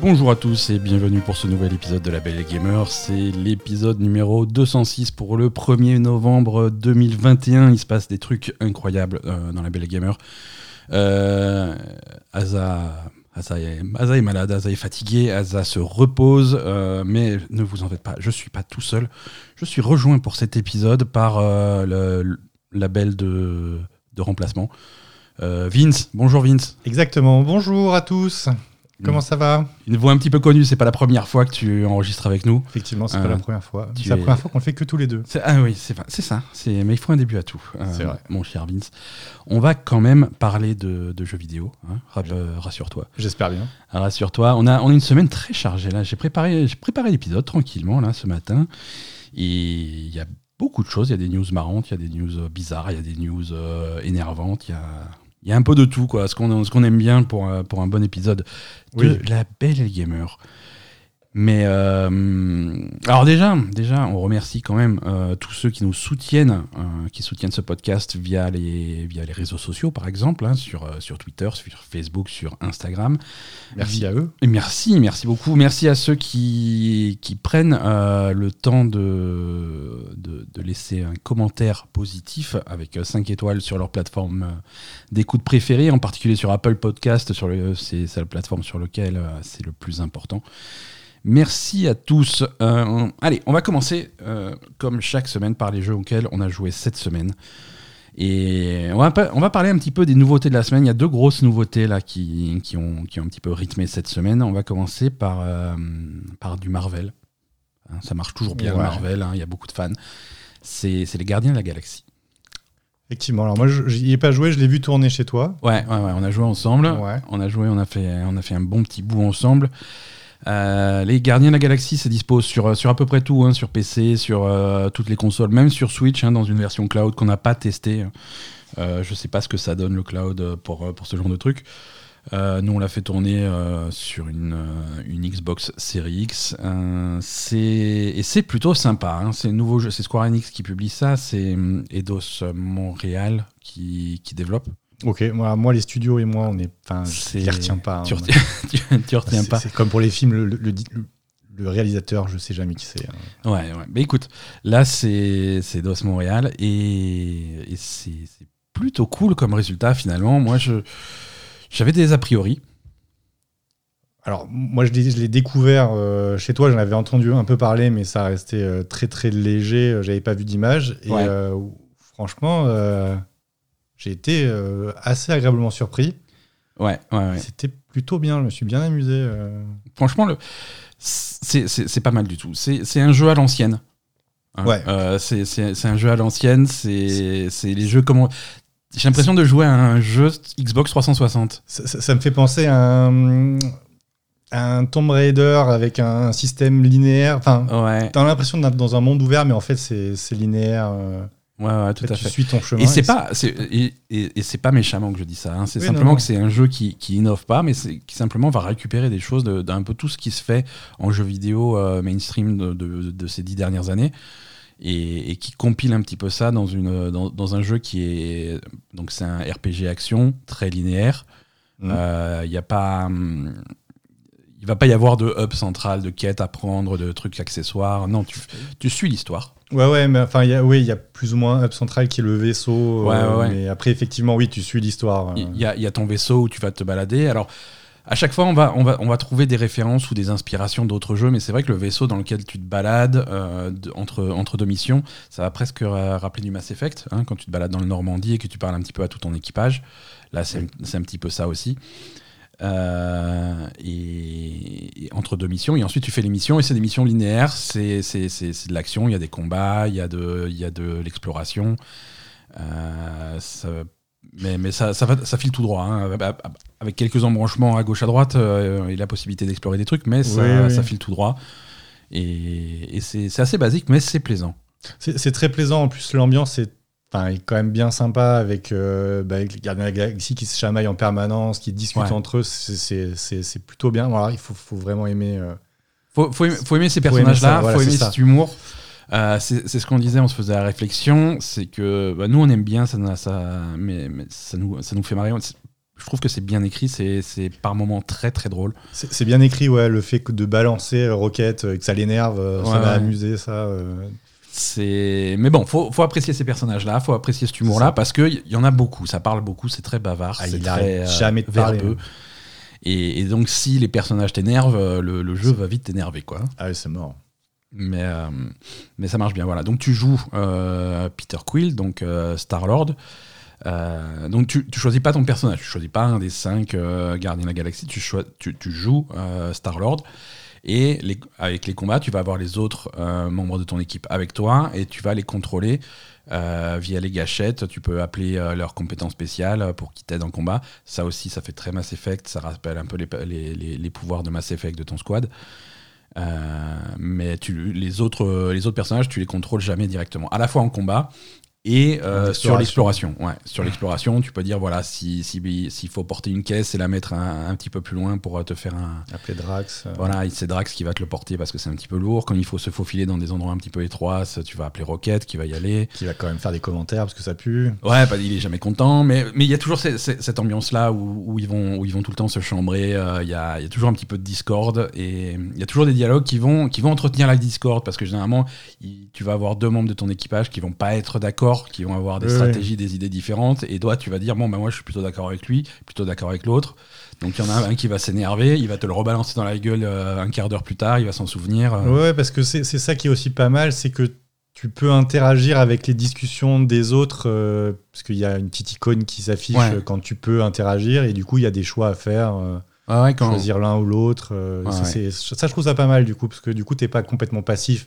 Bonjour à tous et bienvenue pour ce nouvel épisode de La Belle Gamer. C'est l'épisode numéro 206 pour le 1er novembre 2021. Il se passe des trucs incroyables euh, dans La Belle Gamer. Euh, Asa, Asa, est, Asa malade, Asa est fatigué, Asa se repose, euh, mais ne vous en faites pas, je suis pas tout seul. Je suis rejoint pour cet épisode par euh, le, le label de, remplacement. Vince, bonjour Vince. Exactement. Bonjour à tous. Comment ça va Une voix un petit peu connue, c'est pas la première fois que tu enregistres avec nous. Effectivement, c'est Euh, pas la première fois. C'est la es- première fois qu'on le fait que tous les deux. Ah oui, c'est ça. Mais il faut un début à tout, euh, vrai. mon cher Vince. On va quand même parler de, de jeux vidéo. hein. Euh, Rassure-toi. J'espère bien. Ah, Rassure-toi. On a, on a une semaine très chargée là. J'ai préparé, préparé l'épisode tranquillement là ce matin. Et il y a beaucoup de choses. Il y a des news marrantes, il y a des news euh, bizarres, il y a des news euh, énervantes. Il y a, il y a un peu de tout quoi. Ce qu'on aime bien pour, euh, pour un bon épisode de Oui. la belle gamer. Mais euh, alors déjà, déjà, on remercie quand même euh, tous ceux qui nous soutiennent, euh, qui soutiennent ce podcast via les via les réseaux sociaux, par exemple, hein, sur euh, sur Twitter, sur Facebook, sur Instagram. Merci à eux. Et merci, merci beaucoup. Merci à ceux qui, qui prennent euh, le temps de, de, de laisser un commentaire positif avec 5 étoiles sur leur plateforme euh, d'écoute préférée, en particulier sur Apple Podcast. Sur le, c'est, c'est la plateforme sur laquelle euh, c'est le plus important. Merci à tous. Euh, allez, on va commencer euh, comme chaque semaine par les jeux auxquels on a joué cette semaine. Et on va, on va parler un petit peu des nouveautés de la semaine. Il y a deux grosses nouveautés là qui, qui, ont, qui ont un petit peu rythmé cette semaine. On va commencer par, euh, par du Marvel. Hein, ça marche toujours bien, Ouais. Marvel. hein, Il y a beaucoup de fans. C'est les Gardiens de la Galaxie. Effectivement. Alors moi, je- j'y ai pas joué, je l'ai vu tourner chez toi. Ouais, ouais, ouais, on a joué ensemble. Ouais. On a joué, on a fait, on a fait un bon petit bout ensemble. Euh, les Gardiens de la Galaxie, c'est dispo sur, sur à peu près tout, hein, sur PC, sur euh, toutes les consoles, même sur Switch, hein, dans une version cloud qu'on n'a pas testée. Euh, je sais pas ce que ça donne le cloud euh, pour, euh, pour ce genre de truc. Euh, nous, on l'a fait tourner euh, sur une, euh, Xbox Series X. Euh, et c'est plutôt sympa. hein. C'est nouveau. C'est Square Enix qui publie ça. C'est hum, Eidos Montréal qui, qui développe. Ok. Moi, moi, les studios et moi, on est. Enfin, C'est- je les retiens pas. Tu hein. retiens, tu, tu retiens pas. C'est comme pour les films, le, le- le- le réalisateur, je sais jamais qui c'est. hein. Ouais, ouais. Mais écoute, là, c'est DOS Montréal et, et c'est plutôt cool comme résultat finalement. Moi, je j'avais des a priori. Alors, moi, je l'ai découvert euh, chez toi, j'en avais entendu un peu parler, mais ça restait euh, très très léger, j'avais pas vu d'image. Et Ouais. euh, franchement, j'ai été euh, assez agréablement surpris. Ouais, ouais, ouais. C'était plutôt bien, je me suis bien amusé. euh. Franchement, le c'est c'est- c'est pas mal du tout. C'est c'est un jeu à l'ancienne. Hein. Ouais. Euh, c'est c'est- c'est un jeu à l'ancienne. C'est c'est les jeux comment. J'ai l'impression de jouer à un jeu Xbox 360. Ça, ça- ça me fait penser à un, à un Tomb Raider avec un système linéaire. Enfin, Ouais, t'as l'impression d'être dans un monde ouvert, mais en fait, c'est c'est linéaire. euh. Ouais, ouais, tout En fait, à tu fait. suis ton chemin. Et c'est pas, et, et- et c'est pas méchamment que je dis ça. hein. C'est Oui, simplement non, non. que c'est un jeu qui, qui innove pas, mais qui simplement va récupérer des choses de- d'un peu tout ce qui se fait en jeu vidéo euh, mainstream de, de- ces dix dernières années. Et, et qui compile un petit peu ça dans, une, dans, dans un jeu qui est. Donc, c'est un RPG action très linéaire. Mhm. Euh, Il y a pas. hum, Il va pas y avoir de hub central, de quête à prendre, de trucs accessoires. Non, tu, tu suis l'histoire. Ouais, ouais, mais enfin, il y a- oui, il y a plus ou moins un hub central qui est le vaisseau. Ouais, euh, ouais, ouais. Mais après, effectivement, oui, tu suis l'histoire. euh. Il y, y a ton vaisseau où tu vas te balader. Alors, à chaque fois, on va, on va, on va trouver des références ou des inspirations d'autres jeux, mais c'est vrai que le vaisseau dans lequel tu te balades euh, de- entre, entre deux missions, ça va presque ra- rappeler du Mass Effect, hein, quand tu te balades dans le Normandie et que tu parles un petit peu à tout ton équipage. Là, c'est c'est un petit peu ça aussi. Euh, et, et entre deux missions, et ensuite tu fais les missions, et c'est des missions linéaires, c'est c'est- c'est- c'est de l'action, il y a des combats, il y a de, il y a de l'exploration. Euh, mais mais ça, ça, va, ça file tout droit, hein, avec quelques embranchements à gauche à droite euh, et la possibilité d'explorer des trucs, mais ça, Oui, oui. ça file tout droit. Et, et c'est c'est assez basique, mais c'est plaisant. C'est c'est très plaisant. En plus, l'ambiance est, enfin, est quand même bien sympa avec, euh, bah, avec les gardiens de la galaxie qui se chamaillent en permanence, qui discutent Ouais. entre eux. C'est- plutôt bien. Voilà, il faut, faut vraiment aimer. euh, Faut, faut, aimer, faut aimer ces personnages-là, voilà, faut aimer cet humour. Euh, c'est ce qu'on disait, on se faisait la réflexion, c'est que bah, nous on aime bien, ça, ça, mais, mais ça, nous, ça nous fait marrer. Je trouve que c'est bien écrit, c'est par moments très très drôle. C'est bien écrit, ouais, le fait que de balancer euh, Rocket, que ça l'énerve, ça va ouais. amuser, ça. Euh. C'est mais bon, faut faut apprécier ces personnages-là, faut apprécier cet humour-là parce que y y en a beaucoup, ça parle beaucoup, c'est très bavard, Ah, c'est très arrête jamais de verbeux. hein. Et, et donc si les personnages t'énervent, euh, le, le jeu va vite t'énerver quoi. Ah ouais, c'est mort. Mais, euh, mais ça marche bien. Voilà. Donc tu joues euh, Peter Quill, donc Star Lord. donc tu, tu choisis pas ton personnage, tu choisis pas un des cinq euh, gardiens de la galaxie, tu, tu, tu joues Star Lord. Et avec les combats, tu vas avoir les autres euh, membres de ton équipe avec toi et tu vas les contrôler euh, via les gâchettes. Tu peux appeler euh, leurs compétences spéciales pour qu'ils t'aident en combat. Ça aussi, ça fait très Mass Effect. Ça rappelle un peu les, pouvoirs de Mass Effect de ton squad. Mais les, autres, les autres personnages, tu les contrôles jamais directement. À la fois en combat et euh, sur exploration. l'exploration. Ouais, sur l'exploration, tu peux dire voilà, si s'il si, faut porter une caisse et la mettre un, un petit peu plus loin pour euh, te faire un. Après Drax. euh, Voilà, c'est Drax qui va te le porter parce que c'est un petit peu lourd. Quand il faut se faufiler dans des endroits un petit peu étroits, tu vas appeler Rocket qui va y aller. Qui va quand même faire des commentaires parce que ça pue. Ouais, bah, il est jamais content, mais mais il y a toujours cette ambiance-là où, où ils vont où ils vont tout le temps se chambrer. euh, Il y, a, y a toujours un petit peu de discorde et il y a toujours des dialogues qui vont qui vont entretenir la discorde parce que généralement il- tu vas avoir deux membres de ton équipage qui vont pas être d'accord, qui vont avoir des Ouais. stratégies, des idées différentes et toi tu vas dire bon bah moi je suis plutôt d'accord avec lui, plutôt d'accord avec l'autre. Donc il y en a un qui va s'énerver, il va te le rebalancer dans la gueule euh, un quart d'heure plus tard, il va s'en souvenir. euh. Ouais, parce que c'est ça qui est aussi pas mal, c'est que tu peux interagir avec les discussions des autres, euh, parce qu'il y a une petite icône qui s'affiche Ouais. quand tu peux interagir, et du coup, il y a des choix à faire, euh, Ouais, quand- choisir l'un ou l'autre. ça, ça, je trouve ça pas mal, du coup, parce que du coup, t'es pas complètement passif.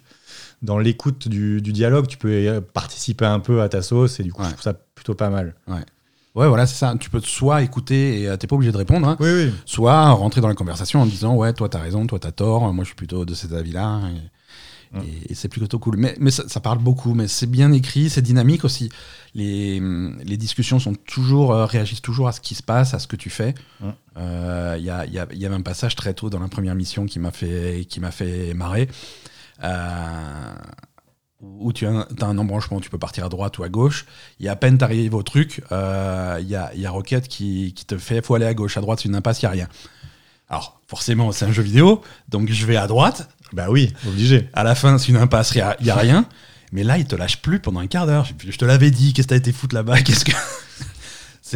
Dans l'écoute du, du dialogue, tu peux participer un peu à ta sauce, et du coup, Ouais. je trouve ça plutôt pas mal. Ouais, voilà, c'est ça. Tu peux soit écouter et euh, t'es pas obligé de répondre, hein, Oui, oui. soit rentrer dans la conversation en disant ouais, toi t'as raison, toi t'as tort, moi je suis plutôt de cet avis-là. Et, et- et c'est plutôt cool. Mais, mais ça, ça parle beaucoup, mais c'est bien écrit, c'est dynamique aussi. Les, les discussions sont toujours, euh, réagissent toujours à ce qui se passe, à ce que tu fais. Euh, Il y, a, il y a- il y avait un passage très tôt dans la première mission qui m'a fait, qui m'a fait marrer. Euh, où tu as, un, embranchement, tu peux partir à droite ou à gauche. Et à peine t'arrives au truc, euh, il y, a, y a Rocket qui, qui te fait faut aller à gauche, à droite, c'est une impasse, il n'y a rien. Alors, forcément, c'est un jeu vidéo, donc je vais à droite. Bah oui, obligé. À la fin, c'est une impasse, il n'y a, rien. Mais là, il te lâche plus pendant un quart d'heure. Je, je te l'avais dit, qu'est-ce que t'as été foutre là-bas? Qu'est-ce que.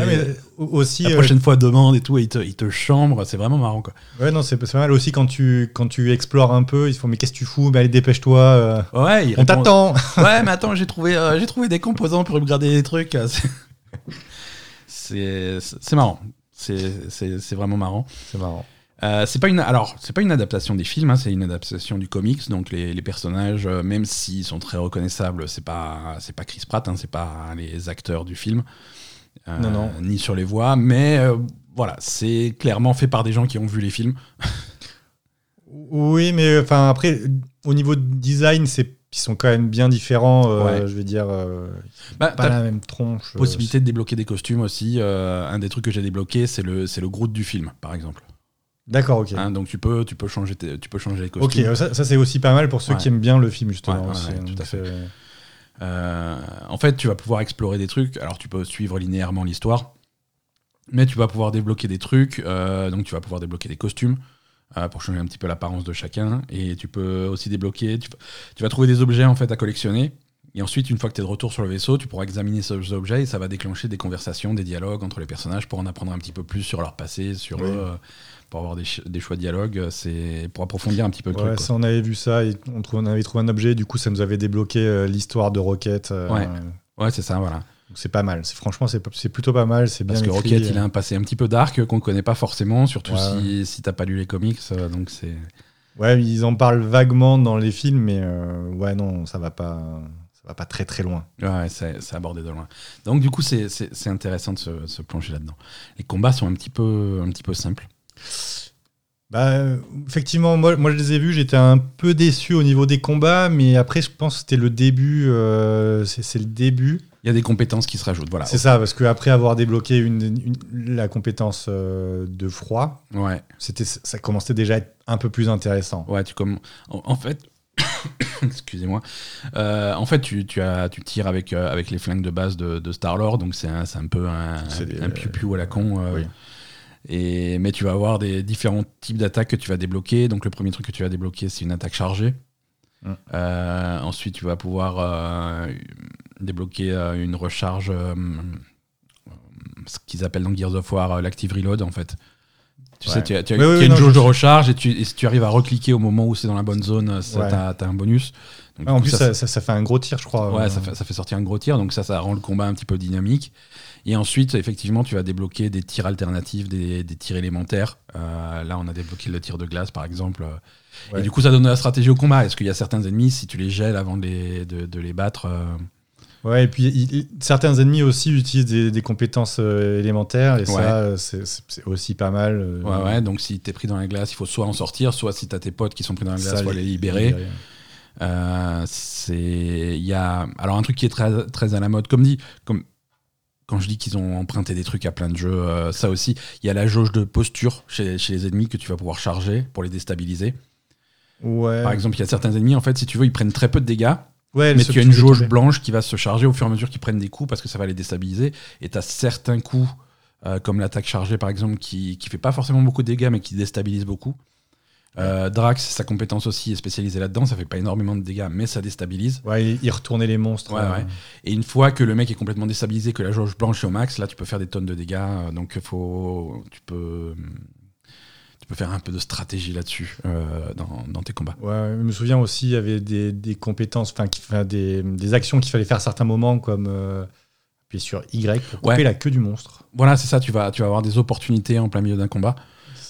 Ah, mais, euh, aussi, la euh, prochaine fois, demande et tout, et il te, il te chambre, c'est vraiment marrant, quoi. ouais, non, c'est pas mal aussi quand tu, quand tu explores un peu, ils se font, mais qu'est-ce que tu fous? Mais allez, dépêche-toi. euh, Ouais, on t'attend Ouais, mais attends, j'ai trouvé, euh, j'ai trouvé des composants pour upgrader des trucs. c'est- marrant. C'est vraiment marrant. C'est marrant. Euh, c'est pas une alors c'est pas une adaptation des films, hein, c'est une adaptation du comics. Donc les, les personnages, euh, même s'ils sont très reconnaissables, c'est pas c'est pas Chris Pratt, hein, c'est pas les acteurs du film, Non, non. ni sur les voix, mais euh, voilà, c'est clairement fait par des gens qui ont vu les films. Oui, mais enfin après, au niveau de design, c'est ils sont quand même bien différents. euh, Ouais. Je vais dire, euh, Bah, pas la même tronche. euh, possibilité de débloquer des costumes aussi. euh, un des trucs que j'ai débloqué, c'est le c'est le Groot du film, par exemple. D'accord, ok. Hein, donc tu peux tu peux changer tu peux changer les ok, costumes. euh, ça, ça, c'est aussi pas mal pour ceux Ouais. qui aiment bien le film justement. Ouais, aussi, tout à fait. Euh, en fait, tu vas pouvoir explorer des trucs. Alors, tu peux suivre linéairement l'histoire, mais tu vas pouvoir débloquer des trucs. euh, donc, tu vas pouvoir débloquer des costumes euh, pour changer un petit peu l'apparence de chacun. Et tu peux aussi débloquer. Tu, tu vas trouver des objets en fait à collectionner. Et ensuite, une fois que tu es de retour sur le vaisseau, tu pourras examiner ces objets et ça va déclencher des conversations, des dialogues entre les personnages pour en apprendre un petit peu plus sur leur passé, sur Oui. eux, euh, pour avoir des, des choix de dialogue. C'est pour approfondir un petit peu le Ouais, truc. ça, on avait vu ça, et on, avait trouvé un objet, du coup, ça nous avait débloqué euh, l'histoire de Rocket. euh, Ouais. Ouais, c'est ça, voilà. C'est pas mal. Franchement, c'est plutôt pas mal. C'est bien Parce que écrit. Rocket, il a un passé un petit peu dark qu'on ne connaît pas forcément, surtout Ouais. si, si t'as pas lu les comics. euh, donc c'est. Ouais, ils en parlent vaguement dans les films, mais euh, ouais, non, ça va pas, va pas très très loin. Ouais, c'est abordé de loin. Donc du coup, c'est- intéressant de se, se plonger là-dedans. Les combats sont un petit peu, un petit peu simples. Bah, effectivement, moi, moi je les ai vus, j'étais un peu déçu au niveau des combats, mais après, je pense que c'était le début. euh, c'est le début. Il y a des compétences qui se rajoutent. Voilà. C'est ça, parce qu'après avoir débloqué une, une- la compétence euh, de froid, Ouais, c'était, ça commençait déjà à être un peu plus intéressant. ouais, tu comme. En, en fait, excusez-moi. Euh, en fait, tu, tu, as, tu tires avec, euh, avec les flingues de base de, de Star-Lord, donc c'est un, un peu un, des- un à la con. euh, Oui. et, mais tu vas avoir des différents types d'attaques que tu vas débloquer. Donc le premier truc que tu vas débloquer, c'est une attaque chargée. Euh, ensuite, tu vas pouvoir débloquer une recharge, ce qu'ils appellent dans Gears of War l'active reload en fait. Tu Ouais. sais, tu as, tu as- Oui, oui, as une non, jauge je de recharge et, tu, et si tu arrives à recliquer au moment où c'est dans la bonne zone, ça, Ouais. t'as, t'as un bonus. Donc, Ah, en coup, plus, ça, ça, ça- ça fait un gros tir, je crois. Ouais, Euh, ça fait, ça fait sortir un gros tir, donc ça, ça rend le combat un petit peu dynamique. Et ensuite, effectivement, tu vas débloquer des tirs alternatifs, des, des tirs élémentaires. Euh, là, on a débloqué le tir de glace, par exemple. Ouais. Et du coup, ça donne de la stratégie au combat. Est-ce qu'il y a certains ennemis, si tu les gèles avant de les, de, de les battre euh, Ouais, et puis il- certains ennemis aussi utilisent des, des compétences euh, élémentaires, et Ouais. ça, euh, c'est aussi pas mal. euh, Ouais, ouais, donc si t'es pris dans la glace, il faut soit en sortir, soit si t'as tes potes qui sont pris dans la glace, soit les libérer. Euh, c'est il y a alors un truc qui est très très à la mode comme dit comme quand je dis qu'ils ont emprunté des trucs à plein de jeux ça aussi il y a la jauge de posture chez, chez les ennemis que tu vas pouvoir charger pour les déstabiliser Ouais. par exemple il y a certains ennemis en fait si tu veux ils prennent très peu de dégâts ouais, mais tu as une jauge tomber. blanche qui va se charger au fur et à mesure qu'ils prennent des coups parce que ça va les déstabiliser et tu as certains coups euh, comme l'attaque chargée par exemple qui qui fait pas forcément beaucoup de dégâts mais qui déstabilise beaucoup Euh, Drax sa compétence aussi est spécialisée là-dedans ça fait pas énormément de dégâts mais ça déstabilise Ouais, il- retournait les monstres. Ouais, euh, ouais. Et une fois que le mec est complètement déstabilisé, que la jauge blanche est au max, là tu peux faire des tonnes de dégâts. Donc faut, tu peux, tu peux faire un peu de stratégie là-dessus euh, dans, dans tes combats. Ouais, je me souviens aussi, il y avait des, des compétences, enfin, des, des actions qu'il fallait faire à certains moments, comme euh, appuyer sur Y pour couper Ouais. la queue du monstre. Voilà, c'est ça. Tu vas, tu vas avoir des opportunités en plein milieu d'un combat.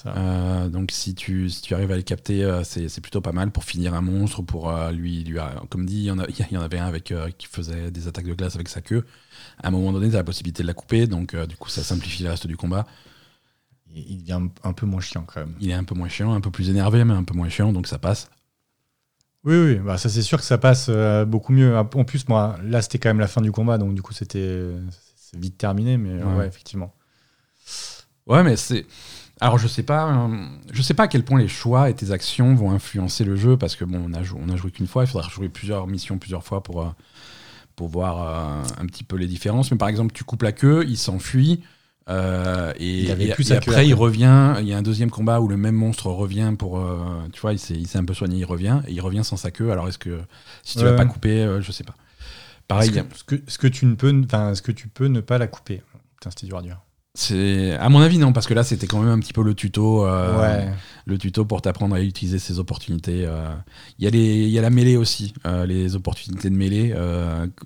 Euh, donc si tu, si tu arrives à les capter, euh, c'est plutôt pas mal pour finir un monstre, pour euh, lui, lui, comme dit, il y, en a- il y en avait un avec qui faisait des attaques de glace avec sa queue. À un moment donné, tu as la possibilité de la couper, donc du coup ça simplifie le reste du combat. Il devient un, un peu moins chiant quand même. Il est un peu moins chiant, un peu plus énervé, mais un peu moins chiant, donc ça passe. Oui, oui, bah, ça c'est sûr que ça passe euh, beaucoup mieux. En plus, moi, là c'était quand même la fin du combat, donc du coup c'était c'est vite terminé, mais euh, Ouais. ouais, effectivement. Ouais, mais c'est. Alors, je sais pas, euh, je sais pas à quel point les choix et tes actions vont influencer le jeu parce que bon, on a joué, on a joué qu'une fois. Il faudra jouer plusieurs missions plusieurs fois pour euh, pour voir euh, un petit peu les différences. Mais par exemple, tu coupes la queue, il s'enfuit. Euh, et, Il avait et- plus et après, il revient. Il y a un deuxième combat où le même monstre revient pour. euh, tu vois, il s'est un peu soigné, il revient. Et il revient sans sa queue. Alors, est-ce que si tu l'as pas coupé, euh, je sais pas. Pareil, Est-ce que, ce que, ce que tu ne peux, enfin, ce que tu peux ne pas la couper. Putain, c'était dur à dire. C'est à mon avis non, parce que là, c'était quand même un petit peu le tuto. euh, ouais. le tuto pour t'apprendre à utiliser ces opportunités. euh. Il y, a les- il y a la mêlée aussi, euh, les opportunités de mêlée.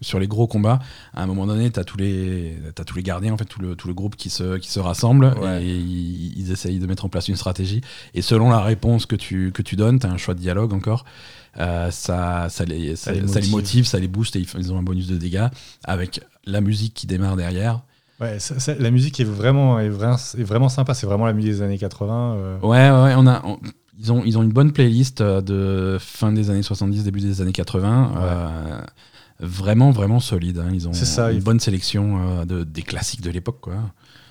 sur les gros combats, à un moment donné, tu as, tous les t'as tous les gardiens, en fait, tout le, tout le groupe qui se, qui se rassemble Ouais. et ils, ils essayent de mettre en place une stratégie. Et selon la réponse que tu, que tu donnes, tu as un choix de dialogue encore. ça, ça, les, ça, Ça les ça les motive. ça les booste et ils ont un bonus de dégâts avec la musique qui démarre derrière. Ouais, ça- ça- la musique est vraiment, est vraiment, est vraiment sympa. C'est vraiment la musique des années 80. euh. Ouais, ouais, on a, on- ils, ont, ils ont une bonne playlist euh, de fin des années 70, début des années 80. euh, vraiment, vraiment solide. hein. Ils ont ça, une bonne sélection euh, de, des classiques de l'époque. quoi.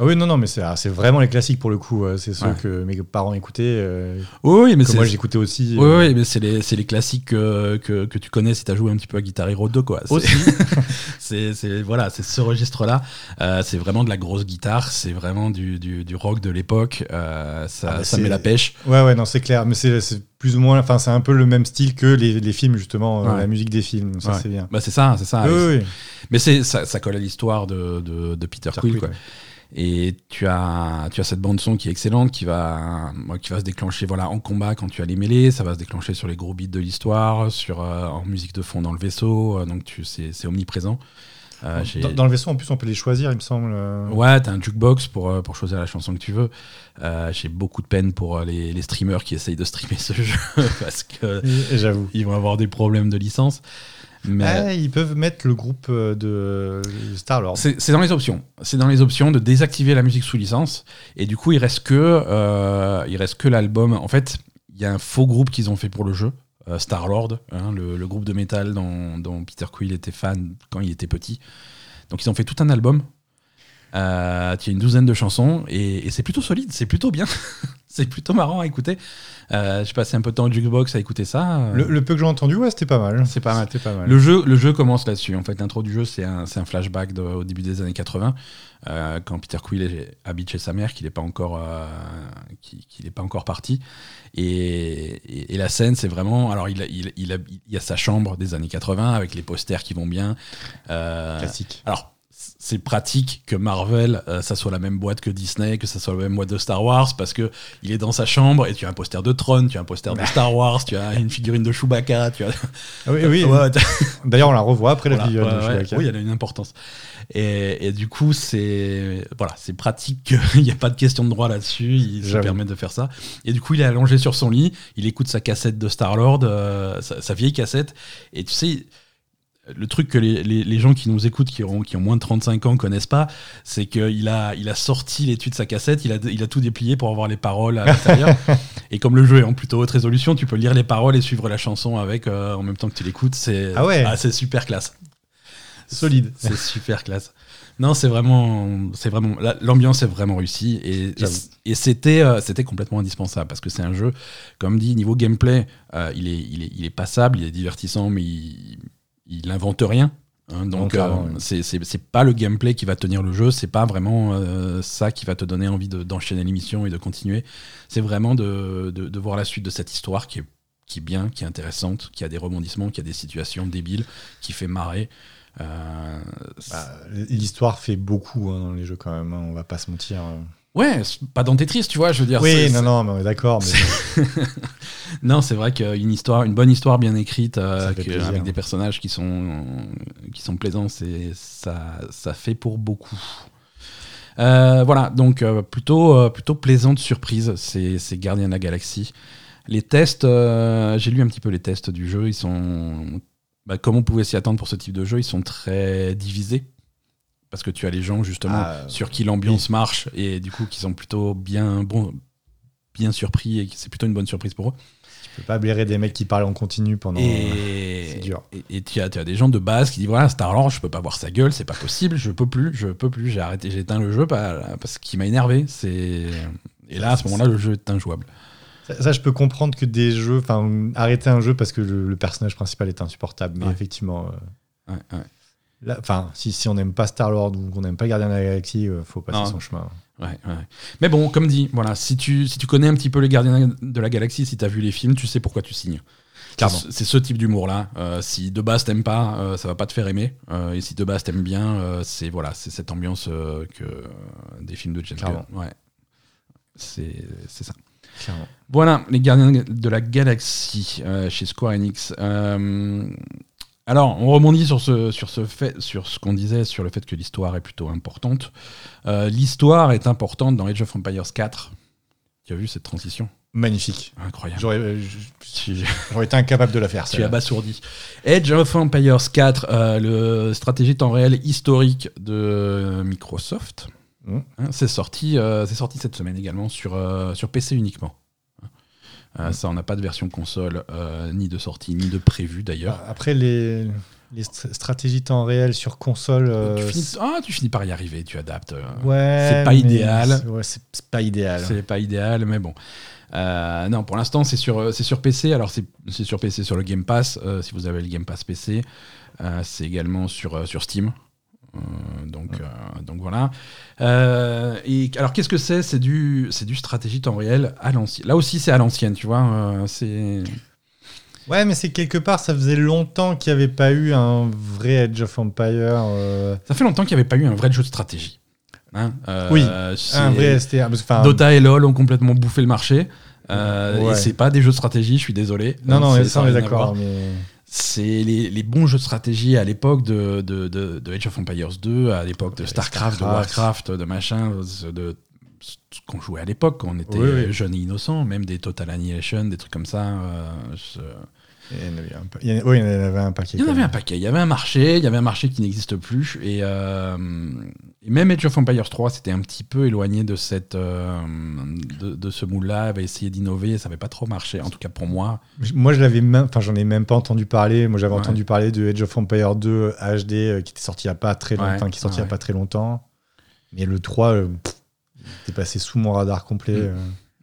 Ah oui, non, non, mais c'est ah, c'est vraiment les classiques pour le coup. euh, C'est ceux Ouais. que mes parents écoutaient, euh, Oui, oui, mais que c'est. moi j'écoutais aussi. Oui, euh, oui, mais c'est les, c'est les classiques que, que, que tu connais si tu as joué un petit peu à Guitar Hero 2. Quoi. C'est- Aussi. c'est c'est- voilà, c'est ce registre-là. Euh, c'est vraiment de la grosse guitare, c'est vraiment du, du, du rock de l'époque. euh, ça, Ah bah ça c'est- met la pêche. Ouais, ouais, non, c'est clair. Mais c'est c'est plus ou moins, enfin, c'est un peu le même style que les, les films, justement, euh, Ouais. la musique des films. Ça, Ouais. c'est bien. Bah, c'est ça, c'est ça. oui, oui, oui. Mais c'est ça, ça colle à l'histoire de, de, de Peter. Quill, quoi. Et tu as, tu as cette bande son qui est excellente, qui va, moi, qui va se déclencher voilà, en combat quand tu as les mêlées, ça va se déclencher sur les gros beats de l'histoire, sur euh, en musique de fond dans le vaisseau, euh, donc tu, c'est, c'est omniprésent. Euh, Dans, dans le vaisseau, en plus, on peut les choisir, il me semble. euh. Ouais, t'as un jukebox pour, euh, pour choisir la chanson que tu veux. Euh, j'ai beaucoup de peine pour euh, les, les streamers qui essayent de streamer ce jeu parce que et J'avoue. ils vont avoir des problèmes de licence. Mais Ah, ils peuvent mettre le groupe euh, de Star-Lord. C'est c'est dans les options. C'est dans les options de désactiver la musique sous licence. Et du coup, il reste que, euh, il reste que l'album. En fait, il y a un faux groupe qu'ils ont fait pour le jeu, euh, Star-Lord, hein, le, le groupe de métal dont, dont Peter Quill était fan quand il était petit. Donc, ils ont fait tout un album. Euh, qui a une douzaine de chansons et, et c'est plutôt solide, c'est plutôt bien. c'est plutôt marrant à écouter. Euh, J'ai passé un peu de temps au jukebox à écouter ça. Le, le peu que j'ai entendu, ouais, c'était pas mal. C'est pas mal. C'était pas mal. Le jeu, le jeu commence là-dessus. En fait, l'intro du jeu, c'est un, c'est un flashback de- au début des années 80, euh, quand Peter Quill est- habite chez sa mère, qu'il n'est pas encore, euh, pas encore parti. Et, et- et la scène, c'est vraiment. Alors, il, a- il, il, a, il y a sa chambre des années 80 avec les posters qui vont bien. Euh, Classique. alors, c'est pratique que Marvel, euh, ça soit la même boîte que Disney, que ça soit la même boîte de Star Wars, parce que il est dans sa chambre et tu as un poster de Tron, tu as un poster de Star Wars, tu as une figurine de Chewbacca, tu as. Ah oui, oui. Ouais, D'ailleurs, on la revoit après la figurine de ouais. Chewbacca. Oui, elle a une importance. Et, et du coup, c'est voilà, c'est pratique qu'il n'y a pas de question de droit là-dessus. Il se permet de faire ça. Et du coup, il est allongé sur son lit. Il écoute sa cassette de Star Lord, sa, sa vieille cassette. Et tu sais. Le truc que les, les- les gens qui nous écoutent, qui ont, qui ont moins de 35 ans, connaissent pas, c'est qu'il a, il a sorti l'étui de sa cassette, il a, il a tout déplié pour avoir les paroles à l'intérieur. et comme le jeu est en plutôt haute résolution, tu peux lire les paroles et suivre la chanson avec euh, en même temps que tu l'écoutes. C'est Ah ouais. c'est super classe. Solide. C'est super classe. Non, c'est vraiment, c'est vraiment, la- l'ambiance est vraiment réussie et, et, J'avoue. et c'était, euh, c'était complètement indispensable parce que c'est un jeu, comme dit, niveau gameplay, euh, il est, il est, il est passable, il est divertissant, mais il, il invente rien. hein. donc, euh, oui. c'est, pas le gameplay qui va tenir le jeu, c'est pas vraiment euh, ça qui va te donner envie de- d'enchaîner l'émission et de continuer. C'est vraiment de, de, de voir la suite de cette histoire qui est, qui est bien, qui est intéressante, qui a des rebondissements, qui a des situations débiles, qui fait marrer. Euh, Bah, L'histoire fait beaucoup hein, dans les jeux quand même, hein, on va pas se mentir. Ouais, pas dans Tetris, tu vois, je veux dire. Oui, non, non, mais d'accord. Mais Non, c'est vrai qu'une histoire, une bonne histoire bien écrite, euh, que- plaisir. avec des personnages qui sont, qui sont plaisants, c'est ça, ça fait pour beaucoup. Euh, voilà, donc euh, plutôt, plutôt plaisante surprise, c'est c'est Gardien de la Galaxie. Les tests, j'ai lu un petit peu les tests du jeu, ils sont, bah, comme on pouvait s'y attendre pour ce type de jeu, ils sont très divisés. Parce que tu as les gens justement Ah, sur qui l'ambiance marche et du coup qui sont plutôt bien, bon, bien surpris et c'est plutôt une bonne surprise pour eux. tu peux pas blairer des mecs qui parlent en continu pendant. Et c'est dur. Et, et tu as, tu as des gens de base qui disent voilà, Star-Lord, je peux pas voir sa gueule, c'est pas possible, je peux plus, je peux plus, j'ai arrêté, j'ai éteint le jeu parce qu'il m'a énervé. C'est et là à ce moment-là, le jeu est injouable. Ça, ça, je peux comprendre que des jeux, enfin, arrêter un jeu parce que le, le personnage principal est insupportable. Mais Ouais. effectivement, euh, Ouais, ouais, enfin, si, si on n'aime pas Star Lord ou qu'on n'aime pas Gardien de la Galaxie, euh, faut passer Non. son chemin. ouais, ouais. Mais bon, comme dit, voilà, si tu, si tu connais un petit peu les Gardiens de la Galaxie, si tu as vu les films, tu sais pourquoi tu signes. C'est ce type d'humour-là. Euh, si de base t'aimes pas, euh, ça va pas te faire aimer. Euh, et si de base t'aimes bien, c'est voilà, c'est cette ambiance que des films de James. Gunn. Ouais, c'est ça. Clairement. Voilà, les Gardiens de la Galaxie chez Square Enix. Alors, on rebondit sur ce, sur ce fait, sur ce qu'on disait, sur le fait que l'histoire est plutôt importante. Euh, l'histoire est importante dans Age of Empires 4. Tu as vu cette transition? Magnifique. Incroyable. J'aurais euh, j'aurais été incapable de la faire. tu es abasourdi. Age of Empires 4, euh, le stratégie temps réel historique de Microsoft. Mhm. Hein, c'est sorti, euh, c'est sorti cette semaine également sur, sur PC uniquement. Euh. Ça, on n'a pas de version console, euh, ni de sortie, ni de prévu d'ailleurs. Après, les, les str- stratégies temps réel sur console. euh, tu, finis, ah, tu finis par y arriver, tu adaptes. ouais, c'est pas idéal. c'est- Ouais, c'est pas idéal. C'est pas idéal, mais bon. Euh, non, pour l'instant, c'est sur, sur PC. Alors, c'est sur PC sur le Game Pass, euh, si vous avez le Game Pass PC. C'est également sur, sur Steam. Euh, donc, euh, donc voilà. Euh, et alors, qu'est-ce que c'est? C'est du, c'est du stratégie temps réel à l'ancienne. Là aussi, c'est à l'ancienne, tu vois. c'est Ouais, mais c'est quelque part, ça faisait longtemps qu'il n'y avait pas eu un vrai Edge of Empire. euh, ça fait longtemps qu'il n'y avait pas eu un vrai jeu de stratégie. Hein Euh, Oui, un vrai enfin, Dota et LoL ont complètement bouffé le marché. Euh, Ouais. Et c'est pas des jeux de stratégie, je suis désolé. Non, non, ça, on est d'accord. Mais... c'est les, les bons jeux de stratégie à l'époque de, de, de, de Age of Empires 2, à l'époque de Starcraft, de. Warcraft, de machin, de, ce qu'on jouait à l'époque, quand on était Oui, oui. jeunes et innocents, même des Total Annihilation, des trucs comme ça. euh, je- Il y en avait un pa- il y en a- Oui, il y en avait un paquet. Il y en avait un paquet. Il y avait un marché, il y avait un marché qui n'existe plus. Et, euh, et même Age of Empires 3 c'était un petit peu éloigné de, cette, euh, de, de ce moule-là, avait essayé d'innover, ça n'avait pas trop marché, en tout cas pour moi. Moi, je l'avais même, enfin, j'en ai même pas entendu parler. Moi, j'avais Ouais. entendu parler de Age of Empire 2 HD euh, qui était sorti il y a pas très Ouais, longtemps, qui sorti il y ouais. a pas très longtemps. Mais le 3, euh, pff, il était passé sous mon radar complet. Mm.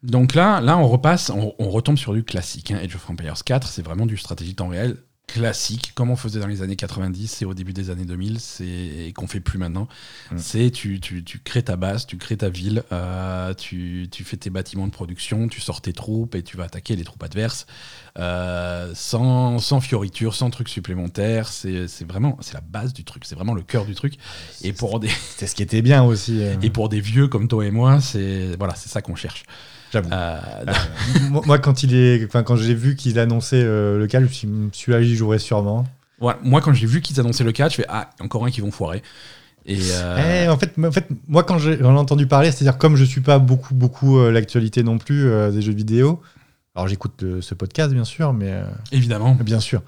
Donc là, là on repasse, on, on retombe sur du classique. hein. Age of Empires 4, c'est vraiment du stratégie temps réel classique, comme on faisait dans les années 90 et au début des années 2000, c'est et qu'on fait plus maintenant. Mm. C'est tu, tu, tu crées ta base, tu crées ta ville, euh, tu, tu fais tes bâtiments de production, tu sors tes troupes et tu vas attaquer les troupes adverses euh, sans, sans fioritures, sans trucs supplémentaires. C'est vraiment c'est la base du truc, c'est vraiment le cœur du truc. Et pour des C'était ce qui était bien aussi. euh, et pour des vieux comme toi et moi, c'est voilà, c'est ça qu'on cherche. J'avoue. Euh, moi, moi, quand il est, enfin, quand j'ai vu qu'il annonçait euh, le cas, je me suis dit, celui-là, j'y jouerai sûrement. moi, quand j'ai vu qu'ils annonçaient le catch, je fais ah encore un qui vont foirer. Et euh, Eh, en, fait, en fait, moi, quand j'ai- j'en ai entendu parler, c'est-à-dire comme je suis pas beaucoup, beaucoup euh, l'actualité non plus euh, des jeux vidéo. Alors, j'écoute euh, ce podcast, bien sûr, mais euh, évidemment, bien sûr.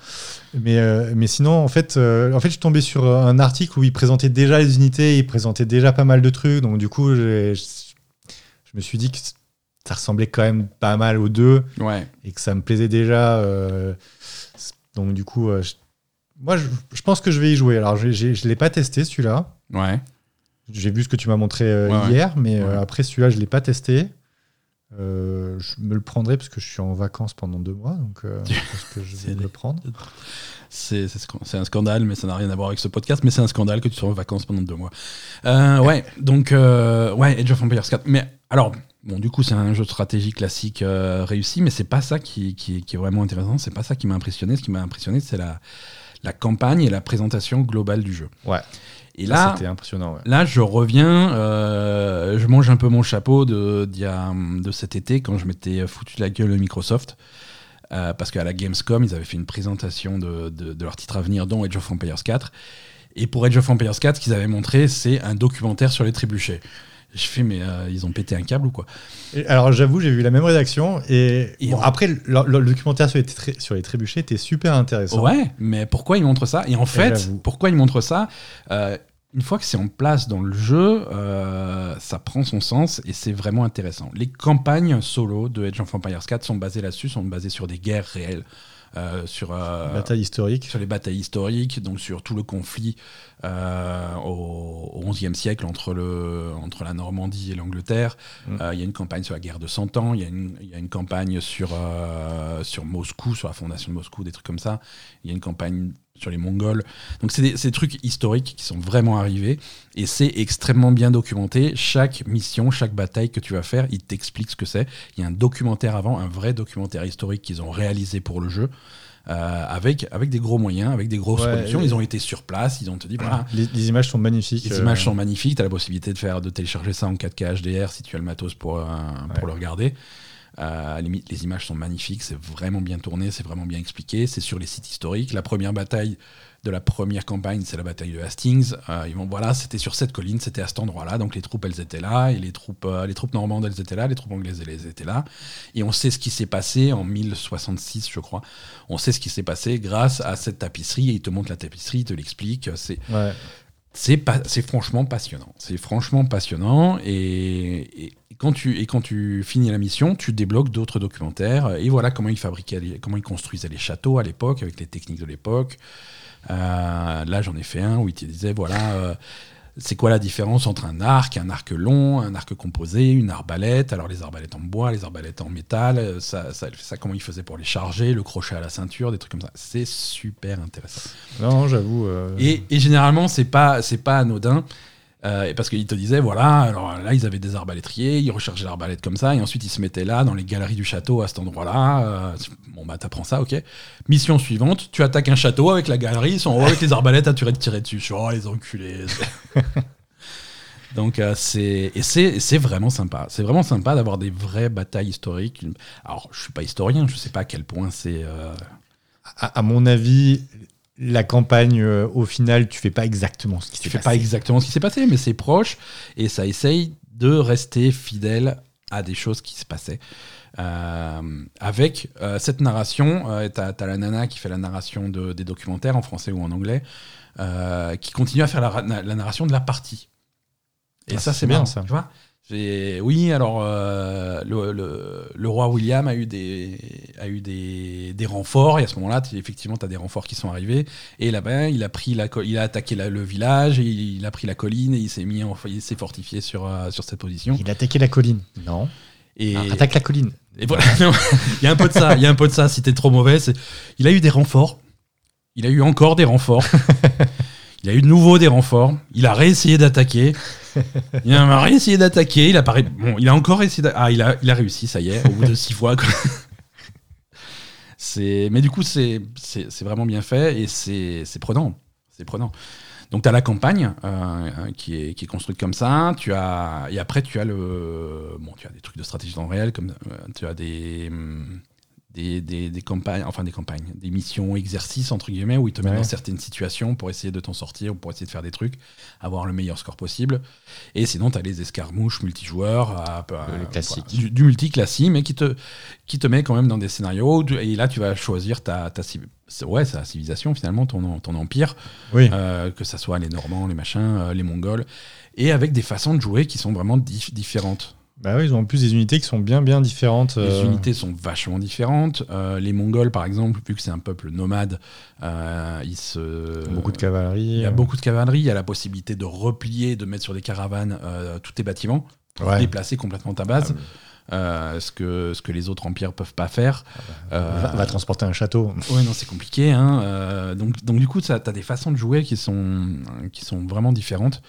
Mais, euh, mais sinon, en fait, euh, en fait, je suis tombé sur un article où il présentait déjà les unités, il présentait déjà pas mal de trucs. Donc, du coup, je me suis dit que ça ressemblait quand même pas mal aux deux ouais. et que ça me plaisait déjà. euh, donc, du coup, euh, je- moi, je, je pense que je vais y jouer. Alors, je ne l'ai pas testé celui-là. Ouais. J'ai vu ce que tu m'as montré euh, Ouais, hier, mais Ouais. après celui-là, je ne l'ai pas testé. Euh, je me le prendrai parce que je suis en vacances pendant deux mois, donc euh, que je C'est vais me des- le prendre. C'est c'est sc- c'est un scandale, mais ça n'a rien à voir avec ce podcast. Mais c'est un scandale que tu sois en vacances pendant deux mois. Euh, ouais, donc, ouais, Age of Empires 4. Mais alors, bon, du coup, c'est un jeu de stratégie classique euh, réussi, mais c'est pas ça qui, qui- qui est vraiment intéressant. C'est pas ça qui m'a impressionné. Ce qui m'a impressionné, c'est la, la campagne et la présentation globale du jeu. Ouais. Et Ça, là, c'était impressionnant. ouais. Là, je reviens, euh, je mange un peu mon chapeau de, a, de cet été quand je m'étais foutu de la gueule de Microsoft. Euh, parce qu'à la Gamescom, ils avaient fait une présentation de, de- de leur titre à venir, dont Age of Empires 4. Et pour Age of Empires 4, ce qu'ils avaient montré, c'est un documentaire sur les trébuchets. Je fais, mais euh, ils ont pété un câble ou quoi Et alors, j'avoue, j'ai vu la même rédaction. Et, Et bon, on- après, le, documentaire sur les, sur les trébuchets était super intéressant. Ouais, mais pourquoi ils montrent ça? Et en fait, pourquoi ils montrent ça? Euh, Une fois que c'est en place dans le jeu, euh, ça prend son sens et c'est vraiment intéressant. Les campagnes solo de Age of Empires 4 sont basées là-dessus, sont basées sur des guerres réelles, euh, sur, euh, Bataille historique. sur les batailles historiques, donc sur tout le conflit euh, au, XIe siècle entre, le, entre la Normandie et l'Angleterre. Mm. Euh, Il y a une campagne sur la guerre de Cent Ans, il y a une, il y a une campagne sur, euh, sur Moscou, sur la fondation de Moscou, des trucs comme ça. Il y a une campagne sur les Mongols. Donc c'est des, trucs historiques qui sont vraiment arrivés et c'est extrêmement bien documenté. Chaque mission, chaque bataille que tu vas faire, il t'explique ce que c'est. Il y a un documentaire avant, un vrai documentaire historique qu'ils ont réalisé pour le jeu. euh, avec, avec des gros moyens, avec des grosses Ouais, productions. et- Ils ont été sur place, ils ont te dit voilà, Les, les images sont magnifiques. les euh, images sont magnifiques, tu as la possibilité de, faire, de télécharger ça en 4K HDR si tu as le matos pour, euh, pour le regarder. Euh, les images sont magnifiques, c'est vraiment bien tourné, c'est vraiment bien expliqué, c'est sur les sites historiques. La première bataille de la première campagne, c'est la bataille de Hastings. Euh, ils vont, voilà, c'était sur cette colline, c'était à cet endroit-là, donc les troupes, elles étaient là, et les troupes, euh, les troupes normandes, elles étaient là, les troupes anglaises, elles étaient là. Et on sait ce qui s'est passé en 1066, je crois. On sait ce qui s'est passé grâce à cette tapisserie, et il te montre la tapisserie, il te l'explique. C'est. C'est pas- c'est franchement passionnant. C'est franchement passionnant et, et quand tu et quand tu finis la mission, tu débloques d'autres documentaires et voilà comment ils fabriquaient, comment ils construisaient les châteaux à l'époque avec les techniques de l'époque. Euh, là, j'en ai fait un où ils disaient voilà. euh, c'est quoi la différence entre un arc, un arc long, un arc composé, une arbalète? Alors les arbalètes en bois, les arbalètes en métal, euh, ça, ça, ça comment ils faisaient pour les charger, le crochet à la ceinture, des trucs comme ça. C'est super intéressant. Non, j'avoue. euh, Et, et généralement, c'est pas, c'est pas anodin. Euh, parce qu'ils te disaient, voilà, alors là, ils avaient des arbalétriers, ils recherchaient l'arbalète comme ça, et ensuite ils se mettaient là, dans les galeries du château, à cet endroit-là. euh, bon, bah, t'apprends ça, ok. Mission suivante, tu attaques un château avec la galerie, ils sont en haut avec les arbalètes à de tirer dessus. Oh, les enculés. Donc, euh, c'est, et c'est, vraiment sympa. C'est vraiment sympa d'avoir des vraies batailles historiques. Alors, je suis pas historien, je sais pas à quel point c'est. euh, à mon avis, la campagne, euh, au final, tu fais pas exactement ce qui Tu s'est fais passé. pas exactement ce qui s'est passé, mais c'est proche et ça essaye de rester fidèle à des choses qui se passaient. Euh, avec euh, cette narration, euh, t'as as la nana qui fait la narration de, des documentaires en français ou en anglais, qui continue à faire la, ra- la narration de la partie. Et Ah, ça, c'est bien, ça. Tu vois oui, alors euh, le, le- le roi William a eu des, a eu des, des renforts, et à ce moment-là, effectivement, tu as des renforts qui sont arrivés, et là-bas, il a, pris la, il a attaqué la- le village, et il, il a pris la colline, et il s'est mis en- il s'est fortifié sur, euh, sur cette position. Il a attaqué la colline. Non. Et, Ah, Attaque la colline. et voilà, non, il y a un peu de ça, il y a un peu de ça. Si t'es trop mauvais, il a eu des renforts. Il a eu encore des renforts. il a eu de nouveau des renforts. Il a réessayé d'attaquer. Il a réessayé d'attaquer. Il a bon, il a encore essayé. Ah, il a, il a réussi. Ça y est, au bout de six fois. C'est, mais du coup, c'est, c'est, c'est vraiment bien fait et c'est, c'est prenant. C'est prenant. Donc, tu as la campagne euh, qui, est, qui est construite comme ça. Tu as, et après, tu as, le, bon, tu as des trucs de stratégie dans le réel, comme euh, tu as des, hum, des, des, des campagnes, enfin des campagnes, des missions, exercices, entre guillemets, où ils te mettent Ouais. dans certaines situations pour essayer de t'en sortir ou pour essayer de faire des trucs, avoir le meilleur score possible. Et sinon, tu as les escarmouches multijoueurs, à- classique. du, du multi-classique, mais qui te, qui te met quand même dans des scénarios. où Et là, tu vas choisir ta, ta, civ- ouais, sa civilisation, finalement, ton, ton empire. Oui. Euh, que ça soit les Normands, les machins, euh, les Mongols, et avec des façons de jouer qui sont vraiment dif- différentes. Bah oui, ils ont en plus des unités qui sont bien bien différentes. Les euh, unités sont vachement différentes. Euh, les Mongols, par exemple, vu que c'est un peuple nomade, euh, ils se... Beaucoup de cavalerie. Il y a beaucoup de cavalerie, il y a la possibilité de replier, de mettre sur des caravanes tous tes bâtiments, pour Ouais. déplacer complètement ta base, euh, ce, que, ce que les autres empires peuvent pas faire. Euh, Va, va transporter un château. Ouais, non, c'est compliqué. Hein. donc, donc, du coup, tu as des façons de jouer qui sont, qui sont vraiment différentes.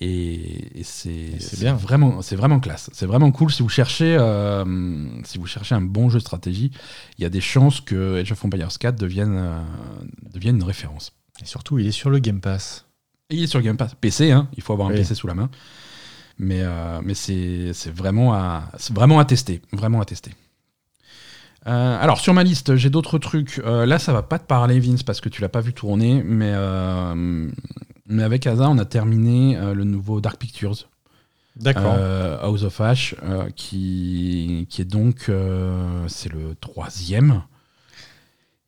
Et, et c'est bien. Vraiment, c'est vraiment classe. C'est vraiment cool. Si vous, cherchez, euh, si vous cherchez un bon jeu de stratégie, il y a des chances que Age of Empires 4 devienne, euh, devienne une référence. Et surtout, il est sur le Game Pass. Et il est sur Game Pass. PC, hein, il faut avoir un. PC sous la main. Mais, euh, mais c'est c'est vraiment, à- c'est vraiment à tester. Vraiment à tester. Euh, alors, sur ma liste, j'ai d'autres trucs. Euh, là, ça va pas te parler, Vince, parce que tu l'as pas vu tourner. Mais, euh, mais avec Asa, on a terminé euh, le nouveau Dark Pictures. D'accord. Euh, House of Ash, euh, qui, qui est donc. euh, c'est le troisième.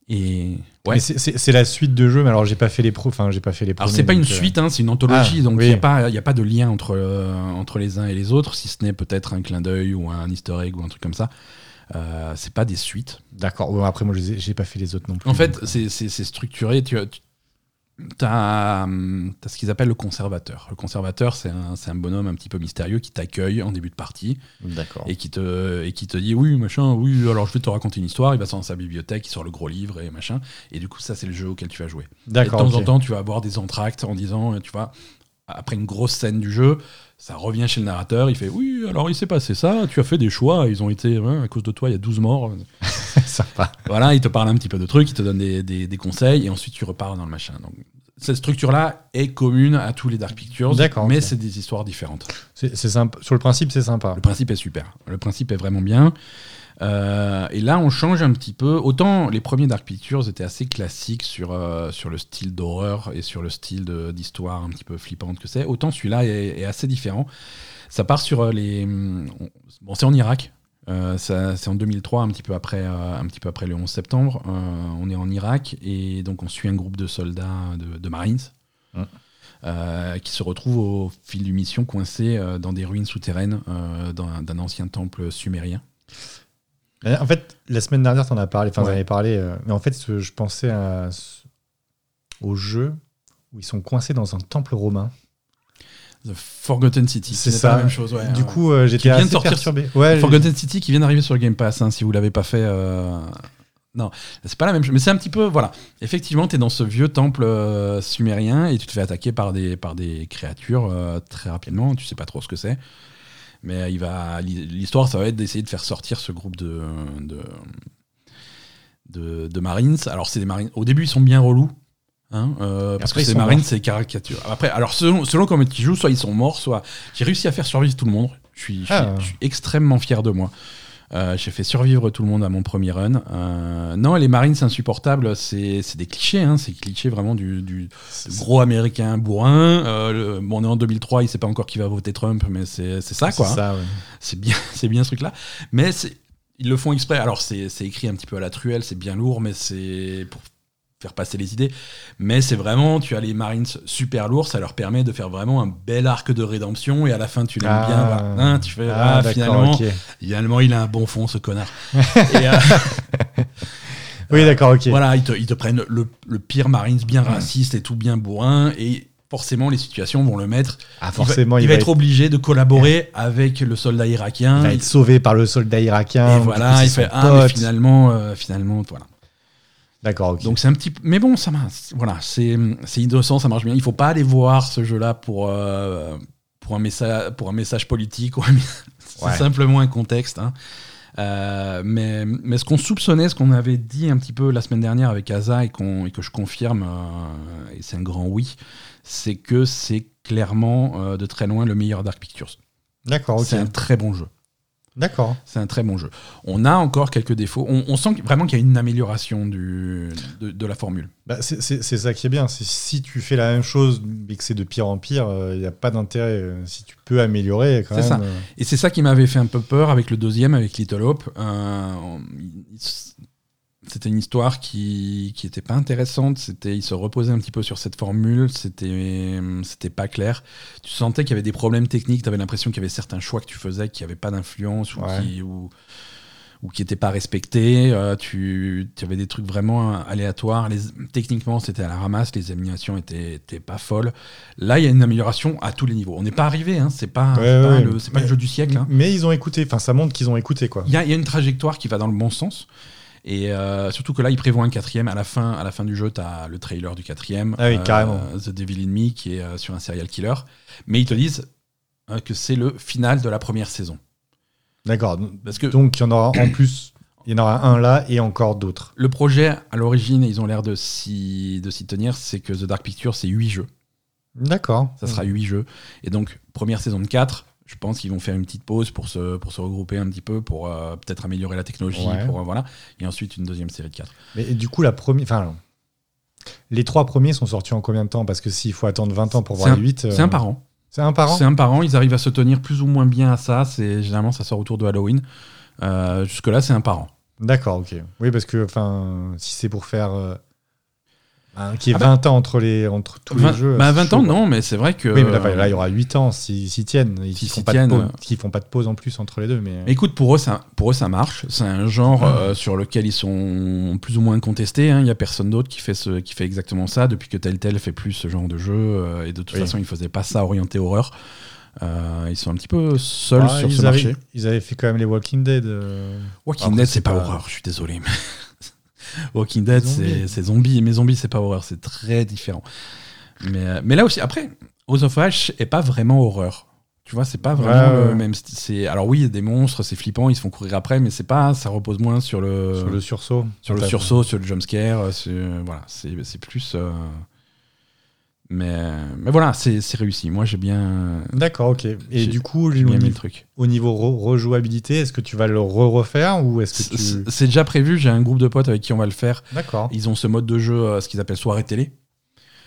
Et. Ouais. C'est- la suite de jeux, mais alors j'ai pas fait les pros. Enfin, j'ai pas fait les Alors c'est pas une suite, hein, c'est une anthologie, Ah, donc il oui. n'y a, pas- y a pas de lien entre, entre les uns et les autres, si ce n'est peut-être un clin d'œil ou un easter egg ou un truc comme ça. C'est pas des suites. D'accord. Bon, après, moi, j'ai pas fait les autres non plus. En fait, c'est c'est- c'est structuré. Tu as, ce qu'ils appellent le conservateur. Le conservateur, c'est un, c'est un bonhomme un petit peu mystérieux qui t'accueille en début de partie D'accord. et qui, te, et qui te dit oui, machin, oui, alors je vais te raconter une histoire. Il va dans sa bibliothèque, il sort le gros livre et machin. Et du coup, ça, c'est le jeu auquel tu vas jouer. Et de D'accord. temps en temps, tu vas avoir des entractes en disant, euh, tu vois, après une grosse scène du jeu, ça revient chez le narrateur, il fait Oui, alors il s'est passé ça, tu as fait des choix, ils ont été, hein, à cause de toi, il y a 12 morts. Sympa. voilà, il te parle un petit peu de trucs, il te donne des, des- des conseils, et ensuite tu repars dans le machin. Donc, cette structure-là est commune à tous les Dark Pictures, mais c'est des histoires différentes. C'est. Sur le principe, c'est sympa. Le principe est super. Le principe est vraiment bien. Euh, et là, on change un petit peu. Autant les premiers Dark Pictures étaient assez classiques sur, euh, sur le style d'horreur et sur le style d'histoire un petit peu flippante que c'est, autant celui-là est, est assez différent. Ça part sur euh, les. hum, on- Bon, c'est en Irak. Euh, ça- c'est en 2003, un petit peu après, un petit peu après le 11 septembre. On est en Irak et donc on suit un groupe de soldats de, de Marines. Euh, qui se retrouvent au fil du mission coincés euh, dans des ruines souterraines euh, d'un ancien temple sumérien. Euh, En fait, la semaine dernière, t'en as parlé. Enfin, Ouais. avais parlé. euh, mais en fait, ce- je pensais à, au jeu où ils sont coincés dans un temple romain. The Forgotten City, C'est ça. la même chose. Ouais, du ouais. coup, euh, j'étais assez sortir perturbé. Ouais, Forgotten City qui vient d'arriver sur le Game Pass, hein, si vous l'avez pas fait. euh, Non, c'est pas la même chose. Mais c'est un petit peu, voilà. Effectivement, tu es dans ce vieux temple euh, sumérien et tu te fais attaquer par des, par des créatures très rapidement. Tu sais pas trop ce que c'est. Mais il va, l'histoire, ça va être d'essayer de faire sortir ce groupe de, de, de, de Marines. Alors, c'est des Marines. Au début, ils sont bien relous. hein, euh, parce après, que ils ces Marines, c'est caricature. Après, alors, selon, selon comment tu joues, soit ils sont morts, soit. J'ai réussi à faire survivre tout le monde. Je suis, je suis- Ah. je suis extrêmement fier de moi. Euh, j'ai fait survivre tout le monde à mon premier run. Euh, non, les Marines, c'est insupportable. C'est c'est des clichés. Hein, c'est clichés vraiment du, du gros américain bourrin. Euh, le- bon, on est en 2003, il sait pas encore qui va voter Trump, mais c'est c'est ça, c'est quoi. hein. ça, ouais. C'est bien, c'est bien ce truc-là. Mais c'est- ils le font exprès. Alors, c'est c'est écrit un petit peu à la truelle, c'est bien lourd, mais c'est pour faire passer les idées. Mais c'est vraiment, tu as les Marines super lourds, ça leur permet de faire vraiment un bel arc de rédemption, et à la fin, tu l'aimes Ah. bien. voilà. Hein, tu fais, Ah, ah, finalement, il a un bon fond, ce connard. et, euh, Oui, d'accord, ok. voilà, ils te, ils te prennent le, le pire Marines bien raciste et tout bien bourrin, et forcément, les situations vont le mettre. Ah, Il va- forcément, il, va, être obligé de collaborer avec le soldat irakien. il va être sauvé par le soldat irakien. et voilà, coup, il fait ah mais finalement, euh, finalement, voilà. D'accord, ok. Donc c'est un petit, mais bon, ça marche. Voilà, c'est c'est innocent, ça marche bien. Il faut pas aller voir ce jeu-là pour euh, pour un message pour un message politique. c'est Ouais. simplement un contexte. hein. Euh, mais, mais ce qu'on soupçonnait, ce qu'on avait dit un petit peu la semaine dernière avec Asa et, qu'on- et que je confirme, euh, et c'est un grand oui, c'est que c'est clairement de très loin le meilleur Dark Pictures. D'accord, ok. C'est un très bon jeu. D'accord. C'est un très bon jeu. On a encore quelques défauts. On, on sent vraiment qu'il y a une amélioration du, de, de la formule. Bah, c'est ça qui est bien. Si tu fais la même chose mais que c'est de pire en pire, il n'y a pas d'intérêt. euh, Si tu peux améliorer, quand C'est même. ça. euh, Et c'est ça qui m'avait fait un peu peur avec le deuxième, avec Little Hope. Euh, c'était une histoire qui qui était pas intéressante. C'était, il se reposait un petit peu sur cette formule. C'était, c'était pas clair. Tu sentais qu'il y avait des problèmes techniques. Tu avais l'impression qu'il y avait certains choix que tu faisais qui n'avaient pas d'influence ou Ouais. qui ou, ou qui n'étaient pas respectés. Euh, tu, tu avais des trucs vraiment aléatoires. Les, techniquement, c'était à la ramasse. Les animations étaient, étaient pas folles. Là, il y a une amélioration à tous les niveaux. On n'est pas arrivé. Hein. C'est pas, Ouais, pas le, pas jeu du siècle. hein. Mais ils ont écouté. Enfin, ça montre qu'ils ont écouté, quoi. Il y, y a une trajectoire qui va dans le bon sens. Et euh, surtout que là, il prévoit un quatrième. À la fin, à la fin du jeu, tu as le trailer du quatrième. Ah oui, carrément. The Devil in Me, qui est euh, sur un serial killer. Mais ils te disent euh, que c'est le final de la première saison. D'accord. Parce que Donc, il y en aura en plus. Il y en aura un là et encore d'autres. le projet, à l'origine, ils ont l'air de s'y de s'y tenir, c'est que The Dark Picture, c'est 8 jeux. D'accord. Ça sera 8 jeux. Et donc, première saison de 4. Je pense qu'ils vont faire une petite pause pour se, pour se regrouper un petit peu, pour euh, peut-être améliorer la technologie. Ouais. Pour, euh, voilà. Et ensuite, une deuxième série de 4. Mais du coup, la première. Enfin, les trois premiers sont sortis en combien de temps? Parce que s'il faut attendre 20 ans pour voir un- les 8. C'est un par an. C'est un par an? C'est un par an, ils arrivent à se tenir plus ou moins bien à ça. C'est généralement ça sort autour de Halloween. Euh, Jusque là, c'est un par an. D'accord, ok. Oui, parce que enfin, si c'est pour faire. Euh, qu'il y ait Ah bah- 20 ans entre, les, entre tous 20, les jeux. bah, c'est 20 chaud, ans, non, mais c'est vrai que. Oui, mais là, là, il y aura 8 ans s'ils s'y tiennent. Ils font de tiennent, pause- euh. Font pas de pause en plus entre les deux. Mais... Mais écoute, pour eux, ça, pour eux, ça marche. C'est un genre euh, sur lequel ils sont plus ou moins contestés. hein. Il y a personne d'autre qui fait ce, qui fait exactement ça depuis que Telltale fait plus ce genre de jeu. euh, et de toute Oui. façon, ils faisaient pas ça orienté horreur. Euh, ils sont un petit peu seuls Ah, sur ce avaient, marché. Ils avaient fait quand même les Walking Dead. euh. Walking Après, Dead, c'est c'est pas, pas- horreur, je suis désolé. Walking Dead, Zombies. c'est c'est zombie. Mais zombie, c'est pas horreur, c'est très différent. Mais, euh, mais là aussi, après, House of Ash est pas vraiment horreur. Tu vois, c'est pas vraiment Ouais, le même. st- c'est Alors oui, il y a des monstres, c'est flippant, ils se font courir après, mais c'est pas. Ça repose moins sur le sur le sursaut. sur le sursaut, sur le jumpscare. euh, c'est- Voilà, c'est c'est plus. euh, Mais, mais voilà, c'est c'est réussi. Moi, j'ai bien, D'accord, ok. Et du coup, bien aimé le niveau, truc. au niveau re- rejouabilité, est-ce que tu vas le re-refaire ou est-ce que tu. C'est c'est déjà prévu. J'ai un groupe de potes avec qui on va le faire. D'accord. Ils ont ce mode de jeu, euh, ce qu'ils appellent soirée télé.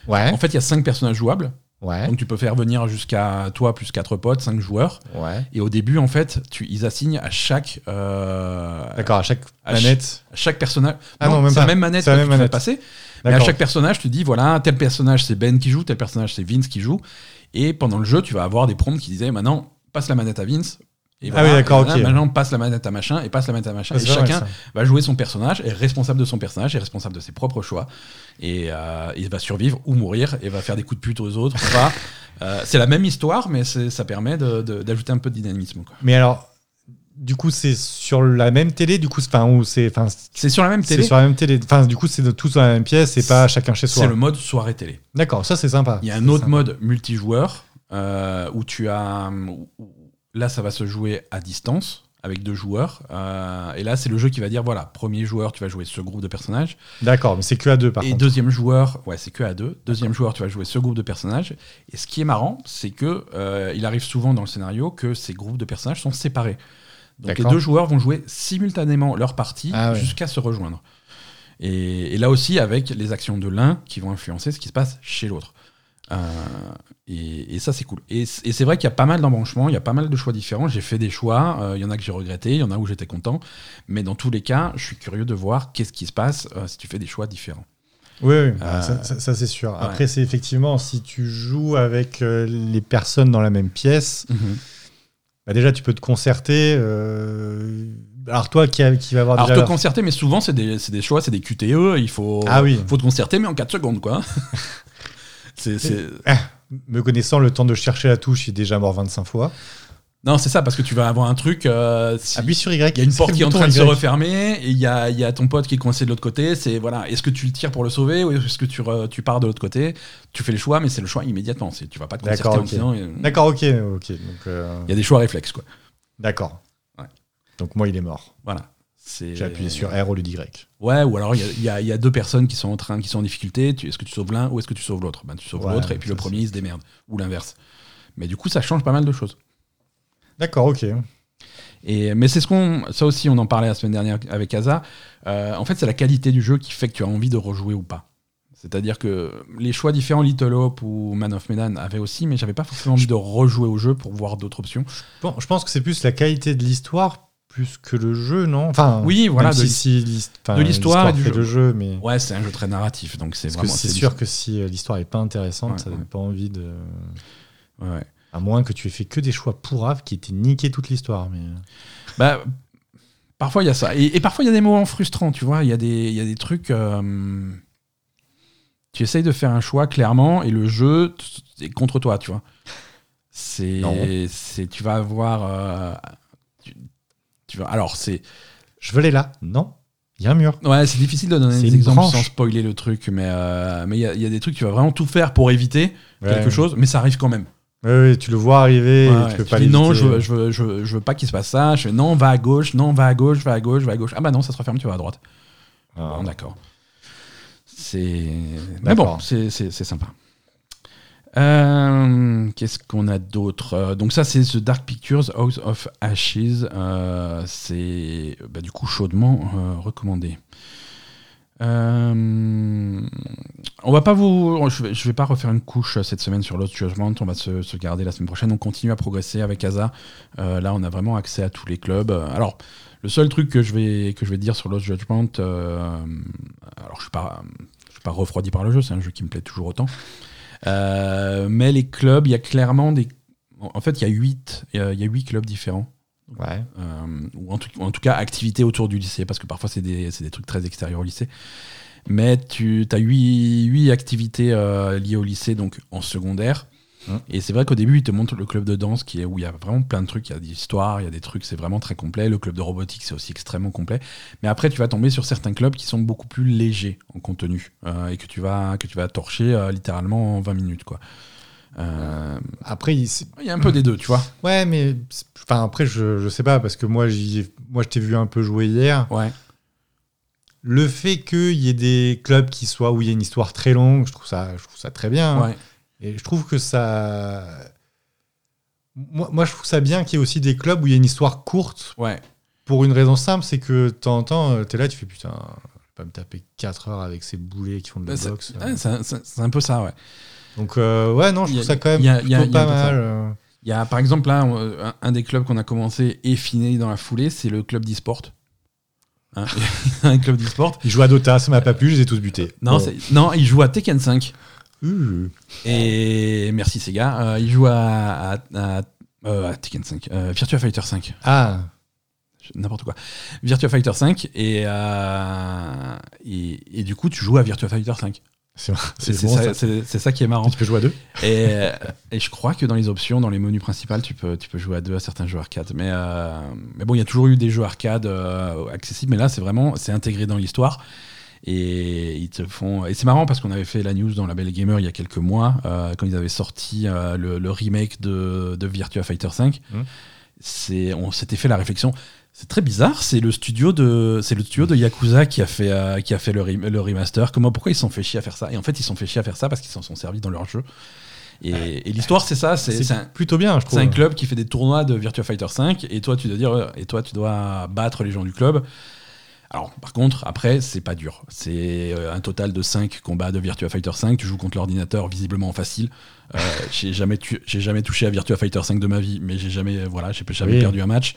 Ouais. En fait, il y a cinq personnages jouables. Ouais. Donc tu peux faire venir jusqu'à toi plus quatre potes, cinq joueurs. Ouais. Et au début, en fait, tu, ils assignent à chaque, euh, D'accord, à chaque à planète. à chaque personnage. Ah non, même c'est la même manette la tu même manette. passer. Mais à chaque personnage, tu dis voilà, tel personnage c'est Ben qui joue, tel personnage c'est Vince qui joue. Et pendant le jeu, tu vas avoir des prompts qui disaient maintenant, passe la manette à Vince. Et Ah oui, d'accord, et voilà, ok. Maintenant, passe la manette à machin et passe la manette à machin. Ah, et c'est chacun va jouer son personnage, est responsable de son personnage, est responsable de ses propres choix. Et euh, il va survivre ou mourir et va faire des coups de pute aux autres. Euh, c'est la même histoire, mais c'est- ça permet d'ajouter un peu de dynamisme. quoi. Mais alors, du coup, c'est sur la même télé, du coup, enfin, ou c'est, enfin, C'est sur la même c'est télé. sur la même télé. Enfin, du coup, c'est de- tous dans la même pièce, c'est pas chacun chez soi. C'est le mode soirée télé. D'accord, ça c'est sympa. Il y a C'est un autre sympa. mode multijoueur euh, où tu as. où- là, ça va se jouer à distance avec deux joueurs. euh, et là, c'est le jeu qui va dire voilà, premier joueur, tu vas jouer ce groupe de personnages. D'accord, mais c'est que à deux par et contre. deuxième joueur, ouais, c'est que à deux. Deuxième joueur, tu vas jouer ce groupe de personnages. Et ce qui est marrant, c'est que euh, il arrive souvent dans le scénario que ces groupes de personnages sont séparés. Donc les deux joueurs vont jouer simultanément leur partie Ah ouais. jusqu'à se rejoindre. Et, et là aussi avec les actions de l'un qui vont influencer ce qui se passe chez l'autre. Euh, et, et ça c'est cool. Et, c'est vrai qu'il y a pas mal d'embranchements, il y a pas mal de choix différents. J'ai fait des choix, euh, il y en a que j'ai regretté, il y en a où j'étais content. Mais dans tous les cas, je suis curieux de voir qu'est-ce qui se passe euh, si tu fais des choix différents. Oui, oui, Euh, ça, ça- ça, c'est sûr. Après, c'est effectivement si tu joues avec les personnes dans la même pièce, bah déjà tu peux te concerter. Alors toi qui, a- qui va avoir Alors déjà te concerter, mais souvent c'est des, c'est des choix, c'est des QTE, il faut, Ah oui. faut te concerter, mais en 4 secondes quoi. c'est- me connaissant, le temps de chercher la touche est déjà mort 25 fois. Non, c'est ça, parce que tu vas avoir un truc. euh, si- Appuie sur Y. Il y a une porte qui est en train de se refermer et il y a, il y a ton pote qui est coincé de l'autre côté. C'est voilà, est-ce que tu le tires pour le sauver ou est-ce que tu, re- tu pars de l'autre côté? Tu fais le choix, mais c'est le choix immédiatement. Tu vas pas te concerter D'accord, en ok. disant. euh, D'accord, ok, ok. Euh, Il y a des choix réflexes, quoi. d'accord. Ouais. Donc moi, il est mort. Voilà. J'ai appuyé sur R au lieu d'Y. Ouais, ou alors il y a- y, y deux personnes qui sont en train, qui sont en difficulté. Est-ce que tu sauves l'un ou est-ce que tu sauves l'autre? Ben tu sauves Ouais, l'autre et puis le premier il se démerde ou l'inverse. Mais du coup, ça change pas mal de choses. D'accord, ok. Et, mais c'est ce qu'on, ça aussi, on en parlait la semaine dernière avec Asa. Euh, en fait, c'est la qualité du jeu qui fait que tu as envie de rejouer ou pas. C'est-à-dire que les choix différents, Little Hope ou Man of Medan avaient aussi, mais j'avais pas forcément envie de rejouer au jeu pour voir d'autres options. Bon, je pense que c'est plus la qualité de l'histoire plus que le jeu, non? Enfin, Oui, voilà, de si, si de l'histoire et du jeu. le jeu, mais Ouais, c'est un jeu très narratif, donc c'est vraiment. c'est sûr que si euh, l'histoire est pas intéressante, Ouais, ça donne ouais. pas envie de. Ouais. À moins que tu aies fait que des choix pourraves qui étaient niqués toute l'histoire, mais. Bah, parfois il y a ça. Et, et parfois il y a des moments frustrants, tu vois. Il y, a des- il y a des trucs. euh, tu essayes de faire un choix clairement et le jeu est contre toi, tu vois. C'est. c'est- Tu vas avoir. euh, tu, tu alors, c'est. Je veux les là. Non. Il y a un mur. Ouais, c'est difficile de donner des exemples branche. sans spoiler le truc, mais euh, mais il y, a- il y a des trucs, tu vas vraiment tout faire pour éviter quelque chose, mais ça arrive quand même. Ouais, tu le vois arriver Ouais, et ouais. tu peux Tu pas dis non, je veux, je, veux, je, veux, je veux pas qu'il se passe ça. Je fais non, va à gauche, non, va à gauche, va à gauche, va à gauche. Ah bah non, ça se referme, tu vas à droite. Ah. Bon, d'accord. C'est. Mais bon, c'est sympa. Euh, Qu'est-ce qu'on a d'autre Euh, Donc, ça, c'est The Dark Pictures House of Ashes. Euh, c'est bah, du coup chaudement recommandé. On va pas vous. Je vais, vais pas refaire une couche cette semaine sur Lost Judgment. On va se, garder la semaine prochaine. On continue à progresser avec Asa. Là, on a vraiment accès à tous les clubs. Alors, le seul truc que je vais, que je vais dire sur Lost Judgment, alors je suis pas, je suis pas refroidi par le jeu, c'est un jeu qui me plaît toujours autant. Euh, mais les clubs, il y a clairement des. En fait, il y a huit, il y a huit clubs différents. Ouais. Euh, ou en tout, en tout cas activités autour du lycée, parce que parfois c'est des, des trucs très extérieurs au lycée. Mais tu as huit, huit activités euh, liées au lycée, donc en secondaire. Et c'est vrai qu'au début, ils te montrent le club de danse qui est, où il y a vraiment plein de trucs, il y a des histoires, il y a des trucs, c'est vraiment très complet. Le club de robotique, c'est aussi extrêmement complet. Mais après, tu vas tomber sur certains clubs qui sont beaucoup plus légers en contenu euh, et que tu vas, que tu vas torcher euh, littéralement en 20 minutes. Quoi. Euh, Après, il- Il y a un peu des deux, tu vois. ouais, mais enfin après, je, je sais pas parce que moi, moi, je t'ai vu un peu jouer hier. Ouais. Le fait qu'il y ait des clubs qui soient où il y a une histoire très longue, je trouve ça, je trouve ça très bien. hein. Et je trouve que ça. Moi, moi, je trouve ça bien qu'il y ait aussi des clubs où il y a une histoire courte Ouais. pour une raison simple c'est que de temps en temps, tu es là, tu fais putain, je vais pas me taper 4 heures avec ces boulets qui font de la c'est- boxe. ouais, c'est un peu ça, ouais. Donc, euh, ouais, non, je a- trouve ça quand même il y a- y a- plutôt il y a pas mal. euh. Il y a par exemple là euh, un, un des clubs qu'on a commencé et fini dans la foulée, c'est le club d'e-sport. Hein, un club d'e-sport. Ils jouent à Dota, ça m'a pas plu, je les ai tous butés. Non, non, il joue à Tekken 5. Euh, Et merci Sega. Euh, il joue à, à- à- euh, à Tekken 5, euh, Virtua Fighter 5. Ah, N'importe quoi. Virtua Fighter 5 et, euh, et, et du coup tu joues à Virtua Fighter 5. c'est bon, ça, qui est marrant. Tu peux jouer à deux Et, et je crois que dans les options, dans les menus principaux, tu peux, tu peux jouer à deux à certains jeux arcade. Mais, mais bon, il y a toujours eu des jeux arcade accessibles, mais là, c'est vraiment c'est intégré dans l'histoire. Et ils te font. Et c'est marrant parce qu'on avait fait la news dans la Belle Gamer il y a quelques mois, euh, quand ils avaient sorti euh, le, le remake de, de Virtua Fighter 5. Mhm. C'est, on s'était fait la réflexion. C'est très bizarre. C'est le studio de, c'est le studio de Yakuza qui a fait, euh, qui a fait le, rem- le remaster. Comment, pourquoi ils sont fait chier à faire ça? Et en fait, ils sont fait chier à faire ça parce qu'ils s'en sont servis dans leur jeu. Et, et l'histoire, c'est ça. C'est, plutôt bien, je trouve. c'est un club qui fait des tournois de Virtua Fighter 5 et toi tu dois dire et toi tu dois battre les gens du club. Alors par contre après c'est pas dur. C'est euh, un total de 5 combats de Virtua Fighter 5, tu joues contre l'ordinateur visiblement en facile. Euh, j'ai jamais tu- jamais touché à Virtua Fighter 5 de ma vie mais j'ai jamais voilà, j'ai Oui. perdu un match.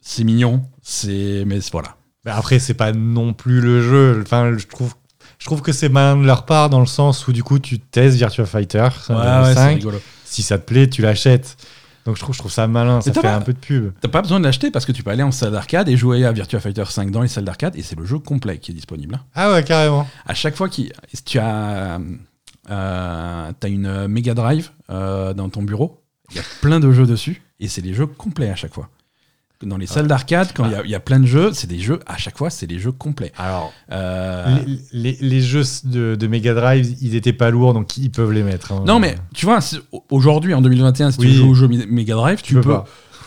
C'est mignon, c'est mais voilà. Mais après, c'est pas non plus le jeu. Enfin, je trouve, je trouve que c'est malin de leur part dans le sens où du coup, tu testes Virtua Fighter Ouais, euh, ouais, c'est 5. rigolo. Si ça te plaît, tu l'achètes. Donc je trouve, je trouve ça malin. Ça fait pas- un peu de pub. T'as pas besoin de l'acheter parce que tu peux aller en salle d'arcade et jouer à Virtua Fighter 5 dans les salles d'arcade et c'est le jeu complet qui est disponible. hein. Ah ouais, carrément. à chaque fois qu'il tu as euh, t'as une Mega Drive euh, dans ton bureau. Il y a plein de jeux dessus et c'est des jeux complets à chaque fois. Dans les salles d'arcade, quand il y a- il y, a plein de jeux, c'est des jeux à chaque fois, c'est des jeux complets. Alors, Euh, les, les- les jeux de, de Mega Drive, ils étaient pas lourds, donc ils peuvent les mettre. hein. Non, mais tu vois, aujourd'hui, en 2021, si Oui. tu joues au jeu Mi- Mega Drive, tu, peux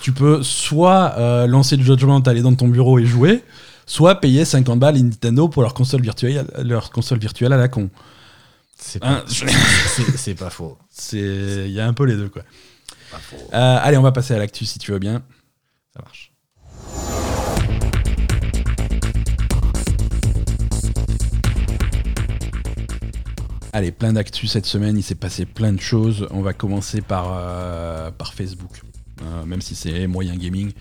tu peux soit euh, lancer le Judgment, aller dans ton bureau et jouer, soit payer 50 balles à Nintendo pour leur console virtuelle, leur console virtuelle à la con. C'est Hein, pas, c'est pas faux. Il y a un peu les deux, quoi. Pas faux. Euh, allez, on va passer à l'actu si tu veux bien. Ça marche. Allez, plein d'actu cette semaine, il s'est passé plein de choses. On va commencer par, euh, par Facebook, Euh, même si c'est moyen gaming.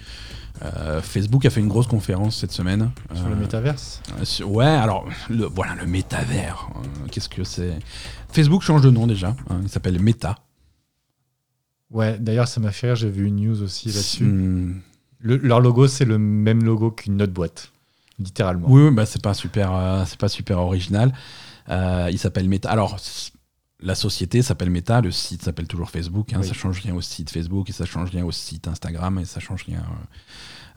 Euh, Facebook a fait une grosse conférence cette semaine. Sur le métaverse sur- Ouais, alors, le, voilà, le métavers. Qu'est-ce que c'est? Facebook change de nom déjà. hein, il s'appelle Meta. Ouais, d'ailleurs, ça m'a fait rire, j'ai vu une news aussi là-dessus. Le- leur logo, c'est le même logo qu'une autre boîte. Littéralement. Oui, bah, c'est pas super, euh, c'est pas super original. Euh, il s'appelle Meta. Alors, la société s'appelle Meta, le site s'appelle toujours Facebook. hein, Oui. Ça change rien au site Facebook et ça change rien au site Instagram et ça change rien.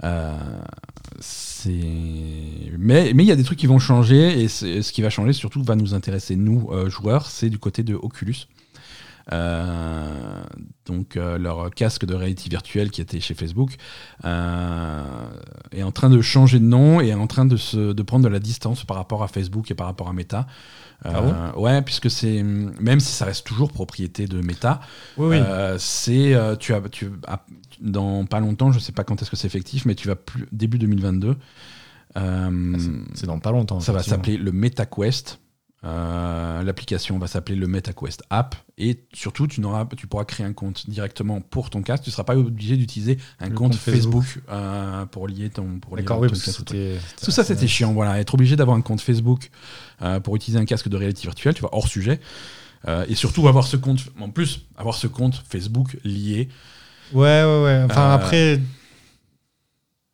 euh, c'est mais mais il y a des trucs qui vont changer et ce qui va changer surtout va nous intéresser nous joueurs, c'est du côté de Oculus. Euh, donc euh, leur casque de réalité virtuelle qui était chez Facebook euh, est en train de changer de nom et est en train de, se, de prendre de la distance par rapport à Facebook et par rapport à Meta. Ah Euh, Ouais, puisque c'est même si ça reste toujours propriété de Meta, Oui, oui. c'est tu as tu as- dans pas longtemps, je sais pas quand est-ce que c'est effectif, mais tu vas plus début 2022. euh, c'est dans pas longtemps. ça va s'appeler le MetaQuest. Euh, L'application va s'appeler le MetaQuest App et surtout tu, n'auras, tu pourras créer un compte directement pour ton casque. Tu ne seras pas obligé d'utiliser un compte, compte Facebook. Facebook, euh, pour lier ton pour lier ton oui, que casque. Tout ça c'était chiant. Voilà, être obligé d'avoir un compte Facebook euh, pour utiliser un casque de réalité virtuelle, tu vois, hors sujet. Et surtout avoir ce compte, en plus avoir ce compte Facebook lié. Ouais, ouais, ouais. Enfin, après,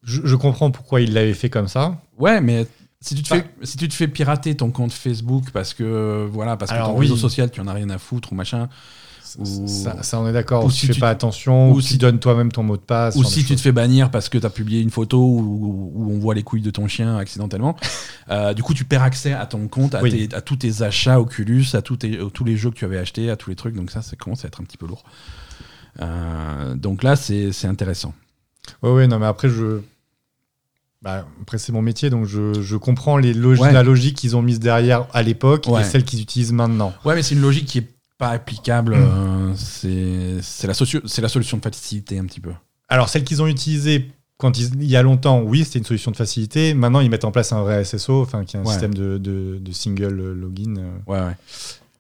je, je comprends pourquoi il l'avait fait comme ça. Ouais, mais si tu te fais si tu te fais pirater ton compte Facebook parce que voilà parce que ton oui. réseau social tu en as rien à foutre ou machin. Ou- Ça, ça, on est d'accord. ou si si tu fais pas attention, ou ou si- tu donnes toi-même ton mot de passe. Ou si tu te fais bannir parce que tu as publié une photo où, où on voit les couilles de ton chien accidentellement, euh, du coup tu perds accès à ton compte, à, Oui. tes- à tous tes achats Oculus, à tous, tes- à tous les jeux que tu avais achetés, à tous les trucs, donc ça, ça commence à être un petit peu lourd. Euh, donc là, c'est intéressant. Ouais, ouais, non, mais après, je. Bah, après, c'est mon métier, donc je, je comprends les log- Ouais. la logique qu'ils ont mise derrière à l'époque Ouais. et celle qu'ils utilisent maintenant. Ouais, mais c'est une logique qui est pas applicable. Mm. euh, c'est la, la solution de facilité un petit peu. Alors, celle qu'ils ont utilisée quand ils- il y a longtemps, oui, c'était une solution de facilité. Maintenant, ils mettent en place un vrai SSO, enfin, qui est un Ouais. système de, de- de single login, euh, Ouais, ouais.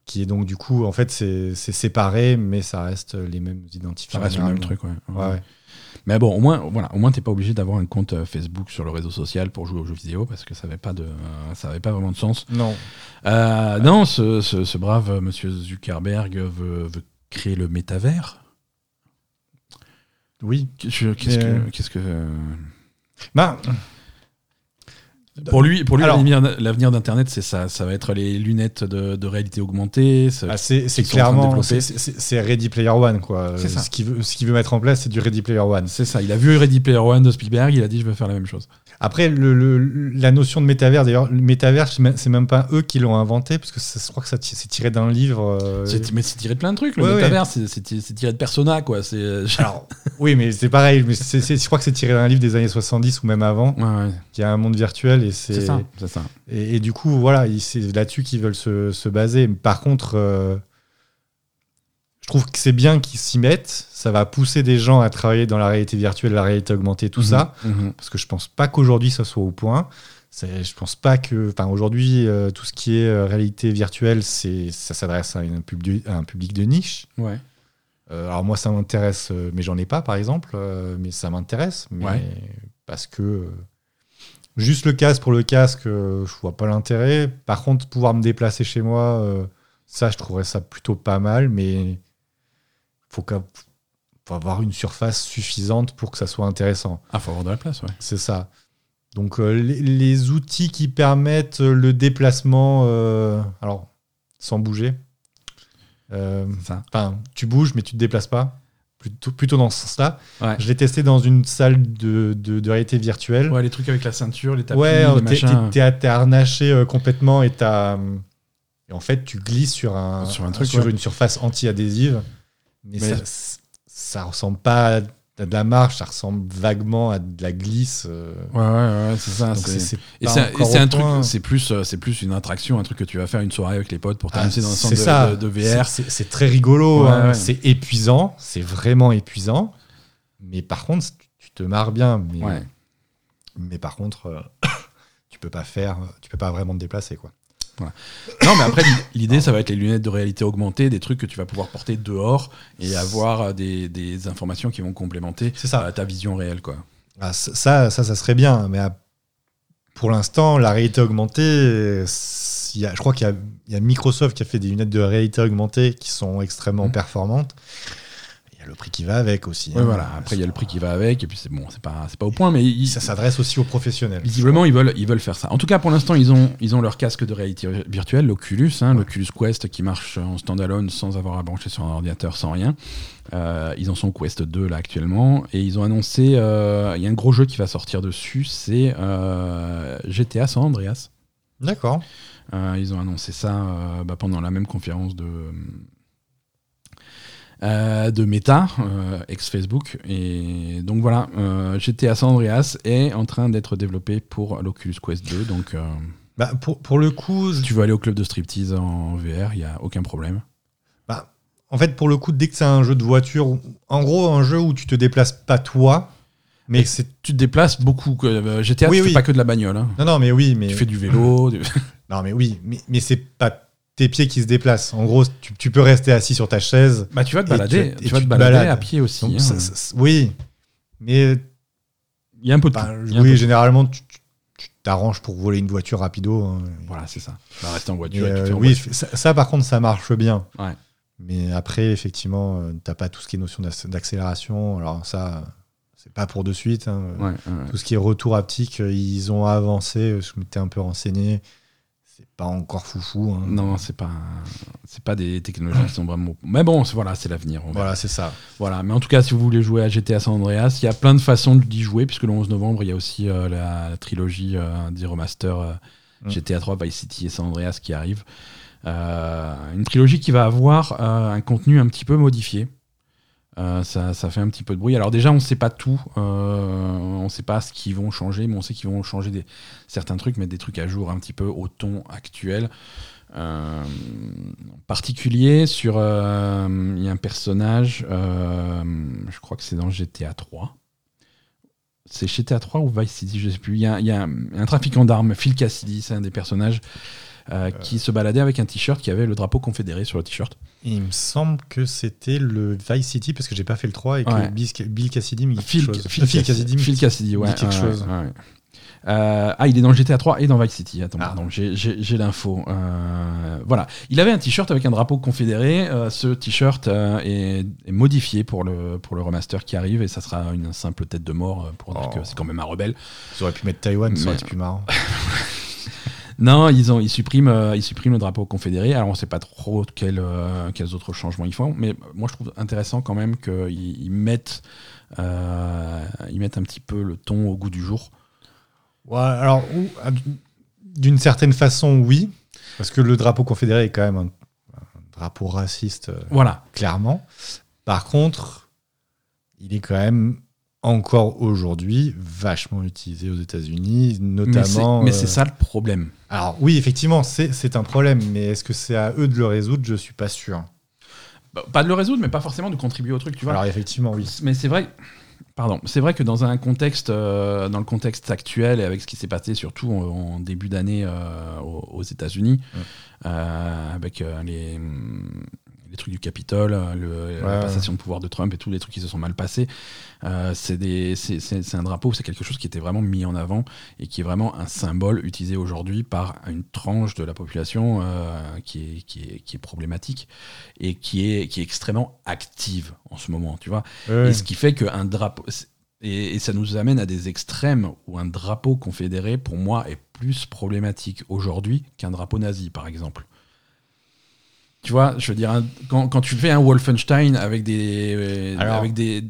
qui est donc, du coup, en fait, c'est séparé, mais ça reste les mêmes identifiants. Ça reste le même truc, ouais. Ouais, ouais. Mais bon, au moins, voilà, au moins t'es pas obligé d'avoir un compte euh, Facebook sur le réseau social pour jouer aux jeux vidéo parce que ça avait pas de, euh, ça avait pas vraiment de sens. Non. Euh, non, ce, ce- ce brave monsieur Zuckerberg veut, veut créer le métavers. Oui. Qu'est-ce que, qu'est-ce que Bah, pour lui, pour lui, l'avenir, d'Internet, c'est ça. Ça va être les lunettes de, de réalité augmentée. Ah, c'est clairement c'est- Ready Player One quoi. C'est ça. Ce qu'il veut, ce qu'il veut mettre en place, c'est du Ready Player One. c'est ça. Il a vu Ready Player One de Spielberg. Il a dit, je veux faire la même chose. Après, le, le- la notion de métavers, d'ailleurs, le métavers, c'est même pas eux qui l'ont inventé, parce que je crois que c'est tiré d'un livre. euh, mais c'est tiré de plein de trucs. Le Ouais, métavers, c'est, c'est tiré- de Persona, quoi. C'est. Alors, oui, mais c'est pareil. Mais je crois que c'est tiré d'un livre des années 70 ou même avant, Ouais, qui a un monde virtuel et C'est ça. Ça. Et, et du coup, voilà, il- c'est là-dessus qu'ils veulent se, se baser. Par contre, euh, trouve que c'est bien qu'ils s'y mettent. Ça va pousser des gens à travailler dans la réalité virtuelle, la réalité augmentée, tout ça. Mhm. Parce que je pense pas qu'aujourd'hui ça soit au point. Je pense pas que, enfin, aujourd'hui, euh, tout ce qui est euh, réalité virtuelle, c'est, ça s'adresse à, une publi- à un public de niche. Ouais. Euh, alors moi, ça m'intéresse, mais j'en ai pas, par exemple. mais ça m'intéresse, mais Ouais. parce que juste le casque pour le casque, je vois pas l'intérêt. Par contre, pouvoir me déplacer chez moi, ça, je trouverais ça plutôt pas mal, mais faut, faut avoir une surface suffisante pour que ça soit intéressant. Ah, faut avoir de la place, ouais. C'est ça. Donc euh, les, les outils qui permettent le déplacement, euh, alors sans bouger, Euh. Enfin, tu bouges, mais tu te déplaces pas. Plutôt, plutôt dans ce sens-là. Ouais. Je l'ai testé dans une salle de, de, de réalité virtuelle. Ouais, les trucs avec la ceinture, les tapis, Ouais, t'es- harnaché complètement et t'as. Et en fait, tu glisses sur un, Sur un truc, sur ouais. une surface anti-adhésive. Mais, Mais- ça, ça ressemble pas à de la marche, ça ressemble vaguement à de la glisse. euh. Ouais, ouais, ouais, c'est ça. C'est- un, truc, c'est plus, euh, c'est plus une attraction, un truc que tu vas faire une soirée avec les potes pour Ah, t'amuser dans un centre ça. de- de VR. C'est- très rigolo, Ouais, hein. c'est épuisant, c'est vraiment épuisant. Mais par contre, tu, te marres bien. Mais, mais par contre, euh, tu peux pas faire, tu peux pas vraiment te déplacer, quoi. Non, mais après, l'idée, ça va être les lunettes de réalité augmentée, des trucs que tu vas pouvoir porter dehors et avoir euh, des, des informations qui vont complémenter ça. euh, ta vision réelle, quoi. Ah, ça, ça, ça, serait bien. Mais pour l'instant, la réalité augmentée, s- il y a- je crois qu'il y a, il y a Microsoft qui a fait des lunettes de réalité augmentée qui sont extrêmement Mhm. performantes. Le prix qui va avec aussi. Ouais, hein. voilà. Après, il y a le prix qui va avec, et puis c'est bon, c'est pas, c'est pas au point, mais ils- Ça s'adresse aussi aux professionnels. Visiblement, ils veulent, ils veulent faire ça. En tout cas, pour l'instant, ils ont, ils ont leur casque de réalité virtuelle, l'Oculus, hein, l'Oculus Quest, qui marche en standalone sans avoir à brancher sur un ordinateur, sans rien. Euh, ils en sont au Quest 2 là actuellement, et ils ont annoncé, euh, il y a un gros jeu qui va sortir dessus, c'est euh, GTA San Andreas. D'accord. Ils ont annoncé ça bah, pendant la même conférence de, euh, de Meta, euh, ex-Facebook. Et donc voilà, euh, GTA San Andreas est en train d'être développé pour l'Oculus Quest 2. Donc Bah, pour, pour le coup, si tu veux aller au club de striptease en VR, il n'y a aucun problème. bah, en fait, pour le coup, dès que c'est un jeu de voiture, en gros, un jeu où tu te déplaces pas toi, mais Et c'est. Tu te déplaces beaucoup. GTA, Oui, tu oui. fais pas que de la bagnole. hein. Non, non, mais oui, mais. Tu fais du vélo. du- Non, mais oui, mais, mais c'est pas tes pieds qui se déplacent. En gros, tu, tu peux rester assis sur ta chaise. bah, tu vas te balader, tu- tu, vas te balader balades. à pied aussi. Donc, hein. ça- ça- oui, mais Il y a un peu de bah, peu oui, généralement, tu t'arranges pour voler une voiture rapido. hein. Voilà, c'est ça. Bah, rester en voiture. et euh, en oui, voiture. ça, ça, par contre, ça marche bien. Ouais. Mais après, effectivement, euh, t'as pas tout ce qui est notion d'ac- d'accélération. Alors ça, c'est pas pour de suite. hein. Ouais, ouais, ouais. Tout ce qui est retour haptique, euh, ils ont avancé. Je m'étais un peu renseigné. C'est pas encore foufou. hein. Non, c'est pas, c'est pas des technologies qui sont vraiment. Mais bon, c'est- voilà, c'est l'avenir. Voilà, c'est ça. Voilà. Mais en tout cas, si vous voulez jouer à GTA San Andreas, il y a plein de façons d'y jouer, puisque le 11 novembre, il y a aussi euh, la, la trilogie euh, des remasters euh, Mm. GTA 3, Vice City et San Andreas qui arrive. Une trilogie qui va avoir un contenu un petit peu modifié. Euh, ça, ça fait un petit peu de bruit. Alors déjà, on ne sait pas tout. Euh, on ne sait pas ce qu'ils vont changer, mais on sait qu'ils vont changer des, certains trucs, mettre des trucs à jour un petit peu au ton actuel. Euh, en particulier sur il y a un personnage je crois que c'est dans GTA 3 c'est GTA 3 ou Vice City je sais plus il y a, il y a un, un trafiquant d'armes Phil Cassidy c'est un des personnages qui se baladait avec un t-shirt qui avait le drapeau confédéré sur le t-shirt Il me semble que c'était le Vice City parce que j'ai pas fait le 3 et que Ouais. Bill, Cassidy me dit Phil, quelque chose. Phil Phil Cassidy, Phil Cassidy, ouais, dit quelque chose. ouais. Euh, ah, il est dans GTA 3 et dans Vice City. Attends, Ah. pardon, j'ai- l'info. Euh, voilà. Il avait un t-shirt avec un drapeau confédéré. Euh, ce t-shirt est, est modifié pour le, pour le remaster qui arrive et ça sera une simple tête de mort pour dire Oh. que c'est quand même un rebelle. Ils auraient pu mettre Taïwan, ça aurait été plus marrant. Non, ils, ont, ils, suppriment, euh, ils suppriment le drapeau confédéré. Alors, on ne sait pas trop quel, euh, quels autres changements ils font. Mais moi, je trouve intéressant quand même qu'ils ils mettent, euh, ils mettent un petit peu le ton au goût du jour. Ouais, alors, d'une certaine façon, oui. Parce que le drapeau confédéré est quand même un, un drapeau raciste, Voilà. clairement. Par contre, il est quand même encore aujourd'hui vachement utilisé aux États-Unis, Mais c'est- notamment. Mais euh, c'est ça le problème. Alors, oui, effectivement, c'est un problème, mais est-ce que c'est à eux de le résoudre? Je suis pas sûr. Bah, Pas de le résoudre, mais pas forcément de contribuer au truc, tu vois. Alors, effectivement, oui. Mais c'est vrai. Pardon, c'est vrai que dans un contexte, euh, dans le contexte actuel et avec ce qui s'est passé surtout en, en début d'année euh, aux, aux États-Unis, Ouais. euh, avec les, hum, les trucs du Capitole, euh, la passation de pouvoir de Trump et tous les trucs qui se sont mal passés, euh, c'est un drapeau, c'est quelque chose qui était vraiment mis en avant et qui est vraiment un symbole utilisé aujourd'hui par une tranche de la population euh, qui, est, qui, est, qui est problématique et qui est, qui est extrêmement active en ce moment, tu vois. Ouais. Et ce qui fait qu'un drapeau. Et, et ça nous amène à des extrêmes où un drapeau confédéré, pour moi, est plus problématique aujourd'hui qu'un drapeau nazi, par exemple. Tu vois, je veux dire, un- quand, quand tu fais un Wolfenstein avec des, euh, Alors- avec des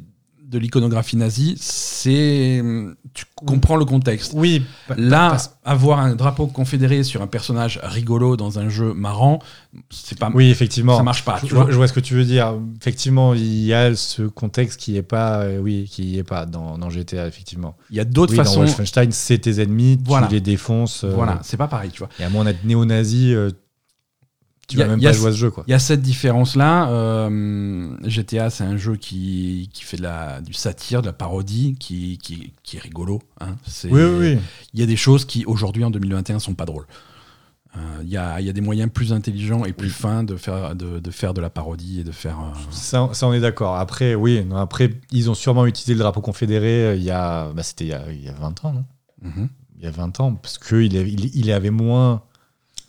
de l'iconographie nazie, c'est tu comprends le contexte. Oui, Là, avoir un drapeau confédéré sur un personnage rigolo dans un jeu marrant, c'est pas oui, effectivement. ça marche pas. Je, Tu vois je vois ce que tu veux dire. Effectivement, il y a ce contexte qui est pas, euh, oui, qui est pas dans, dans GTA, effectivement. Il y a d'autres Oui, dans façons. Wolfenstein, c'est tes ennemis, Voilà. tu les défonces. euh, Voilà, c'est pas pareil, tu vois. Et à moins d'être néo-nazi, euh, tu Y vas même y pas jouer à ce jeu. Il y a cette différence-là. euh, GTA, c'est un jeu qui, qui fait de la, du satire, de la parodie, qui, qui, qui est rigolo. hein. C'est- Oui, oui, oui. Il y a des choses qui, aujourd'hui, en 2021, sont pas drôles. Euh, Il y, a, il y a des moyens plus intelligents et plus fins de faire de, de faire de la parodie et de faire. euh, Ça, ça, on est d'accord. Après, oui, non, après, ils ont sûrement utilisé le drapeau confédéré euh, il y a, bah, c'était il y a, il y a 20 ans, non? Mhm. Il y a 20 ans, parce qu'il il, il avait moins,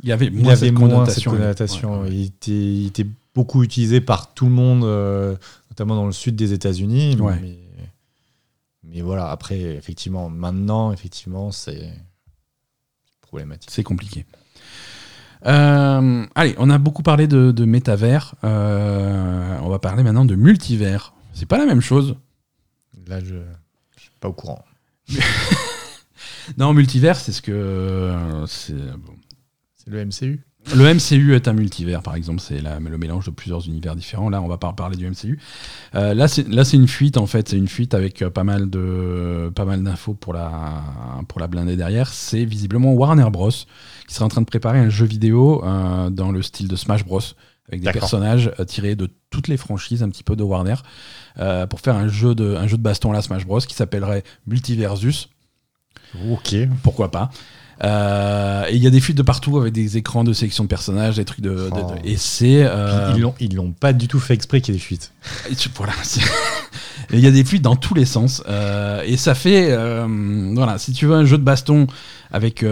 Il y avait il moins avait cette moins cette connotation. connotation. Ouais, ouais. Il, était, il était beaucoup utilisé par tout le monde, euh, notamment dans le sud des États-Unis. Ouais. Mais, mais voilà, après, effectivement, maintenant, effectivement, c'est problématique. C'est compliqué. Euh, allez, on a beaucoup parlé de, de métavers. Euh, on va parler maintenant de multivers. C'est pas la même chose. Là, je ne suis pas au courant. Non, multivers, c'est ce que. c'est- bon. Le MCU Le MCU est un multivers, par exemple, c'est le mélange de plusieurs univers différents. Là, on va pas parler du MCU. Euh, là, c'est une fuite en fait. C'est une fuite avec euh, pas mal de pas mal d'infos pour la pour la blindée derrière. C'est visiblement Warner Bros qui serait en train de préparer un jeu vidéo euh, dans le style de Smash Bros avec des personnages tirés de toutes les franchises un petit peu de Warner euh, pour faire un jeu de un jeu de baston à la Smash Bros qui s'appellerait Multiversus Ok. pourquoi pas. Euh, et il y a des fuites de partout avec des écrans de sélection de personnages, des trucs de. de- de- Oh. et c'est. euh, Ils l'ont- Ils l'ont pas du tout fait exprès qu'il y ait des fuites. voilà. Il y a des fuites dans tous les sens. euh, et ça fait. voilà, si tu veux un jeu de baston avec,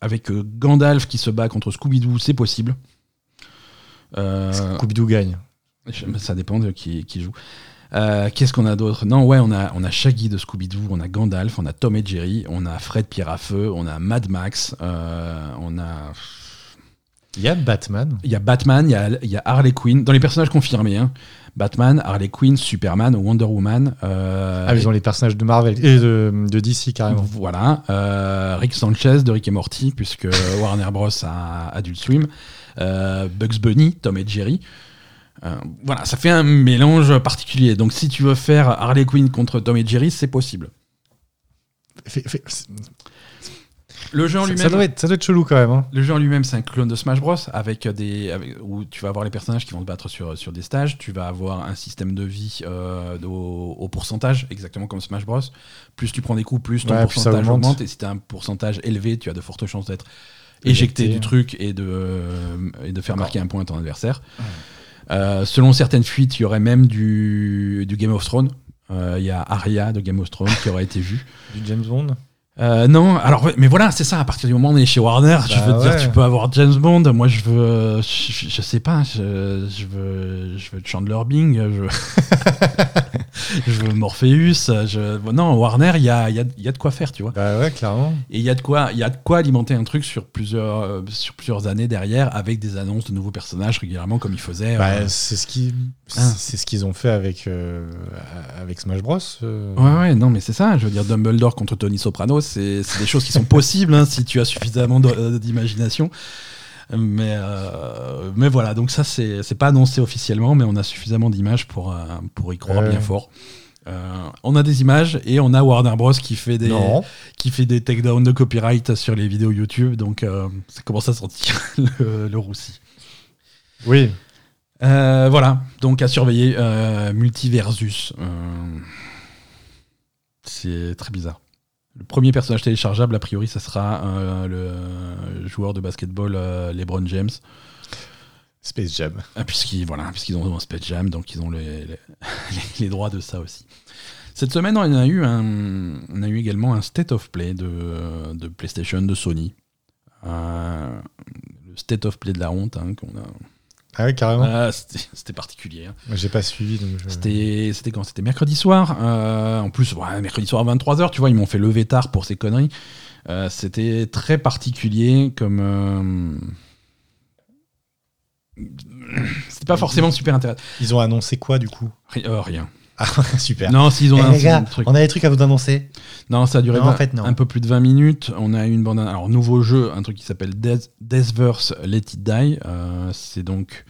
avec Gandalf qui se bat contre Scooby-Doo, c'est possible. Scooby-Doo gagne. ça dépend de qui, qui joue. Euh, Qu'est-ce qu'on a d'autre? Non, ouais, on a, on a Shaggy de Scooby-Doo, on a Gandalf, on a Tom et Jerry, on a Fred Pierre à Feu, on a Mad Max, euh, on a. Il y a Batman. Il y a Batman, il y a, il y a Harley Quinn, dans les personnages confirmés. hein. Batman, Harley Quinn, Superman, Wonder Woman. euh, Ah, ils ont les personnages de Marvel et de, de DC carrément. Voilà. euh, Rick Sanchez de Rick et Morty, puisque Warner Bros. a Adult Swim. euh, Bugs Bunny, Tom et Jerry. Euh, voilà, ça fait un mélange particulier. Donc si tu veux faire Harley Quinn contre Tom et Jerry, c'est possible. Fait- fait- c'est- Le jeu en ça, ça lui-même, être, ça doit être chelou quand même. hein. le jeu en lui-même, c'est un clone de Smash Bros avec des avec- où tu vas avoir les personnages qui vont se battre sur sur des stages. Tu vas avoir un système de vie euh, au, au pourcentage, exactement comme Smash Bros. Plus tu prends des coups, plus ton Ouais, ça pourcentage augmente. augmente. Et si tu as un pourcentage élevé, tu as de fortes chances d'être éjecté Éjecté. du truc et de euh, et de faire marquer un point à ton adversaire. Euh, selon certaines fuites, il y aurait même du, du Game of Thrones. Euh, Il y a Arya de Game of Thrones qui aurait été vue. Du James Bond? Euh, non, alors ouais, mais voilà, c'est ça. À partir du moment où on est chez Warner, je Bah veux te dire, ouais. tu peux avoir James Bond. Moi, je veux, je, je sais pas, je, je veux, je veux Chandler Bing, je veux, je veux Morpheus. Je, non, Warner, il y a, il y, a, y a de quoi faire, tu vois. Bah ouais, clairement. Et il y a de quoi, il y a de quoi alimenter un truc sur plusieurs, euh, sur plusieurs années derrière, avec des annonces de nouveaux personnages régulièrement, comme il faisait. Bah, euh, c'est ce qui, Ah. c'est ce qu'ils ont fait avec avec Smash Bros. Ouais, ouais, non, mais c'est ça. Je veux dire, Dumbledore contre Tony Soprano, c'est c'est des choses qui sont possibles hein, si tu as suffisamment euh, d'imagination. Mais, euh, mais voilà, donc ça, c'est c'est pas annoncé officiellement, mais on a suffisamment d'images pour, euh, pour y croire bien fort. Euh, on a des images et on a Warner Bros qui fait des Non. qui fait des takedowns de copyright sur les vidéos YouTube, donc euh, ça commence à sentir le, le roussi. Oui. Euh, voilà, donc à surveiller Multiversus. C'est très bizarre. Le premier personnage téléchargeable, a priori, ça sera euh, le joueur de basketball euh, LeBron James. Space Jam. Ah, puisqu'ils voilà, puisqu'ils ont un Space Jam, donc ils ont les, les- les droits de ça aussi. Cette semaine, on a eu, un, on a eu également un State of Play de, de PlayStation, de Sony. Euh, le State of Play de la honte hein, qu'on a. Ah carrément. Ah, C'était particulier. hein. J'ai pas suivi. Je- C'était quand? C'était mercredi soir. euh, en plus, ouais, mercredi soir à 23h, tu vois, ils m'ont fait lever tard pour ces conneries. Euh, C'était très particulier comme. euh, C'était pas forcément super intéressant. Ils ont annoncé quoi du coup? Ri- rien. Ah, super. Non, s'ils ont Eh, un, les gars, un truc. on a des trucs à vous annoncer. Non, ça a duré Non, en vingt- fait, non. un peu plus de 20 minutes. On a eu une bande. Alors, nouveau jeu, un truc qui s'appelle Death- Deathverse Let It Die. Euh, c'est donc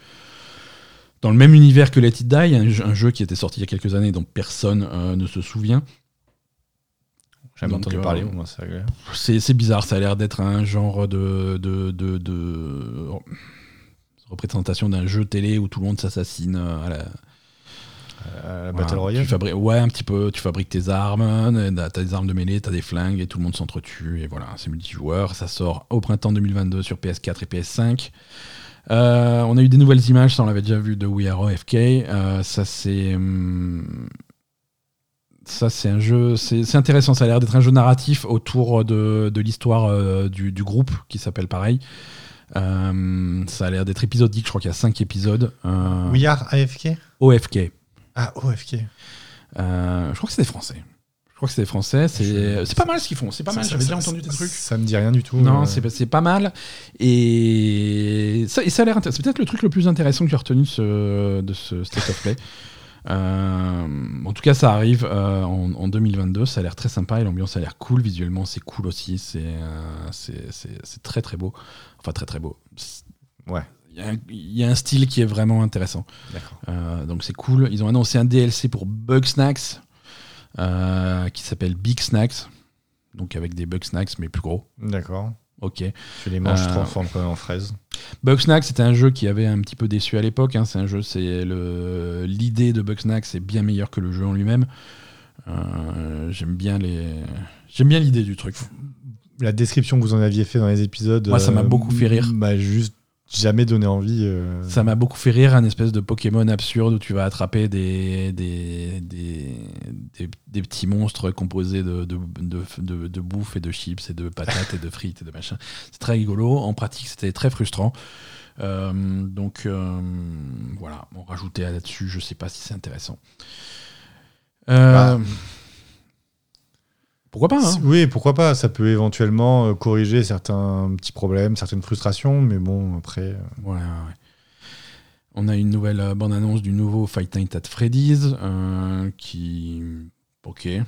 dans le même univers que Let It Die, un, jeu- un jeu qui était sorti il y a quelques années dont personne euh, ne se souvient. J'ai jamais Donc, entendu euh, parler, au moins c'est bizarre, ça a l'air d'être un genre de, de, de, de représentation d'un jeu télé où tout le monde s'assassine à la, Euh, Battle Royale. tu Ouais, un petit peu. Tu fabriques tes armes, euh, t'as des armes de mêlée, t'as des flingues et tout le monde s'entretue. Et voilà, c'est multijoueur. Ça sort au printemps 2022 sur PS4 et PS5. Euh, on a eu des nouvelles images, ça on l'avait déjà vu de We Are OFK. Euh, ça c'est. hum, ça c'est un jeu, c'est c'est intéressant, ça a l'air d'être un jeu narratif autour de, de l'histoire euh, du, du groupe qui s'appelle pareil. Ça a l'air d'être épisodique, je crois qu'il y a 5 épisodes. We Are AFK OFK. Ah, OFK. Euh, je crois que c'est des Français. Je crois que c'est des Français. C'est pas mal ce qu'ils font. C'est pas mal. J'avais déjà entendu des trucs. Ça me dit rien du tout. Non, euh. c'est c'est pas mal. Et ça, et ça a l'air intéressant. C'est peut-être le truc le plus intéressant que j'ai retenu de ce, de ce State of Play. Euh, en tout cas, ça arrive euh, en, en 2022. Ça a l'air très sympa et l'ambiance a l'air cool. Visuellement, c'est cool aussi. Euh, c'est- c'est très très beau. Enfin, très très beau. Ouais. Il y, a un- style qui est vraiment intéressant. Euh, donc c'est cool. Ils ont annoncé un DLC pour Bug Snacks euh, qui s'appelle Big Snacks. Donc avec des Bug Snacks mais plus gros. D'accord. Ok. Tu les manges, Euh, quand même en fraises. Bug Snacks c'était un jeu qui avait un petit peu déçu à l'époque. hein. C'est un jeu, c'est le l'idée de Bug Snacks est bien meilleure que le jeu en lui-même. Euh, j'aime bien les j'aime bien l'idée du truc. La description que vous en aviez fait dans les épisodes. Moi, ça m'a beaucoup fait rire. M'a juste jamais donné envie. euh, Ça m'a beaucoup fait rire, un espèce de Pokémon absurde où tu vas attraper des, des, des, des- des petits monstres composés de, de, de, de- de bouffe et de chips et de patates et de frites et de machin. C'est très rigolo. En pratique, c'était très frustrant. Euh, donc euh, voilà, on rajoutait là-dessus, je sais pas si c'est intéressant. Euh, Bah. Pourquoi pas hein Oui, pourquoi pas Ça peut éventuellement euh, corriger certains petits problèmes, certaines frustrations, mais bon, après. euh, Ouais. On a une nouvelle euh, bande-annonce du nouveau Fight Night at Freddy's euh, qui. Ok. Euh,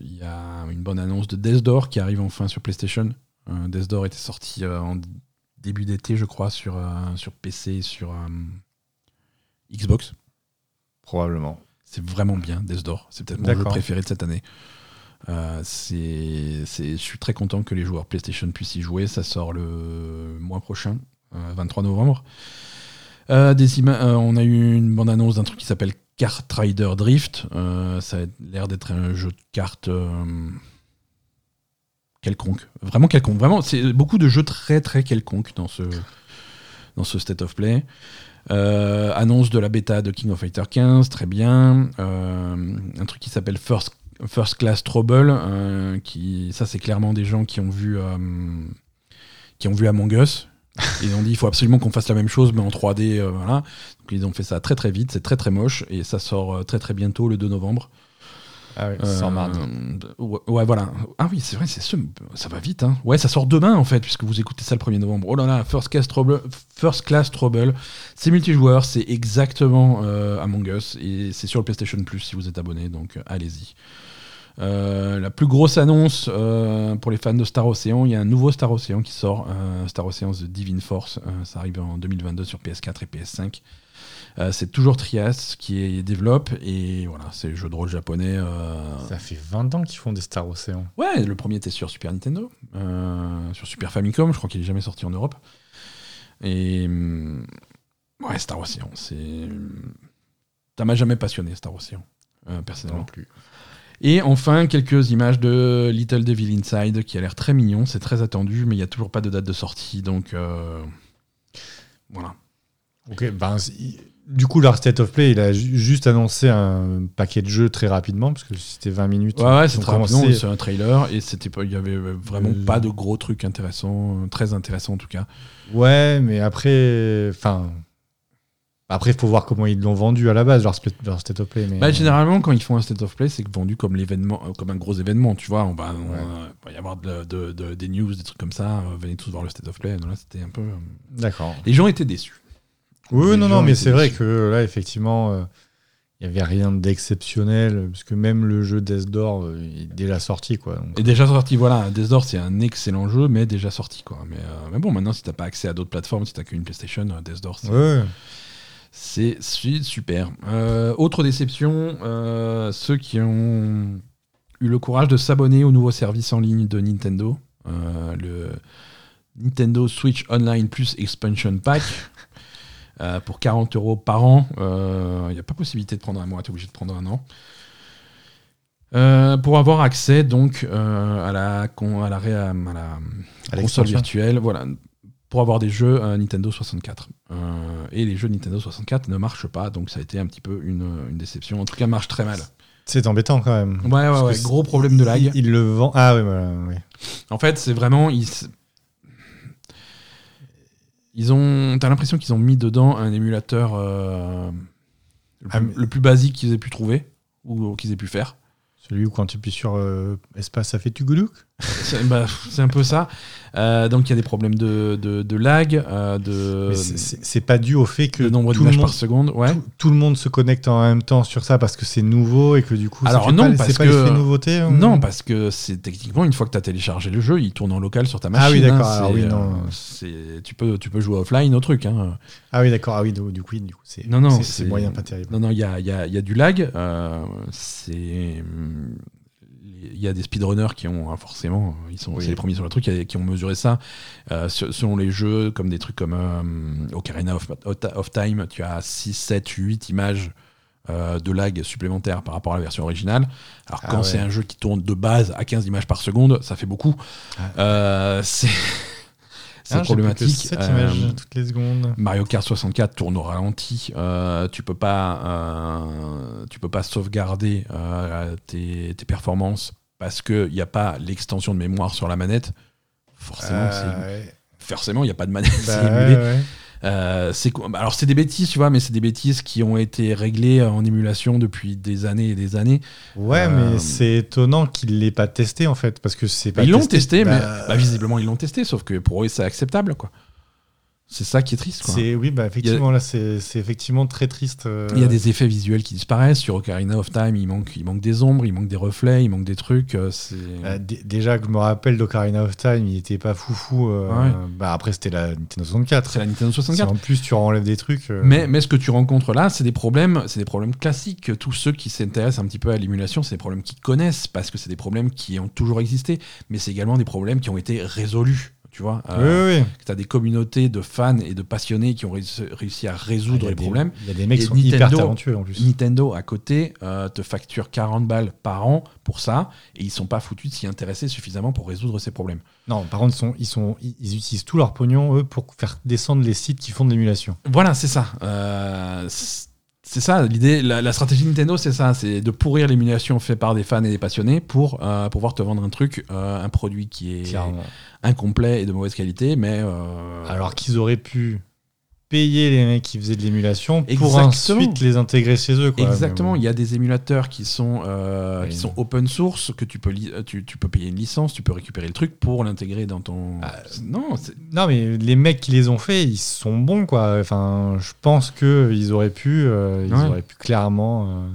Il y a une bande-annonce de Death Door qui arrive enfin sur PlayStation. Euh, Death Door était sorti euh, en début d'été, je crois, sur, euh, sur PC et sur euh, Xbox. probablement. C'est vraiment bien, Death Door. C'est peut-être mon jeu préféré de cette année. Euh, c'est, je suis très content que les joueurs PlayStation puissent y jouer. Ça sort le mois prochain, euh, 23 novembre. Euh, des euh, on a eu une bande-annonce d'un truc qui s'appelle Kart Rider Drift. Euh, ça a l'air d'être un jeu de cartes euh, quelconque. Vraiment quelconque. Vraiment, c'est beaucoup de jeux très très quelconques dans ce, dans ce State of Play. Euh, annonce de la bêta de King of Fighter 15, très bien. Euh, un truc qui s'appelle First, First Class Trouble, euh, qui, ça c'est clairement des gens qui ont vu, euh, qui ont vu Among Us. Ils ont dit il faut absolument qu'on fasse la même chose mais en 3D, euh, voilà. Donc ils ont fait ça très très vite, c'est très très moche et ça sort très très bientôt le 2 novembre. Ah oui, sans mardi. ouais, ouais, voilà. Ah oui, c'est vrai, c'est ce, ça va vite. Hein. Ouais, ça sort demain en fait, puisque vous écoutez ça le 1er novembre. Oh là là, First Class Trouble, First Class Trouble. c'est multijoueur, c'est exactement Among Us et c'est sur le PlayStation Plus si vous êtes abonné, donc allez-y. Euh, la plus grosse annonce euh, pour les fans de Star Ocean, il y a un nouveau Star Ocean qui sort, euh, Star Ocean The Divine Force. Euh, ça arrive en 2022 sur PS4 et PS5. Euh, c'est toujours Trias qui développe et voilà, c'est le jeu de rôle japonais. Ça fait 20 ans qu'ils font des Star Ocean. Ouais, le premier était sur Super Nintendo, sur Super Famicom, je crois qu'il est jamais sorti en Europe. Et hum, ouais, Star Ocean, c'est ça m'a jamais passionné Star Ocean, personnellement. Non plus. Et enfin, quelques images de Little Devil Inside qui a l'air très mignon, c'est très attendu, mais il n'y a toujours pas de date de sortie, donc euh, voilà. Ok, ben, du coup, leur State of Play, il a ju- juste annoncé un paquet de jeux très rapidement, parce que c'était 20 minutes. Ouais, ouais, c'est très commencé- c'est un trailer et c'était pas, il y avait vraiment Euh, pas de gros trucs intéressants, euh, très intéressants en tout cas. Ouais, mais après, enfin, Après, il faut voir comment ils l'ont vendu à la base, leur, split- leur State of Play. Mais... Bah, généralement, quand ils font un state of play, c'est vendu comme l'événement, euh, comme un gros événement. Tu vois, on va, on Ouais. va- il va y avoir de- de- de- des news, des trucs comme ça. euh, venez tous voir le state of play. Donc là, c'était un peu. euh, D'accord. Les gens étaient déçus. Oui, Les non, non, mais c'est vrai que là, effectivement, euh, il n'y avait rien d'exceptionnel, parce que même le jeu Death Door euh, est déjà sorti, quoi. donc- Et déjà sorti, voilà, Death Door, c'est un excellent jeu, mais déjà sorti, quoi. Mais, euh, mais bon, maintenant, si t'as pas accès à d'autres plateformes, si t'as qu'une PlayStation, euh, Death Door, c'est ouais. C'est super. Euh, autre déception, euh, ceux qui ont eu le courage de s'abonner au nouveau service en ligne de Nintendo, euh, le Nintendo Switch Online Plus Expansion Pack. pour 40 euros par an, il n'y a pas possibilité de prendre un mois, tu es obligé de prendre un an. Euh, pour avoir accès donc euh, à la, con- à la, à la À console virtuelle, voilà, pour avoir des jeux euh, Nintendo 64. Euh, et les jeux Nintendo 64 ne marchent pas, donc ça a été un petit peu une, une déception. En tout cas, marche très mal. C'est embêtant quand même. Ouais, ouais, ouais, gros problème de lag. Il, il le vend. Ah, oui, voilà, oui. En fait, c'est vraiment. Ils, ils ont. T'as l'impression qu'ils ont mis dedans un émulateur euh, le, Ah, plus, mais- le plus basique qu'ils aient pu trouver ou qu'ils aient pu faire. Celui où quand tu appuies sur euh, espace, ça fait tu bah, c'est un peu ça. Euh, donc il y a des problèmes de, de, de lag, euh, de, c'est- pas dû au fait que nombre tout, le monde, par seconde. Ouais. tout, tout le monde se connecte en même temps sur ça parce que c'est nouveau et que du coup. Alors non, pas, parce c'est pas que- nouveauté. hein Non, parce que c'est techniquement une fois que tu as téléchargé le jeu, il tourne en local sur ta machine. Ah oui, d'accord. hein, Alors c'est, oui, euh, tu, peux, tu peux jouer offline au truc. Hein. Ah oui, d'accord. Ah oui, du coup, du coup c'est Non, non, moyen pas terrible. Non, non, il y a, y a- y a du lag. c'est. Il y a des speedrunners qui ont hein, forcément, ils sont Oui. c'est les premiers sur le truc, qui, ont mesuré ça. Euh, selon les jeux, comme des trucs comme euh, Ocarina of, of Time, tu as 6, 7, 8 images euh, de lag supplémentaires par rapport à la version originale. Alors Ah quand ouais. c'est un jeu qui tourne de base à 15 images par seconde, ça fait beaucoup. Ah. Euh, c'est c'est Ah, problématique. sept Euh, images toutes les secondes. Mario Kart 64 tourne au ralenti. Euh, tu peux pas, euh, tu peux pas sauvegarder euh, tes, tes performances parce que il n'y a pas l'extension de mémoire sur la manette. Forcément, Euh, ouais. forcément, il n'y a pas de manette. Bah, c'est émulé. ouais. Euh, co- alors c'est des bêtises, tu vois, mais c'est des bêtises qui ont été réglées en émulation depuis des années et des années. Ouais, Euh, mais c'est étonnant qu'ils l'aient pas testé en fait, parce que c'est pas. Bah, ils l'ont testé, mais bah, bah, visiblement ils l'ont testé, sauf que pour eux c'est acceptable, quoi. C'est ça qui est triste, quoi. C'est oui, bah effectivement là, c'est c'est effectivement très triste. euh, Il y a des effets visuels qui disparaissent. Sur Ocarina of Time, il manque, il manque des ombres, il manque des reflets, il manque des trucs. euh, C'est... euh, d- déjà que je me rappelle d'Ocarina of Time, il était pas foufou. euh, Ouais. Bah après c'était la Nintendo 64. C'est la Nintendo Si 64. en plus tu enlèves des trucs. Mais, mais ce que tu rencontres là, c'est des problèmes, c'est des problèmes classiques. Tous ceux qui s'intéressent un petit peu à l'émulation, c'est des problèmes qu'ils connaissent parce que c'est des problèmes qui ont toujours existé. Mais c'est également des problèmes qui ont été résolus. Tu vois, Euh, oui, oui. tu as des communautés de fans et de passionnés qui ont réussi à Ah, résoudre y a les des- problèmes. Il y a des mecs Et qui sont Nintendo- hyper talentueux en plus. Nintendo à côté euh, te facture 40 balles par an pour ça et ils sont pas foutus de s'y intéresser suffisamment pour résoudre ces problèmes. Non, par contre, ils, sont, ils, sont, ils ils utilisent tout leur pognon, eux, pour faire descendre les sites qui font de l'émulation. Voilà, c'est ça. Euh, c'est c'est ça l'idée. La, la stratégie Nintendo, c'est ça, c'est de pourrir l'émulation faite par des fans et des passionnés pour euh, pouvoir te vendre un truc, euh, un produit qui est Clairement. incomplet et de mauvaise qualité, mais euh, Alors qu'ils auraient pu payer les mecs qui faisaient de l'émulation pour ensuite les intégrer chez eux. Quoi. Exactement, il y a des émulateurs qui sont, euh, Oui. qui sont open source, que tu peux, li- tu, tu peux payer une licence, tu peux récupérer le truc pour l'intégrer dans ton... Ah, non. Non, mais les mecs qui les ont fait, ils sont bons, quoi. Enfin, je pense qu'ils auraient pu, euh, ils Ouais. auraient pu clairement euh,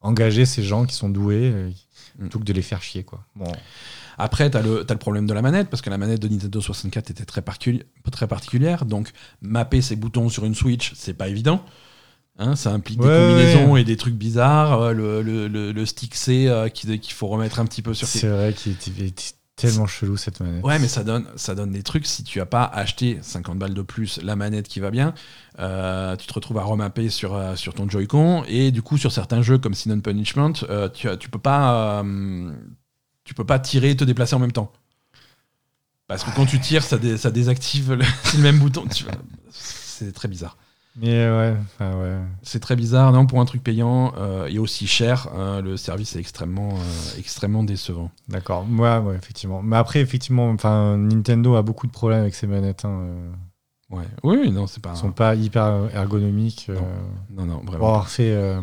engager ces gens qui sont doués euh, Mm. plutôt que de les faire chier, quoi. Bon. Après, tu as, le t'as le problème de la manette, parce que la manette de Nintendo 64 était très, particuli- très particulière. Donc, mapper ses boutons sur une Switch, c'est pas évident. Hein, ça implique Ouais, des combinaisons ouais. et des trucs bizarres. euh, le, le- le- le stick C euh, qui- qu'il faut remettre un petit peu sur C'est vrai qu'il était, tellement chelou cette manette. Ouais, mais ça donne, ça donne des trucs. Si tu as pas acheté 50 balles de plus la manette qui va bien, euh, tu te retrouves à remapper sur, euh, sur ton Joy-Con. Et du coup, sur certains jeux comme Sin Punishment, tu, as- tu peux pas. Euh, tu peux pas tirer et te déplacer en même temps. Parce que quand tu tires, ça, dé- ça désactive le, c'est le même bouton. Tu vois. C'est très bizarre. Mais ouais, enfin, ouais. C'est très bizarre. Non, pour un truc payant euh, et aussi cher, hein, le service est extrêmement, euh, extrêmement décevant. D'accord, moi, ouais, effectivement. Mais après, effectivement, enfin, Nintendo a beaucoup de problèmes avec ses manettes. hein, euh. Ouais. Oui, non, c'est pas. Ils sont pas hyper ergonomiques. euh, Non, non, pour vraiment. avoir fait euh,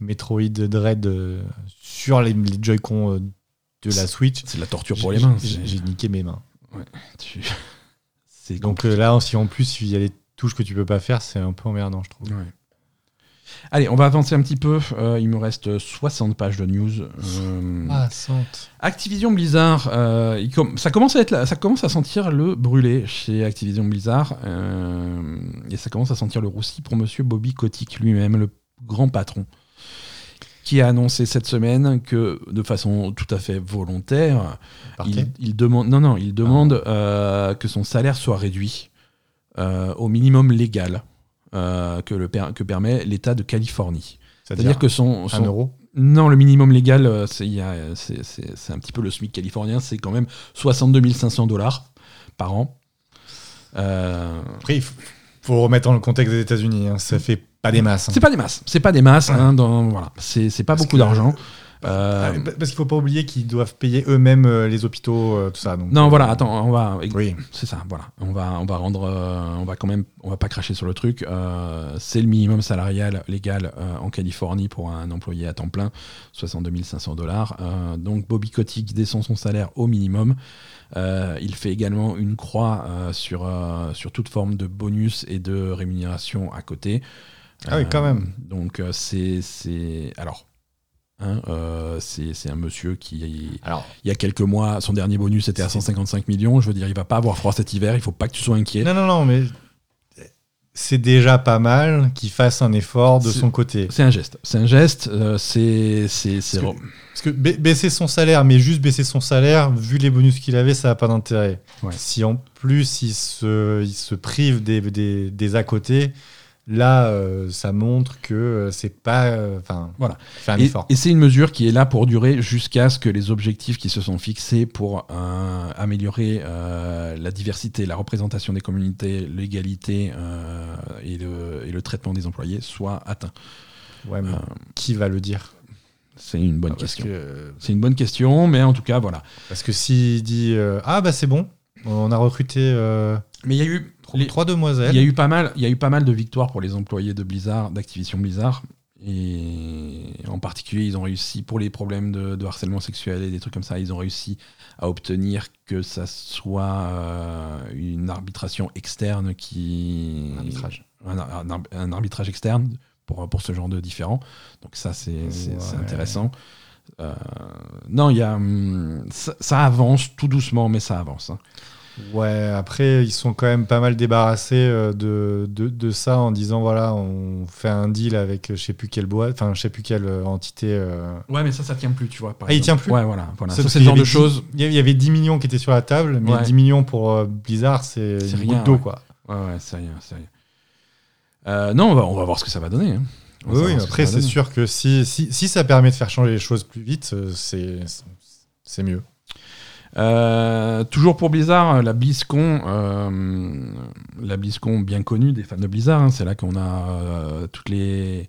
Metroid Dread euh, sur les, les Joy-Con euh, de la Switch, C'est de la torture pour les mains. j'ai niqué mes mains. tu- Donc euh, là, si en plus il y a les touches que tu peux pas faire, c'est un peu emmerdant, je trouve. Ouais. Allez, on va avancer un petit peu. Euh, il me reste 60 pages de news. Euh, Ah. Activision Blizzard, euh, il com- ça, commence à être là- ça commence à sentir le brûlé chez Activision Blizzard. euh, et ça commence à sentir le roussi pour monsieur Bobby Kotick lui-même, le grand patron, qui a annoncé cette semaine que, de façon tout à fait volontaire, il, il demande, non, non, il demande euh, que son salaire soit réduit euh, au minimum légal euh, que, le per- que permet l'État de Californie. C'est-à-dire que son, un euro? non, le minimum légal, c'est un petit peu le SMIC californien, c'est quand même 62 500 dollars par an. Après, il faut, faut remettre dans le contexte des États-Unis. hein. Ça fait pas des masses. hein. c'est pas des masses, c'est pas des masses, Ouais. hein, dans, voilà, c'est pas Parce beaucoup que- d'argent. Ah, Euh, Parce qu'il faut pas oublier qu'ils doivent payer eux-mêmes euh, les hôpitaux, euh, tout ça. donc, non, voilà, attends, on va, Oui. c'est ça, voilà, on va, on va rendre, on va quand même, on va pas cracher sur le truc. c'est le minimum salarial légal en Californie pour un employé à temps plein, 62 500 dollars. Donc Bobby Kotick descend son salaire au minimum. Il fait également une croix sur, sur toute forme de bonus et de rémunération à côté. Ah oui, quand même. Donc euh, c'est, c'est, alors. hein, euh, c'est, c'est un monsieur qui, Alors, il y a quelques mois, son dernier bonus était à C'est- 155 millions. Je veux dire, il va pas avoir froid cet hiver. Il faut pas que tu sois inquiet. non, non, non, mais c'est déjà pas mal qu'il fasse un effort de C'est- son côté. C'est un geste. C'est un geste. euh, c'est, c'est, c'est- Parce Parce que ba- baisser son salaire, mais juste baisser son salaire, vu les bonus qu'il avait, ça n'a pas d'intérêt. Ouais. Si en plus il se, il se prive des, des, des à côté, là, euh, ça montre que euh, c'est pas. euh, Enfin, Voilà. un Et, effort. et c'est une mesure qui est là pour durer jusqu'à ce que les objectifs qui se sont fixés pour euh, améliorer euh, la diversité, la représentation des communautés, l'égalité euh, et, le, et le traitement des employés soient atteints. Ouais, mais euh, qui va le dire? C'est une bonne Ah, question. que, C'est une bonne question, mais en tout cas, voilà. parce que s'il dit euh, Ah, bah c'est bon, on a recruté euh, Mais il y a eu les- trois demoiselles. Il y a eu pas mal, il y a eu pas mal de victoires pour les employés de Blizzard, d'Activision Blizzard. Et en particulier, ils ont réussi, pour les problèmes de, de harcèlement sexuel et des trucs comme ça, ils ont réussi à obtenir que ça soit euh, une arbitration externe qui. Un arbitrage. Un, un- un arbitrage externe pour, pour ce genre de différends. Donc ça, c'est Ouais. intéressant. Euh, non, il y a. hum, Ça, ça avance tout doucement, mais ça avance. hein. Ouais, après, ils sont quand même pas mal débarrassés euh, de, de, de ça en disant voilà, on fait un deal avec euh, je sais plus quelle boîte, enfin, je sais plus quelle euh, entité. euh. Ouais, mais ça, ça tient plus, tu vois. par Ah, il tient plus Ouais, voilà. voilà. C'est Ça, le genre de choses. 10 Il y avait- il y avait 10 millions qui étaient sur la table, mais Ouais. 10 millions pour euh, Blizzard, c'est une rien, goutte d'eau, ouais. quoi. Ouais, ouais, c'est rien, c'est rien. Euh, non, on va, on va voir ce que ça va donner. hein. Oui, oui, après, c'est sûr que si, si, si ça permet de faire changer les choses plus vite, c'est mieux. Euh, toujours pour Blizzard, la BlizzCon, euh, la BlizzCon bien connue des fans de Blizzard, hein, c'est là qu'on a euh, toutes les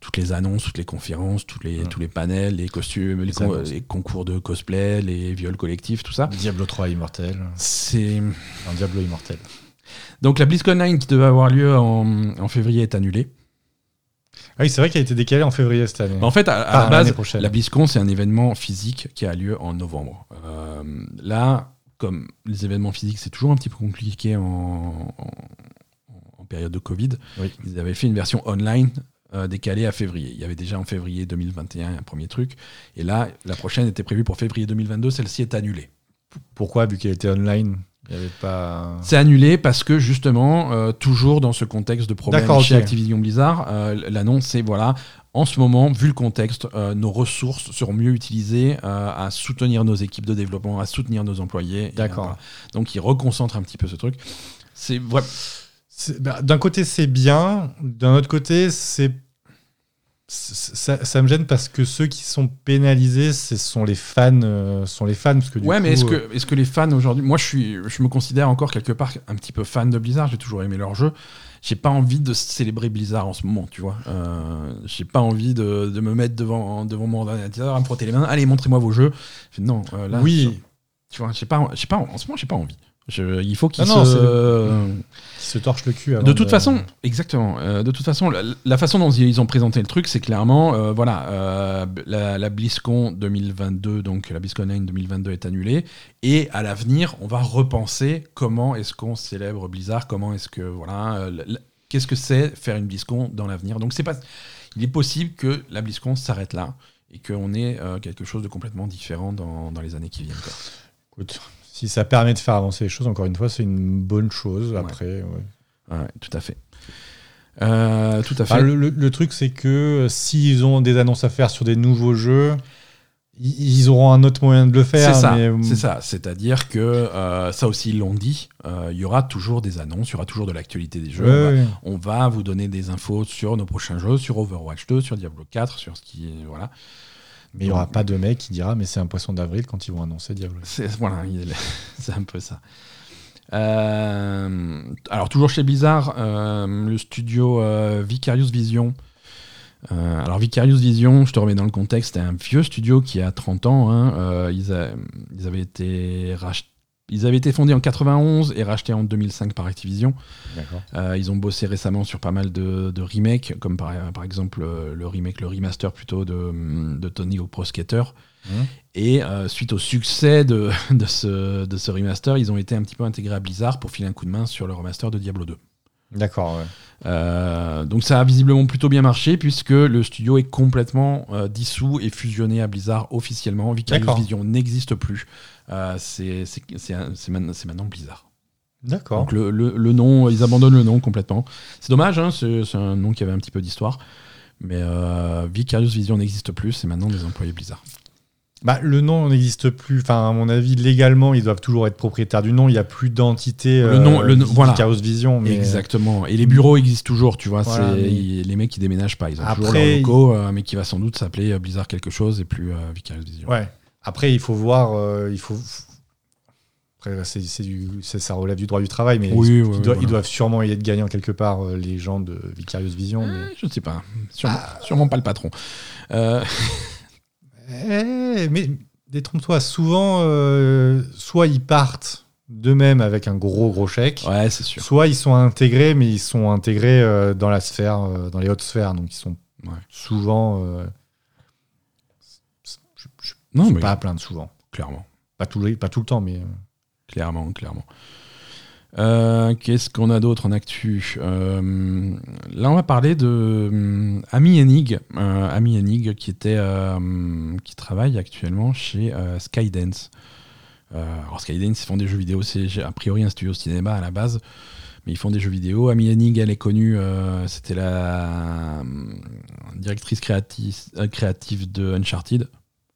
toutes les annonces, toutes les conférences, tous les, Ouais. tous les panels, les costumes, les, Les con- annonces. les concours de cosplay, les viols collectifs, tout ça. Diablo 3 immortel, C'est un Diablo immortel. donc la BlizzCon 9 qui devait avoir lieu en, en février est annulée. Ah oui, c'est vrai qu'elle a été décalée en février cette année. En fait, à, à Ah, la base, la BlizzCon, c'est un événement physique qui a lieu en novembre. Euh, là, comme les événements physiques, c'est toujours un petit peu compliqué en, en- en période de Covid, Oui. ils avaient fait une version online euh, décalée à février. Il y avait déjà en février 2021 un premier truc. Et là, la prochaine était prévue pour février 2022. Celle-ci est annulée. Pourquoi, vu qu'elle était online? Pas. C'est annulé parce que justement, euh, toujours dans ce contexte de problème chez. Activision Blizzard, euh, l'annonce c'est voilà, en ce moment, vu le contexte, euh, nos ressources seront mieux utilisées euh, à soutenir nos équipes de développement, à soutenir nos employés. D'accord. voilà. Donc ils reconcentrent un petit peu ce truc. C'est vrai. Bah, D'un côté, c'est bien. D'un autre côté, c'est c'est- ça, ça me gêne parce que ceux qui sont pénalisés, ce sont les fans, euh, sont les fans parce que du Ouais, mais est-ce euh, que, est que les fans aujourd'hui, moi je suis, je me considère encore quelque part un petit peu fan de Blizzard. J'ai toujours aimé leur jeu. J'ai pas envie de célébrer Blizzard en ce moment, tu vois. Euh, j'ai pas envie de, de me mettre devant, devant mon ordinateur, à me frotter les mains. Allez, montrez-moi vos jeux. Non, euh, là, oui, je- tu vois, j'ai pas, j'ai pas, en ce moment, j'ai pas envie. Je- il faut Ah non, se... Torche le cul. avant De toute façon, exactement. euh, de toute façon, la, la façon dont ils ont présenté le truc, c'est clairement, euh, voilà, euh, la, la BlizzCon 2022, donc la BlizzCon 9 2022 est annulée, et à l'avenir, on va repenser comment est-ce qu'on célèbre Blizzard, comment est-ce que, voilà, euh, qu'est-ce que c'est faire une BlizzCon dans l'avenir. Donc c'est pas, il est possible que la BlizzCon s'arrête là et qu'on ait euh, quelque chose de complètement différent dans, dans les années qui viennent. quoi. Écoute, si ça permet de faire avancer les choses, encore une fois, c'est une bonne chose. Après, ouais. Ouais, tout à fait. Euh, tout à fait. Enfin, le, le- le truc, c'est que euh, s'ils ont des annonces à faire sur des nouveaux jeux, ils auront un autre moyen de le faire. C'est ça, mais, euh, c'est ça. C'est-à-dire que euh, ça aussi ils l'ont dit. euh, Il y aura toujours des annonces, il y aura toujours de l'actualité des jeux. ouais, on, va, ouais. on va vous donner des infos sur nos prochains jeux, sur Overwatch 2, sur Diablo 4, sur ce qui voilà. Mais il n'y aura pas de mec qui dira mais c'est un poisson d'avril quand ils vont annoncer Diablo. Voilà, il- c'est un peu ça. Euh, alors toujours chez Blizzard, euh, le studio euh, Vicarious Vision. Euh, alors Vicarious Vision, je te remets dans le contexte, c'est un vieux studio qui a 30 ans. hein. Ils, ils avaient été rach- ils avaient été fondés en 91 et rachetés en 2005 par Activision. Euh, ils ont bossé récemment sur pas mal de, de remakes, comme par, par exemple euh, le remake, le remaster plutôt de, de Tony Hawk Pro Skater. Mhm. Et euh, suite au succès de, de, ce, de ce remaster, ils ont été un petit peu intégrés à Blizzard pour filer un coup de main sur le remaster de Diablo 2. D'accord, ouais. Euh, donc ça a visiblement plutôt bien marché puisque le studio est complètement euh, dissous et fusionné à Blizzard officiellement. Vicarious. Vision n'existe plus. Euh, c'est maintenant, Blizzard. D'accord. Donc le, le- le nom, ils abandonnent le nom complètement. C'est dommage, hein, c'est un nom qui avait un petit peu d'histoire. Mais euh, Vicarious Vision n'existe plus, c'est maintenant des employés Blizzard. Bah, le nom n'existe plus. Enfin, à mon avis, légalement, ils doivent toujours être propriétaires du nom. Il n'y a plus d'entité. Le nom- le nom- voilà. Vision. Mais... Exactement. Et les bureaux existent toujours, tu vois. Voilà, mais- ils- les mecs qui déménagent pas. Ils ont toujours Après, leur locaux, euh, mais qui va sans doute s'appeler euh, Blizzard quelque chose et plus euh, Vicarious Vision. Ouais. Après, il faut voir. euh, il faut. Après, du, c'est- ça relève du droit du travail, mais Oui, ils, oui, ils oui, doivent, voilà. ils doivent sûrement y être gagnants quelque part, euh, les gens de Vicarious Vision. mais- Euh, je ne sais pas. Sûrement, Ah. sûrement pas le patron. Euh, Eh, mais détrompe-toi, souvent, soit ils partent d'eux-mêmes avec un gros gros chèque, ouais, c'est sûr. soit ils sont intégrés, mais ils sont intégrés euh, dans la sphère, euh, dans les hautes sphères, donc ils sont Ouais. souvent. euh, Non, mais pas à plaindre souvent. clairement. Pas tout, le- pas tout le temps, mais. euh, Clairement, clairement. Euh, Qu'est-ce qu'on a d'autre en actu Euh, Là, on va parler de hum, Ami Enig, euh, Ami Enig qui était, euh, qui travaille actuellement chez Skydance. Alors Skydance, ils font des jeux vidéo, c'est a priori un studio cinéma à la base, mais ils font des jeux vidéo. Ami Enig, elle est connue, c'était la hum, directrice créative, créative de Uncharted.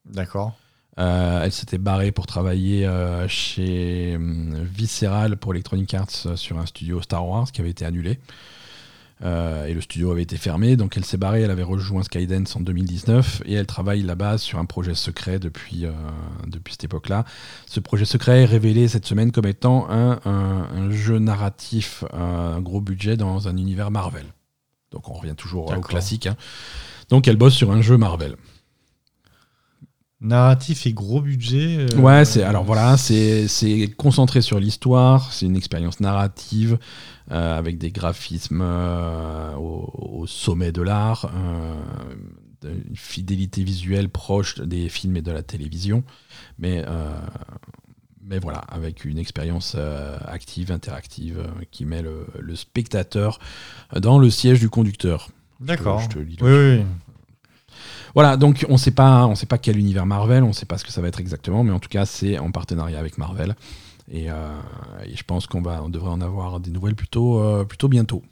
D'accord. Euh, elle s'était barrée pour travailler euh, chez hum, Visceral pour Electronic Arts euh, sur un studio Star Wars qui avait été annulé. Euh, et le studio avait été fermé, donc elle s'est barrée, elle avait rejoint Skydance en 2019 et elle travaille là-bas sur un projet secret depuis, depuis cette époque-là. Ce projet secret est révélé cette semaine comme étant un, un- un jeu narratif, un gros budget dans un univers Marvel. Donc on revient toujours au classique. hein. Donc elle bosse sur un jeu Marvel. Narratif et gros budget. euh, Ouais, c'est alors voilà, c'est concentré sur l'histoire, c'est une expérience narrative euh, avec des graphismes euh, au, au sommet de l'art, une fidélité visuelle proche des films et de la télévision, mais mais voilà, avec une expérience active, interactive, qui met le, le spectateur dans le siège du conducteur. D'accord. Je te- je te lis le- Oui, oui. Voilà, donc on sait pas, on sait pas quel univers Marvel, on sait pas ce que ça va être exactement, mais en tout cas c'est en partenariat avec Marvel. Et, euh, et je pense qu'on va, on devrait en avoir des nouvelles plutôt, euh, plutôt bientôt.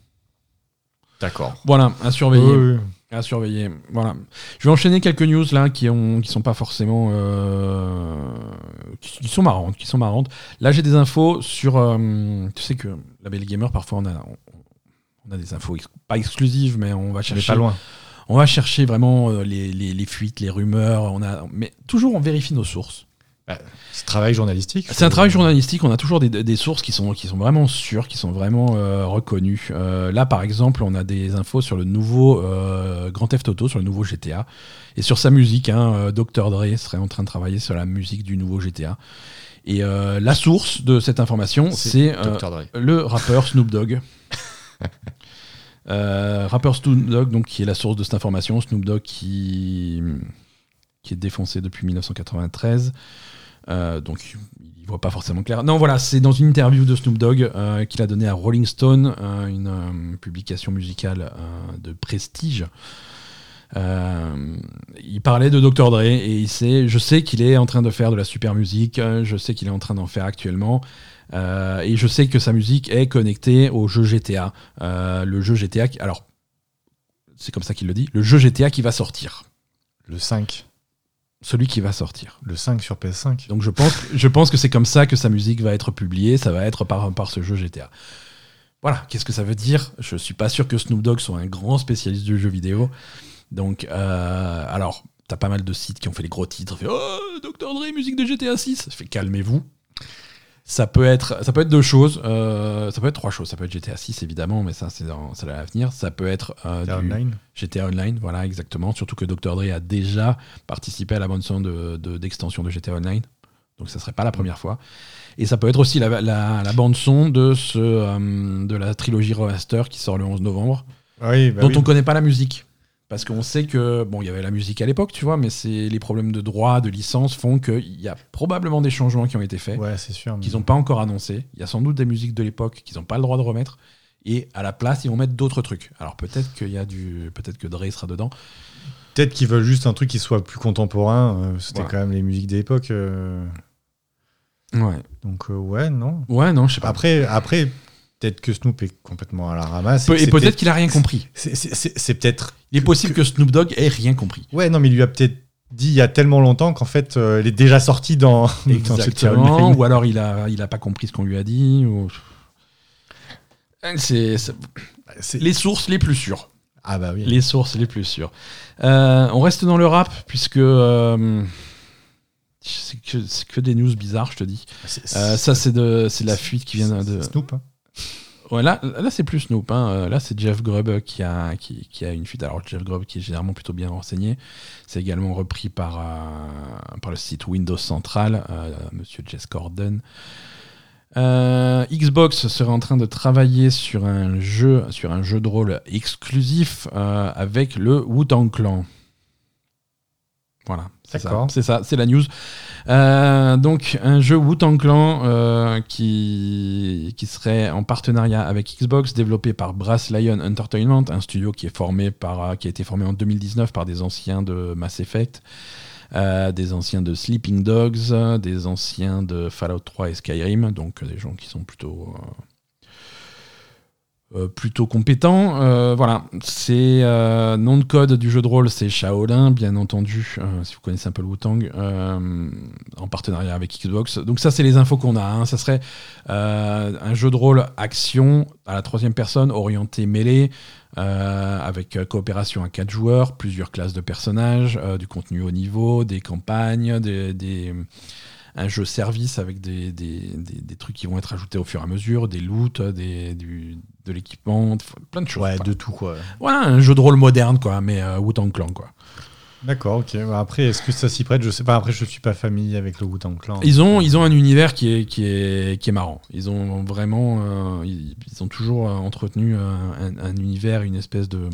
D'accord. Voilà, à surveiller, Oui, oui. à surveiller. Voilà. Je vais enchaîner quelques news là qui ont, qui sont pas forcément, euh, qui, qui sont marrantes, qui sont marrantes. Là j'ai des infos sur, euh, tu sais que la Belle Gamer parfois on a, on, on a des infos ex- pas exclusives, mais on va Mais chercher pas loin. On va chercher vraiment euh, les, les- les fuites, les rumeurs, on a, mais toujours on vérifie nos sources. C'est travail journalistique. C'est un travail journalistique, on a toujours des, des sources qui sont, qui sont vraiment sûres, qui sont vraiment euh, reconnues. Euh, là, par exemple, on a des infos sur le nouveau euh, Grand Theft Auto, sur le nouveau GTA, et sur sa musique. Hein, euh, Dr. Dre serait en train de travailler sur la musique du nouveau GTA. Et euh, la source de cette information, c'est euh, le rappeur Snoop Dogg. Euh, Snoop Dogg, donc, qui est la source de cette information. Snoop Dogg qui, qui est défoncé depuis 1993. Euh, donc, il voit pas forcément clair. Non, voilà, c'est dans une interview de Snoop Dogg euh, qu'il a donné à Rolling Stone, euh, une publication musicale de prestige. Il parlait de Dr. Dre et il sait, je sais qu'il est en train de faire de la super musique, je sais qu'il est en train d'en faire actuellement. Euh, et je sais que sa musique est connectée au jeu GTA. Euh, le jeu GTA, qui- alors, c'est comme ça qu'il le dit, le jeu GTA qui va sortir. Le 5. Celui qui va sortir. Le 5 sur PS5. Donc je pense, je pense que c'est comme ça que sa musique va être publiée, ça va être par, par ce jeu GTA. Voilà, qu'est-ce que ça veut dire? Je suis pas sûr que Snoop Dogg soit un grand spécialiste du jeu vidéo. Donc, euh, alors, t'as pas mal de sites qui ont fait les gros titres, fait Oh, Dr. Dre, musique de GTA 6. Fait calmez-vous. Ça peut être, ça peut être deux choses. euh, ça peut être trois choses. Ça peut être GTA 6 évidemment, mais ça c'est dans, c'est à l'avenir. Ça peut être euh, GTA du- Online. GTA Online, voilà, exactement. Surtout que Dr. Dre a déjà participé à la bande-son de- de- d'extension de, GTA Online. Donc ça serait pas la première fois. Et ça peut être aussi la, la- la bande-son de, ce, euh, de la trilogie remaster qui sort le 11 novembre, Oui, bah dont oui. on connaît pas la musique. Parce qu'on sait que, bon, il y avait la musique à l'époque, tu vois, mais c'est les problèmes de droit, de licence font qu'il y a probablement des changements qui ont été faits, Ouais, c'est sûr. mais- qu'ils n'ont pas encore annoncés. Il y a sans doute des musiques de l'époque qu'ils n'ont pas le droit de remettre. Et à la place, ils vont mettre d'autres trucs. Alors peut-être qu'il y a du, peut-être que Dre sera dedans. Peut-être qu'ils veulent juste un truc qui soit plus contemporain. euh, C'était quand même les musiques d'époque. euh, Ouais. Donc, euh, ouais, non. Ouais, non, je sais pas. Après, après peut-être que Snoop est complètement à la ramasse. Pe- que et peut-être qu'il a rien compris. C'est peut-être. Il est possible que Snoop Dogg ait rien compris. Ouais, non, mais il lui a peut-être dit il y a tellement longtemps qu'en fait, euh, elle est déjà sortie dans, dans Exactement. Online. Ou alors il a, il a pas compris ce qu'on lui a dit. Ou... C'est les sources les plus sûres. Ah bah oui. Les sources les plus sûres. Euh, on reste dans le rap puisque euh, c'est que, que des news bizarres, je te dis. Euh, ça c'est de c'est la fuite qui vient de. Snoop. hein. Là, là c'est plus Snoop. hein. Euh, Là, c'est Jeff Grubb qui a, qui, a une fuite. Alors, Jeff Grubb, qui est généralement plutôt bien renseigné, c'est également repris par, euh, par le site Windows Central, euh, monsieur Jess Gordon. Xbox serait en train de travailler sur un jeu, sur un jeu de rôle exclusif avec le Wu-Tang Clan. Voilà, D'accord. c'est ça, c'est la news. Euh, donc un jeu Wu-Tang Clan euh, qui, qui serait en partenariat avec Xbox, développé par Brass Lion Entertainment, un studio qui est formé par, euh, qui a été formé en 2019 par des anciens de Mass Effect, euh, des anciens de Sleeping Dogs, des anciens de Fallout 3 et Skyrim, donc des gens qui sont plutôt euh, plutôt compétents. Euh, voilà, c'est euh, nom de code du jeu de rôle, c'est Shaolin, bien entendu, euh, si vous connaissez un peu le Wu-Tang, en partenariat avec Xbox. Donc ça, c'est les infos qu'on a. hein. Ça serait un jeu de rôle action à la troisième personne, orienté mêlée, avec coopération à quatre joueurs, plusieurs classes de personnages, du contenu haut niveau, des campagnes, des- un jeu service avec des, des- des- des trucs qui vont être ajoutés au fur et à mesure, des loots, des, du- de l'équipement, plein de choses. Ouais, quoi. de tout quoi. Voilà, un jeu de rôle moderne, quoi, mais euh, Wu-Tang Clan, quoi. D'accord, ok. Bah, Après, est-ce que ça s'y prête? Je sais pas. Après, je suis pas familier avec le Wu-Tang Clan. Ils ont, ils ont un univers qui est, qui est, qui est marrant. Ils ont vraiment, euh, ils, ils ont toujours euh, entretenu un, un- un univers, une espèce de,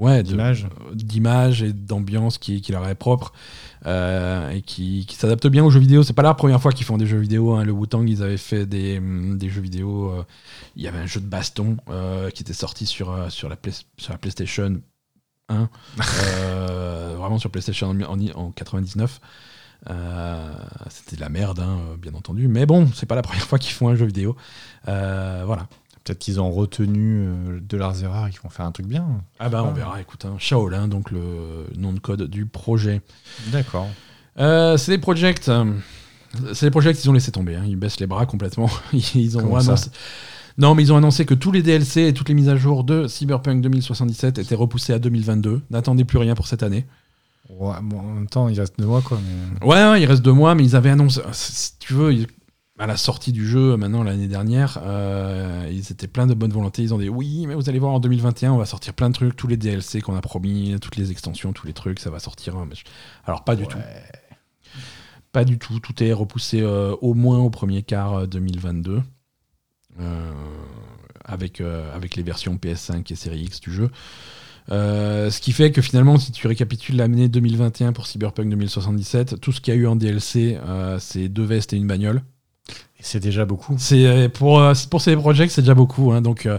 ouais, D'image. d'image et d'ambiance qui, qui leur est propre euh, et qui, qui s'adapte bien aux jeux vidéo. C'est pas la première fois qu'ils font des jeux vidéo. hein. Le Wu-Tang, ils avaient fait des, hum, des jeux vidéo. euh, il y avait un jeu de baston euh, qui était sorti sur, sur, la, Play- sur la PlayStation 1, euh, vraiment sur PlayStation en, en, en 99. Euh, C'était de la merde, hein, bien entendu. Mais bon, c'est pas la première fois qu'ils font un jeu vidéo. Euh, voilà. Peut-être qu'ils ont retenu euh, de leurs erreurs et qu'ils vont faire un truc bien. Ah bah on verra, écoute. hein. Shaolin, donc le nom de code du projet. D'accord. Euh, c'est des projects. euh, c'est des projects, ils ont laissé tomber. hein. Ils baissent les bras complètement. Ils ont Comment annoncé. Non, mais ils ont annoncé que tous les DLC et toutes les mises à jour de Cyberpunk 2077 étaient repoussés à 2022. N'attendez plus rien pour cette année. Ouais, bon, en même temps, il reste deux mois quoi. Mais... Ouais, ouais, il reste deux mois, mais ils avaient annoncé. Si tu veux, ils- à la sortie du jeu, maintenant l'année dernière, euh, ils étaient pleins de bonne volonté. Ils ont dit oui, mais vous allez voir en 2021, on va sortir plein de trucs, tous les DLC qu'on a promis, toutes les extensions, tous les trucs, ça va sortir. hein, mais je- Alors pas du tout. Pas du tout. Tout est repoussé euh, au moins au premier quart euh, 2022. euh, avec, avec les versions PS5 et Série X du jeu. Euh, ce qui fait que finalement, si tu récapitules l'année 2021 pour Cyberpunk 2077, tout ce qu'il y a eu en DLC, euh, c'est deux vestes et une bagnole. C'est déjà beaucoup. C'est euh, pour euh, pour ces projets, c'est déjà beaucoup. hein, donc euh,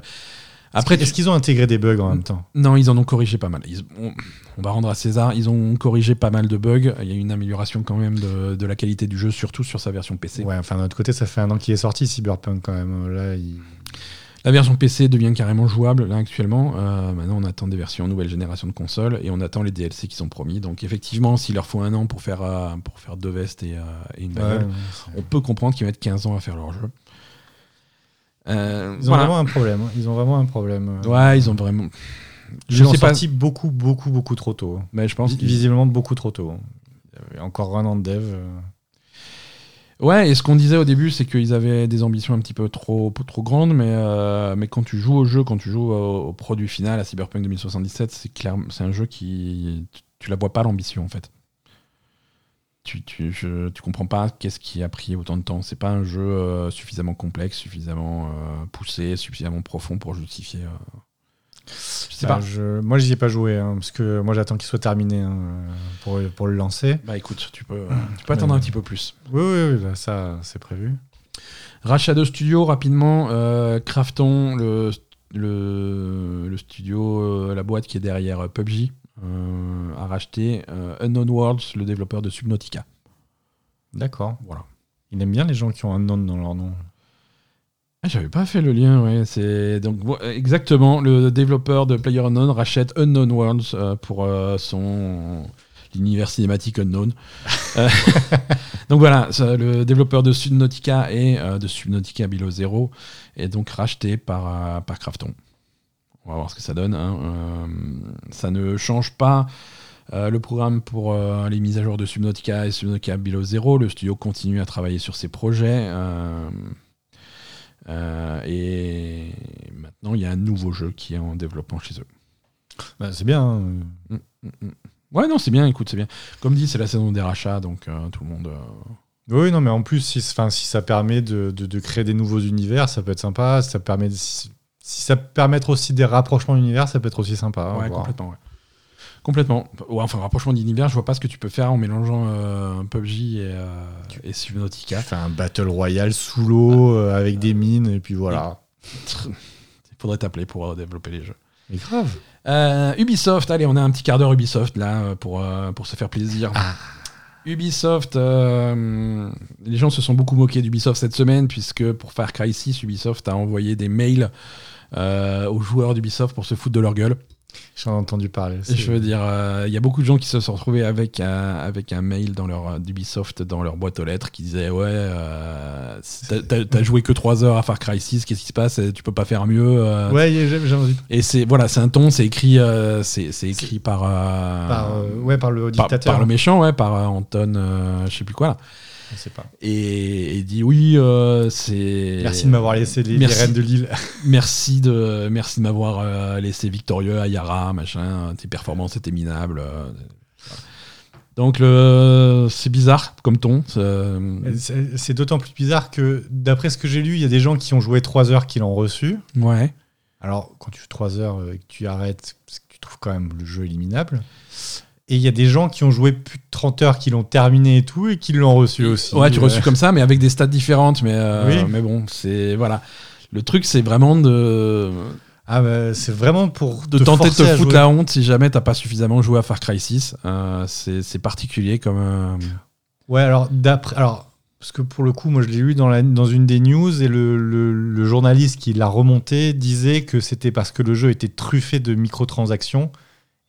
après, est-ce qu'ils ont intégré des bugs en même temps? Non, ils en ont corrigé pas mal. Ils- on, on va rendre à César, ils ont corrigé pas mal de bugs. Il y a une amélioration quand même de, de la qualité du jeu, surtout sur sa version PC. Ouais, enfin d'un autre côté, ça fait un an qu'il est sorti Cyberpunk quand même. Là, il... La version PC devient carrément jouable là actuellement. Euh, maintenant, on attend des versions nouvelle génération de consoles et on attend les DLC qui sont promis. Donc effectivement, s'il leur faut un an pour faire euh, pour faire deux vestes et, euh, et une bagnole, Ouais, on peut comprendre qu'ils mettent 15 ans à faire leur jeu. Euh, Ils ont voilà. vraiment un problème. hein. Ils ont vraiment un problème. Ouais, ils ont vraiment. Je l'ont sais pas, sorti beaucoup, beaucoup, beaucoup trop tôt. mais je pense Visiblement beaucoup trop tôt. Il y avait encore un an de dev. Ouais, et ce qu'on disait au début, c'est qu'ils avaient des ambitions un petit peu trop, trop grandes, mais, euh, quand tu joues au jeu, quand tu joues au, produit final, à Cyberpunk 2077, c'est un jeu qui. Tu, tu la vois pas l'ambition en fait. Tu, tu comprends pas qu'est-ce qui a pris autant de temps. C'est pas un jeu euh, suffisamment complexe, suffisamment euh, poussé, suffisamment profond pour justifier. Euh, Je sais Bah, pas. je- Moi, j'y ai pas joué hein, parce que moi, j'attends qu'il soit terminé hein, pour, pour le lancer. Bah écoute, tu peux, tu peux attendre un petit peu plus. Oui, oui, oui, là, ça, c'est prévu. Rachat de studio rapidement. euh, Krafton, le, le, le studio, euh, la boîte qui est derrière euh, PUBG, euh, a racheté euh, Unknown Worlds, le développeur de Subnautica. D'accord. Voilà. Il aime bien les gens qui ont un nom dans leur nom. Ah, J'avais pas fait le lien, ouais. C'est donc exactement le développeur de PlayerUnknown rachète Unknown Worlds euh, pour euh, son l'univers cinématique Unknown. Euh, donc voilà, le développeur de Subnautica et de Subnautica Below Zero est donc racheté par par. On va voir ce que ça donne. hein. Ça ne change pas. le programme pour les mises à jour de Subnautica et Subnautica Below Zero, le studio continue à travailler sur ses projets. Euh, et maintenant, il y a un nouveau jeu qui est en développement chez eux. Bah, c'est bien. hein. Mm, mm, mm. Ouais, non, c'est bien, écoute, c'est bien. Comme dit, c'est la saison des rachats, donc euh, tout le monde. euh, Oui, non, mais en plus, si, si ça permet de, de- de créer des nouveaux univers, ça peut être sympa. Ça permet de- si, si ça permettre aussi des rapprochements d'univers, ça peut être aussi sympa. à ouais, complètement, ouais. Complètement. Ouais, enfin, rapprochement d'univers, je vois pas ce que tu peux faire en mélangeant euh, PUBG et, euh, et Subnautica. Fais un battle royale sous l'eau euh, avec des mines et puis voilà. Il faudrait t'appeler pour euh, développer les jeux. Mais grave. Ubisoft, allez, on a un petit quart d'heure Ubisoft là pour, pour se faire plaisir. Ah. Ubisoft, les gens se sont beaucoup moqués d'Ubisoft cette semaine puisque pour Far Cry 6, Ubisoft a envoyé des mails aux joueurs d'Ubisoft pour se foutre de leur gueule. J'en ai entendu parler. Je veux dire, euh, il y a beaucoup de gens qui se sont retrouvés avec un, avec un mail dans leur, d'Ubisoft dans leur boîte aux lettres qui disait Ouais, euh, t'as- joué que 3 heures à Far Cry 6, qu'est-ce qui se passe? Tu peux pas faire mieux euh. Ouais, j'ai envie. Et c'est voilà, c'est un ton, c'est écrit, euh, c'est écrit par, euh, Par, euh, ouais, par le par, dictateur. par le méchant, ouais, par euh, Anton, euh, je sais plus quoi là. Je sais pas. Et il dit oui, euh, c'est. Merci de m'avoir laissé les, les Merci. reines de l'île. Merci de, merci de m'avoir euh, laissé victorieux à Yara, machin. Tes performances étaient minables. euh. Donc le, c'est bizarre comme ton. c'est- d'autant plus bizarre que, d'après ce que j'ai lu, il y a des gens qui ont joué 3 heures qui l'ont reçu. Ouais. Alors, quand tu joues 3 heures et que tu arrêtes, parce que tu trouves quand même le jeu éliminable. Et il y a des gens qui ont joué plus de 30 heures, qui l'ont terminé et tout, et qui l'ont reçu aussi. Ouais, tu Euh, reçus comme ça, mais avec des stats différentes. Mais, euh, Oui. mais bon, c'est voilà. Le truc, c'est vraiment de, Ah, bah, c'est vraiment pour de te tenter de te foutre la honte si jamais t'as pas suffisamment joué à Far Cry 6. Euh, c'est c'est particulier comme. euh, Ouais, alors, d'après. Alors, parce que pour le coup, moi, je l'ai lu dans, la, dans une des news, et le, le- le journaliste qui l'a remonté disait que c'était parce que le jeu était truffé de microtransactions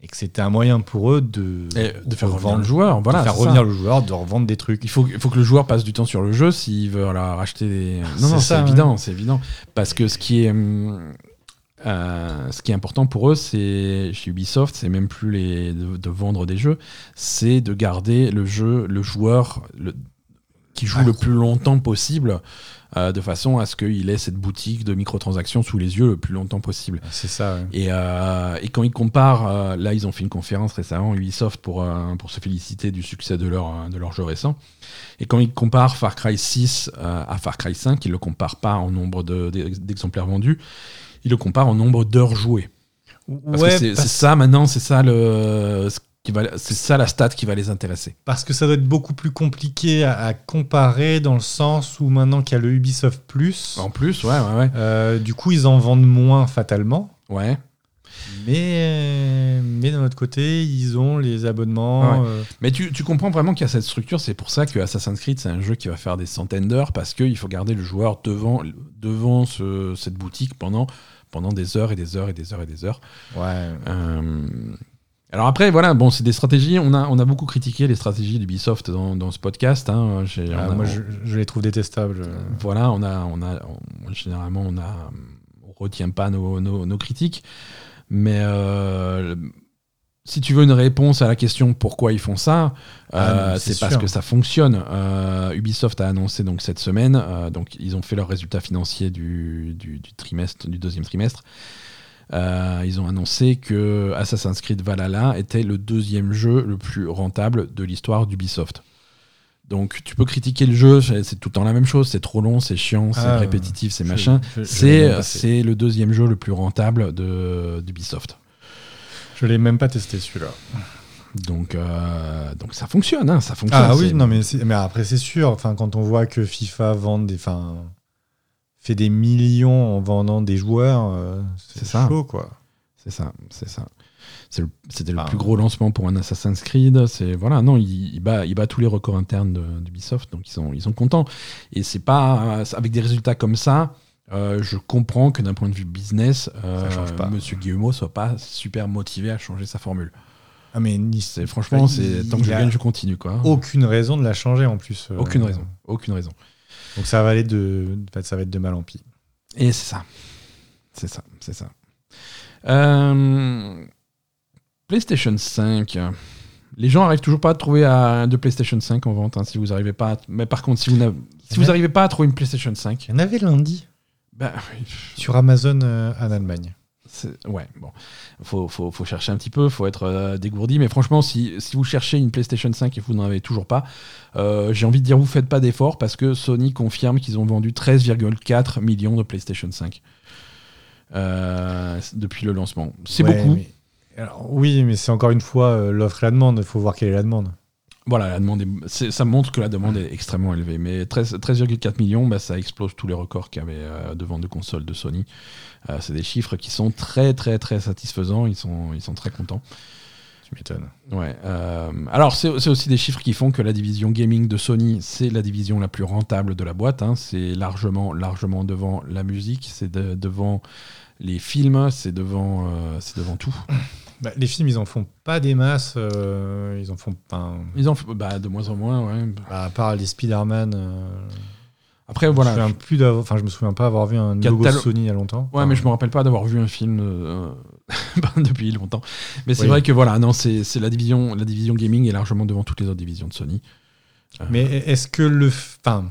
et que c'était un moyen pour eux de, et de faire revenir revendre- le joueur. Voilà, de faire ça. revenir le joueur, de revendre des trucs. Il faut, il faut que le joueur passe du temps sur le jeu s'il veut voilà, racheter des. Non, C'est non, c'est ça, évident, c'est évident. Parce que ce qui est, hum, euh, ce qui est important pour eux, c'est chez Ubisoft, c'est même plus les, de, de vendre des jeux, c'est de garder le jeu, le joueur, le, qui joue le plus longtemps possible, euh, de façon à ce qu'il ait cette boutique de microtransactions sous les yeux le plus longtemps possible. C'est ça. ouais. Et, euh, et quand ils comparent, euh, là ils ont fait une conférence récemment, Ubisoft, pour, pour se féliciter du succès de leur, de leur jeu récent. Et quand ils comparent Far Cry 6 euh, à Far Cry 5, ils ne le comparent pas en nombre de- d'exemplaires vendus, ils le comparent en nombre d'heures jouées. Parce Ouais, que c'est parce- c'est ça maintenant, c'est ça le. Ce qui va- C'est ça la stat qui va les intéresser. Parce que ça doit être beaucoup plus compliqué à, à comparer dans le sens où maintenant qu'il y a le Ubisoft Plus, En plus, ouais, ouais, ouais. euh, du coup ils en vendent moins fatalement. ouais. Mais, mais d'un autre côté, ils ont les abonnements. Ouais. euh, Mais tu, tu comprends vraiment qu'il y a cette structure, c'est pour ça que Assassin's Creed c'est un jeu qui va faire des centaines d'heures parce qu'il faut garder le joueur devant, devant ce- cette boutique pendant, pendant des heures et des heures et des heures et des heures. ouais. Euh, alors après, voilà, bon, c'est des stratégies. On a, on a beaucoup critiqué les stratégies d'Ubisoft dans, dans ce podcast. hein. Ah, a- moi, je, je les trouve détestables. voilà, on a, on a, on- généralement, on a, on retient pas nos, nos- nos critiques, mais euh, si tu veux une réponse à la question pourquoi ils font ça, Ah, euh, c'est parce que ça fonctionne. Euh, Ubisoft a annoncé donc cette semaine, euh, donc ils ont fait leurs résultats financiers du, du, du trimestre, du deuxième trimestre. Euh, ils ont annoncé que Assassin's Creed Valhalla était le deuxième jeu le plus rentable de l'histoire d'Ubisoft. Donc tu peux critiquer le jeu, c'est tout le temps la même chose, c'est trop long, c'est chiant, c'est Ah, répétitif, c'est machin. C'est le deuxième jeu le plus rentable de- d'Ubisoft. Je l'ai même pas testé celui-là. Donc, euh, donc ça fonctionne, hein, ça fonctionne. Ah oui, non, mais, mais après, c'est sûr. Enfin, quand on voit que FIFA vend des, enfin, fait des millions en vendant des joueurs, euh, C'est chaud, quoi. C'est ça, c'est ça. Le- C'était le plus gros lancement pour un Assassin's Creed. C'est voilà, non, il, il bat, il bat tous les records internes de- d'Ubisoft, donc ils sont, ils sont contents. Et c'est pas avec des résultats comme ça. euh, je comprends que d'un point de vue business, euh, pas. Monsieur Guillemot soit pas super motivé à changer sa formule. Ah, mais franchement, c'est tant que je gagne, je continue quoi. aucune raison de la changer en plus. euh. Aucune raison, aucune raison. Donc ça va aller de, en fait, ça va être de mal en pis. Et c'est ça. C'est ça, c'est ça. Euh, PlayStation 5. Les gens arrivent toujours pas à trouver à- de PlayStation 5 en vente. hein, si vous arrivez pas. à- Mais par contre, si vous n'avez- si vous n'arrivez pas à trouver une PlayStation 5, Il y en avait lundi ben, sur Amazon euh, en Allemagne. Ouais, bon, faut, faut, faut chercher un petit peu, faut être euh, dégourdi. Mais franchement, si, si vous cherchez une PlayStation 5 et vous n'en avez toujours pas, euh, j'ai envie de dire, vous faites pas d'efforts parce que Sony confirme qu'ils ont vendu 13,4 millions de PlayStation 5 euh, depuis le lancement. C'est Ouais, beaucoup. mais- alors, oui, mais c'est encore une fois l'offre et la demande. Il faut voir quelle est la demande. Voilà, la demande est- ça montre que la demande est extrêmement élevée. Mais 13 13,4 millions, bah, ça explose tous les records qu'il y avait euh, de vente de consoles de Sony. Euh, c'est des chiffres qui sont très, très, très satisfaisants. Ils sont, ils sont très contents. Tu m'étonnes. Ouais. euh, alors, c'est aussi des chiffres qui font que la division gaming de Sony, c'est la division la plus rentable de la boîte. hein. C'est largement, largement devant la musique, c'est de- devant les films, c'est devant, c'est devant tout. Bah, les films, ils en font pas des masses. euh, ils en font pas. Ils en font bah, de moins en moins, ouais. Bah, à part les Spider-Man. euh, Après, je me voilà. souviens plus Enfin, je me souviens pas avoir vu un logo Sony il y a longtemps. Ouais, Enfin, mais je me rappelle pas d'avoir vu un film euh, depuis longtemps. Mais c'est Oui. vrai que voilà, non, c'est la division, la division gaming est largement devant toutes les autres divisions de Sony. Mais est-ce que le. Enfin.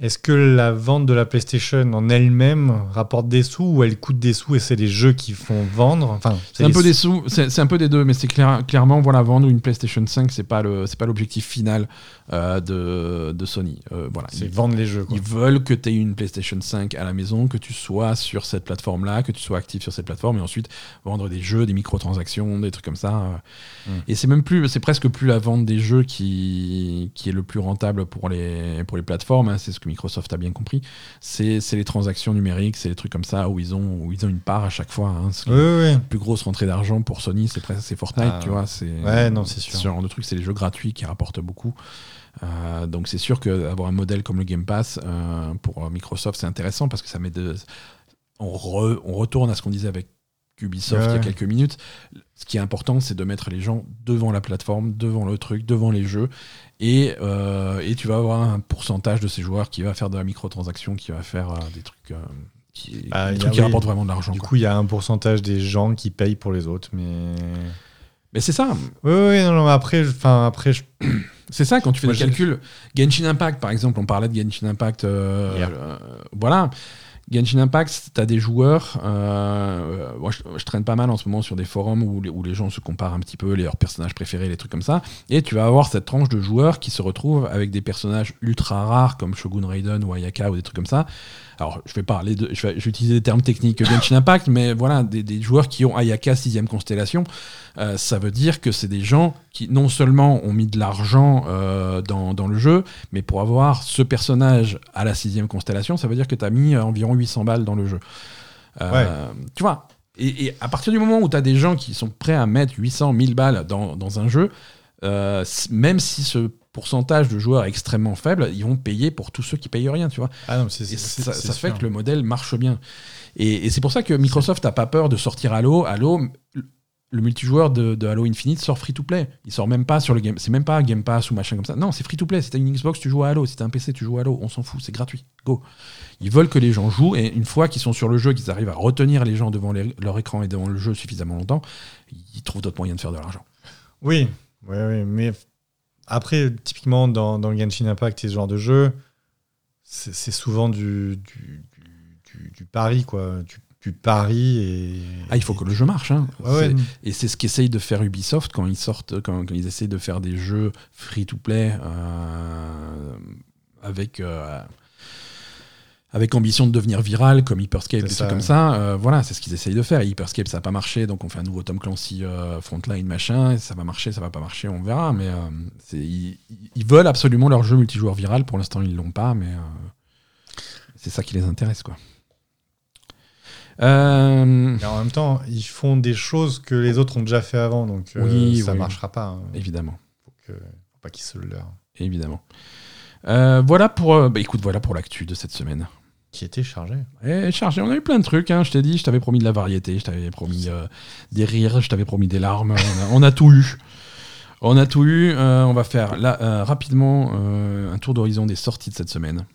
Est-ce que la vente de la PlayStation en elle-même rapporte des sous ou elle coûte des sous et c'est les jeux qui font vendre Enfin, c'est un peu sous- des sous, c'est un peu des deux, mais c'est clair, clairement voilà, vendre une PlayStation 5, c'est pas le, c'est pas l'objectif final euh, de, de Sony. Euh, voilà, C'est ils, vendre les jeux. Quoi. ils veulent que tu aies une PlayStation 5 à la maison, que tu sois sur cette plateforme-là, que tu sois actif sur cette plateforme, et ensuite vendre des jeux, des microtransactions, des trucs comme ça. euh. Mm. Et c'est même plus, c'est presque plus la vente des jeux qui, qui est le plus rentable pour les, pour les plateformes. hein, c'est ce que Microsoft a bien compris. C'est c'est les transactions numériques, c'est les trucs comme ça où ils ont, où ils ont une part à chaque fois. hein. Oui, oui. La plus grosse rentrée d'argent pour Sony, c'est presque c'est Fortnite, Ah. tu vois. C'est Ouais, non, c'est sûr. Ce genre de truc, c'est les jeux gratuits qui rapportent beaucoup. Euh, donc c'est sûr qu'avoir un modèle comme le Game Pass euh, pour Microsoft, c'est intéressant parce que ça met de... On, re- on retourne à ce qu'on disait avec Ubisoft il y a quelques minutes. Ce qui est important, c'est de mettre les gens devant la plateforme, devant le truc, devant les jeux. Et, euh, et tu vas avoir un pourcentage de ces joueurs qui va faire de la microtransaction, qui va faire euh, des trucs, euh, qui, Ah, des il y a- trucs qui oui. rapportent vraiment de l'argent. Du quoi. coup, il y a un pourcentage des gens qui payent pour les autres, mais. Mais c'est ça. Oui, oui, non, non, mais après, enfin, après, je- C'est ça, quand tu fais Moi, des calculs. Genshin Impact, par exemple, on parlait de Genshin Impact. voilà. Genshin Impact, tu as des joueurs. euh, moi, je, traîne pas mal en ce moment sur des forums où les, où les gens se comparent un petit peu, les- leurs personnages préférés, les trucs comme ça. Et tu vas avoir cette tranche de joueurs qui se retrouvent avec des personnages ultra rares comme Shogun Raiden ou Ayaka ou des trucs comme ça. Alors, je vais parler de. Je vais, je vais utiliser des termes techniques Genshin Impact, mais voilà, des, des joueurs qui ont Ayaka 6 constellation. Euh, ça veut dire que c'est des gens qui non seulement ont mis de l'argent euh, dans, dans le jeu, mais pour avoir ce personnage à la sixième constellation, ça veut dire que tu as mis euh, environ 800 balles dans le jeu. Euh, Tu vois et, et à partir du moment où tu as des gens qui sont prêts à mettre 800, 1000 balles dans, dans un jeu, euh, même si ce pourcentage de joueurs extrêmement faible, ils vont payer pour tous ceux qui payent rien, tu vois. Ah non, ça, ça fait sûr. que le modèle marche bien. Et, et c'est pour ça que Microsoft n'a pas peur de sortir Halo. Halo, le multijoueur de, de Halo Infinite sort free to play. Il sort même pas sur le game. C'est même pas Game Pass ou machin comme ça. Non, c'est free to play. Si t'as une Xbox, tu joues à Halo. Si t'as un PC, tu joues à Halo. On s'en fout, c'est gratuit. Go. Ils veulent que les gens jouent et une fois qu'ils sont sur le jeu, qu'ils arrivent à retenir les gens devant les- leur écran et devant le jeu suffisamment longtemps, ils trouvent d'autres moyens de faire de l'argent. Oui, oui, oui, mais après, typiquement, dans, dans le Genshin Impact et ce genre de jeu, c'est souvent du, du, du, pari, quoi. Du, du pari et. Ah, il faut que le jeu marche. hein. Ouais, ouais. C'est- Et c'est ce qu'essaye de faire Ubisoft quand ils sortent, quand, quand ils essayent de faire des jeux free-to-play euh, avec, euh, avec ambition de devenir viral, comme Hyperscape, des ça, trucs comme ouais. ça. euh, voilà, c'est ce qu'ils essayent de faire. Hyperscape, ça n'a pas marché, donc on fait un nouveau Tom Clancy euh, Frontline, machin. et Ça va marcher, ça va pas marcher, on verra. Mais euh, ils, ils veulent absolument leur jeu multijoueur viral. Pour l'instant, ils l'ont pas, mais euh, c'est ça qui les intéresse, quoi. En même temps, ils font des choses que les autres ont déjà fait avant, donc Oui, ça oui. marchera pas. hein. évidemment. Faut, que- faut pas qu'ils se le leurrent. Évidemment. Euh, voilà pour, euh, bah, écoute, voilà pour l'actu de cette semaine. Qui était chargé. Et chargé, on a eu plein de trucs. hein, je t'ai dit, je t'avais promis de la variété, je t'avais promis euh, des rires, je t'avais promis des larmes. On a, on a tout eu. On a tout eu. Euh, on va faire là rapidement un tour d'horizon des sorties de cette semaine.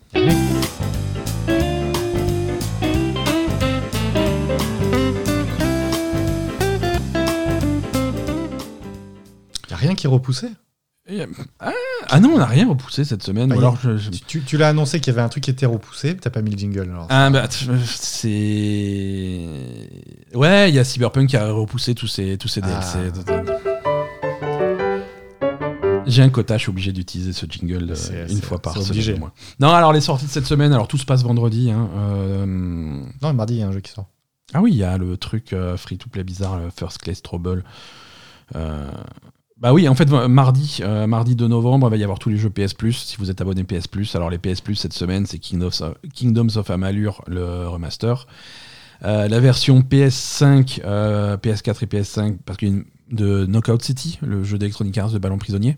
Y a rien qui est repoussé. Et, euh, ah, ah non, on n'a rien repoussé cette semaine. Ah, alors je- je- Tu, l'as annoncé qu'il y avait un truc qui était repoussé, t'as pas mis le jingle. Alors. Ah bah t- c'est ouais il y a Cyberpunk qui a repoussé tous ses tous ses DLC. J'ai un quota, je suis obligé d'utiliser ce jingle euh, une fois par semaine. Non alors les sorties de cette semaine, alors tout se passe vendredi. hein, euh, Non, mardi, il y a un jeu qui sort. Ah oui il y a le truc free to play bizarre, First Class Trouble. Euh, Bah oui, en fait, mardi, euh, mardi 2 novembre, il va y avoir tous les jeux PS Plus. Si vous êtes abonné PS Plus, alors les PS Plus cette semaine, c'est Kingdoms of, Amalur, le remaster. Euh, la version PS5, euh, PS4 et PS5, parce qu'il y a une- de Knockout City, le jeu d'Electronic Arts de ballon prisonnier.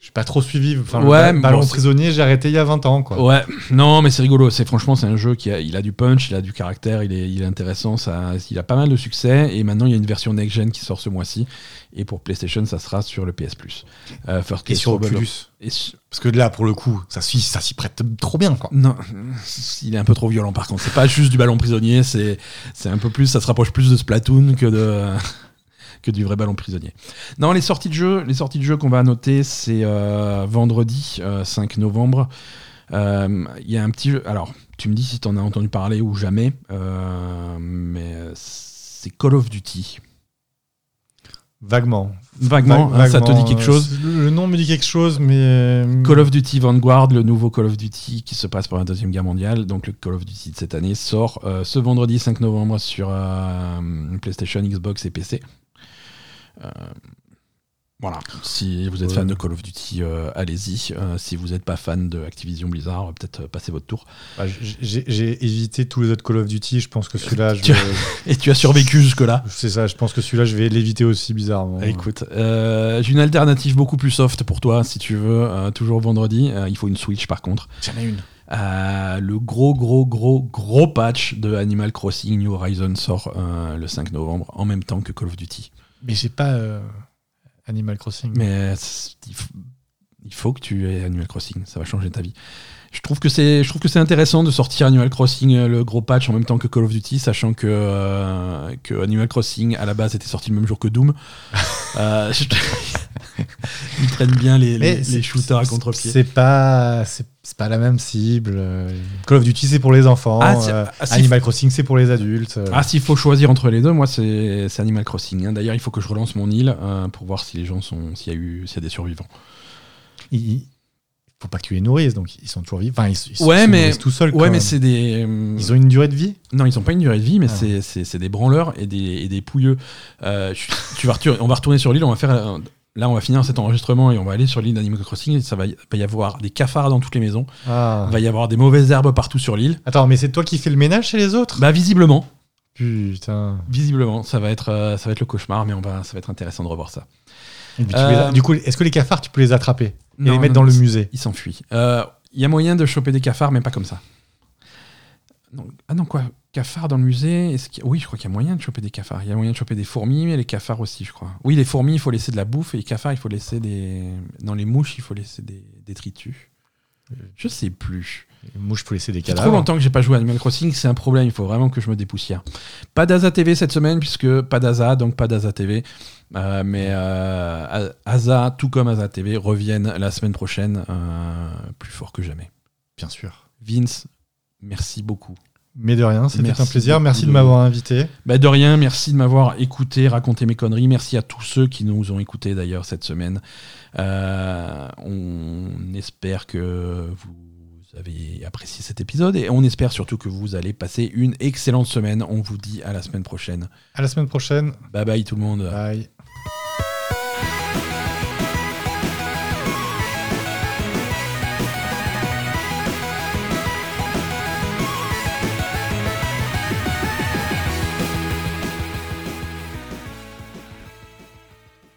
C'est- j'ai pas trop suivi. Enfin, Ouais, le ballon bon, prisonnier, j'ai arrêté il y a 20 ans. Quoi. Ouais, non, mais c'est rigolo. C'est franchement, c'est un jeu qui a, il a du punch, il a du caractère, il est, il est intéressant. Ça, il a pas mal de succès. Et maintenant, il y a une version next gen qui sort ce mois-ci. Et pour PlayStation, ça sera sur le PS Plus. Euh, First Et sur Trouble- Oculus. et su- Parce que là, pour le coup, ça s'y ça s'y prête trop bien. Quoi. Non, il est un peu trop violent par contre. C'est pas juste du ballon prisonnier, c'est c'est un peu plus, ça se rapproche plus de Splatoon que de que du vrai ballon prisonnier. Non, les sorties de jeu, les sorties de jeu qu'on va noter, c'est euh, vendredi euh, 5 novembre. Euh, Il y a un petit jeu. Alors, tu me dis si t'en as entendu parler ou jamais, euh, mais c'est Call of Duty. Vaguement. Vaguement, Vague- hein, ça te dit quelque euh, chose? Le le nom me dit quelque chose, mais. euh, Call of Duty Vanguard, le nouveau Call of Duty qui se passe pour la Deuxième Guerre mondiale, donc le Call of Duty de cette année, sort euh, ce vendredi 5 novembre sur euh, PlayStation, Xbox et PC. Euh, voilà, si vous êtes fan de Call of Duty, euh, allez-y. Euh, si vous n'êtes pas fan de Activision Blizzard, peut-être passez votre tour. bah, j'ai évité tous les autres Call of Duty. Je pense que celui-là, je Et tu as survécu jusque-là c'est ça. Je pense que celui-là, je vais l'éviter aussi bizarrement. Écoute, euh, j'ai une alternative beaucoup plus soft pour toi, si tu veux, toujours vendredi. Il faut une Switch par contre. J'en ai une. Euh, le gros, gros, gros, gros patch de Animal Crossing New Horizons sort euh, le 5 novembre, en même temps que Call of Duty. Mais j'ai pas euh, Animal Crossing. Mais c'est- il, faut, il faut que tu aies Animal Crossing, ça va changer ta vie. Je trouve que c'est, je trouve que c'est intéressant de sortir Animal Crossing euh, le gros patch en même temps que Call of Duty, sachant que, euh, que Animal Crossing à la base était sorti le même jour que Doom. Euh, je- Ils prennent bien les, shooters à contre-pied. C'est pas, c'est pas la même cible. euh, Call of Duty, c'est pour les enfants. Ah, euh, ah, si- Animal Crossing, c'est pour les adultes. euh. Ah, s'il faut choisir entre les deux, moi, c'est Animal Crossing. hein. D'ailleurs, il faut que je relance mon île euh, pour voir si les gens sont, s'il y a eu, s'il y a des survivants. Il faut pas que tu les nourrisses, donc ils sont toujours vifs. Enfin, ils, ils Ouais, se mais- tout seuls. Ouais, mais c'est des. Ils ont une durée de vie? Non, ils n'ont pas une durée de vie, mais Ah. c'est- des branleurs et des, et des pouilleux. Euh, tu vas on va retourner sur l'île, on va faire. Là, on va finir cet enregistrement et on va aller sur l'île d'Animal Crossing. Et ça va, y- va y avoir des cafards dans toutes les maisons. Ah. Il va y avoir des mauvaises herbes partout sur l'île. Attends, mais c'est toi qui fais le ménage chez les autres? Bah, visiblement, Putain. visiblement, ça va être, euh, ça va être le cauchemar, mais on va, ça va être intéressant de revoir ça. Euh, les Du coup, est-ce que les cafards, tu peux les attraper? Et Non, les mettre non, dans le musée Ils s'enfuient. Euh, Il y a moyen de choper des cafards, mais pas comme ça. Non, ah non, quoi? Cafards dans le musée Est-ce y Oui, je crois qu'il y a moyen de choper des cafards. Il y a moyen de choper des fourmis, mais les cafards aussi, je crois. Oui, les fourmis, il faut laisser de la bouffe, et les cafards, il faut laisser des. Dans les mouches, il faut laisser des détritus. Je sais plus. Les mouches, faut laisser des cadavres. trop longtemps que j'ai pas joué à Animal Crossing, c'est un problème, il faut vraiment que je me dépoussière. Pas d'Aza TV cette semaine, puisque pas d'Aza, donc pas d'Aza TV. Euh, mais euh, Aza, tout comme Aza TV, reviennent la semaine prochaine, euh, plus fort que jamais. Bien sûr. Vince, merci beaucoup. Mais de rien, c'était un plaisir. Merci de de- m'avoir invité. Bah de rien, merci de m'avoir écouté, raconté mes conneries. Merci à tous ceux qui nous ont écoutés d'ailleurs cette semaine. Euh, on espère que vous avez apprécié cet épisode et on espère surtout que vous allez passer une excellente semaine. On vous dit à la semaine prochaine. À la semaine prochaine. Bye bye tout le monde. Bye.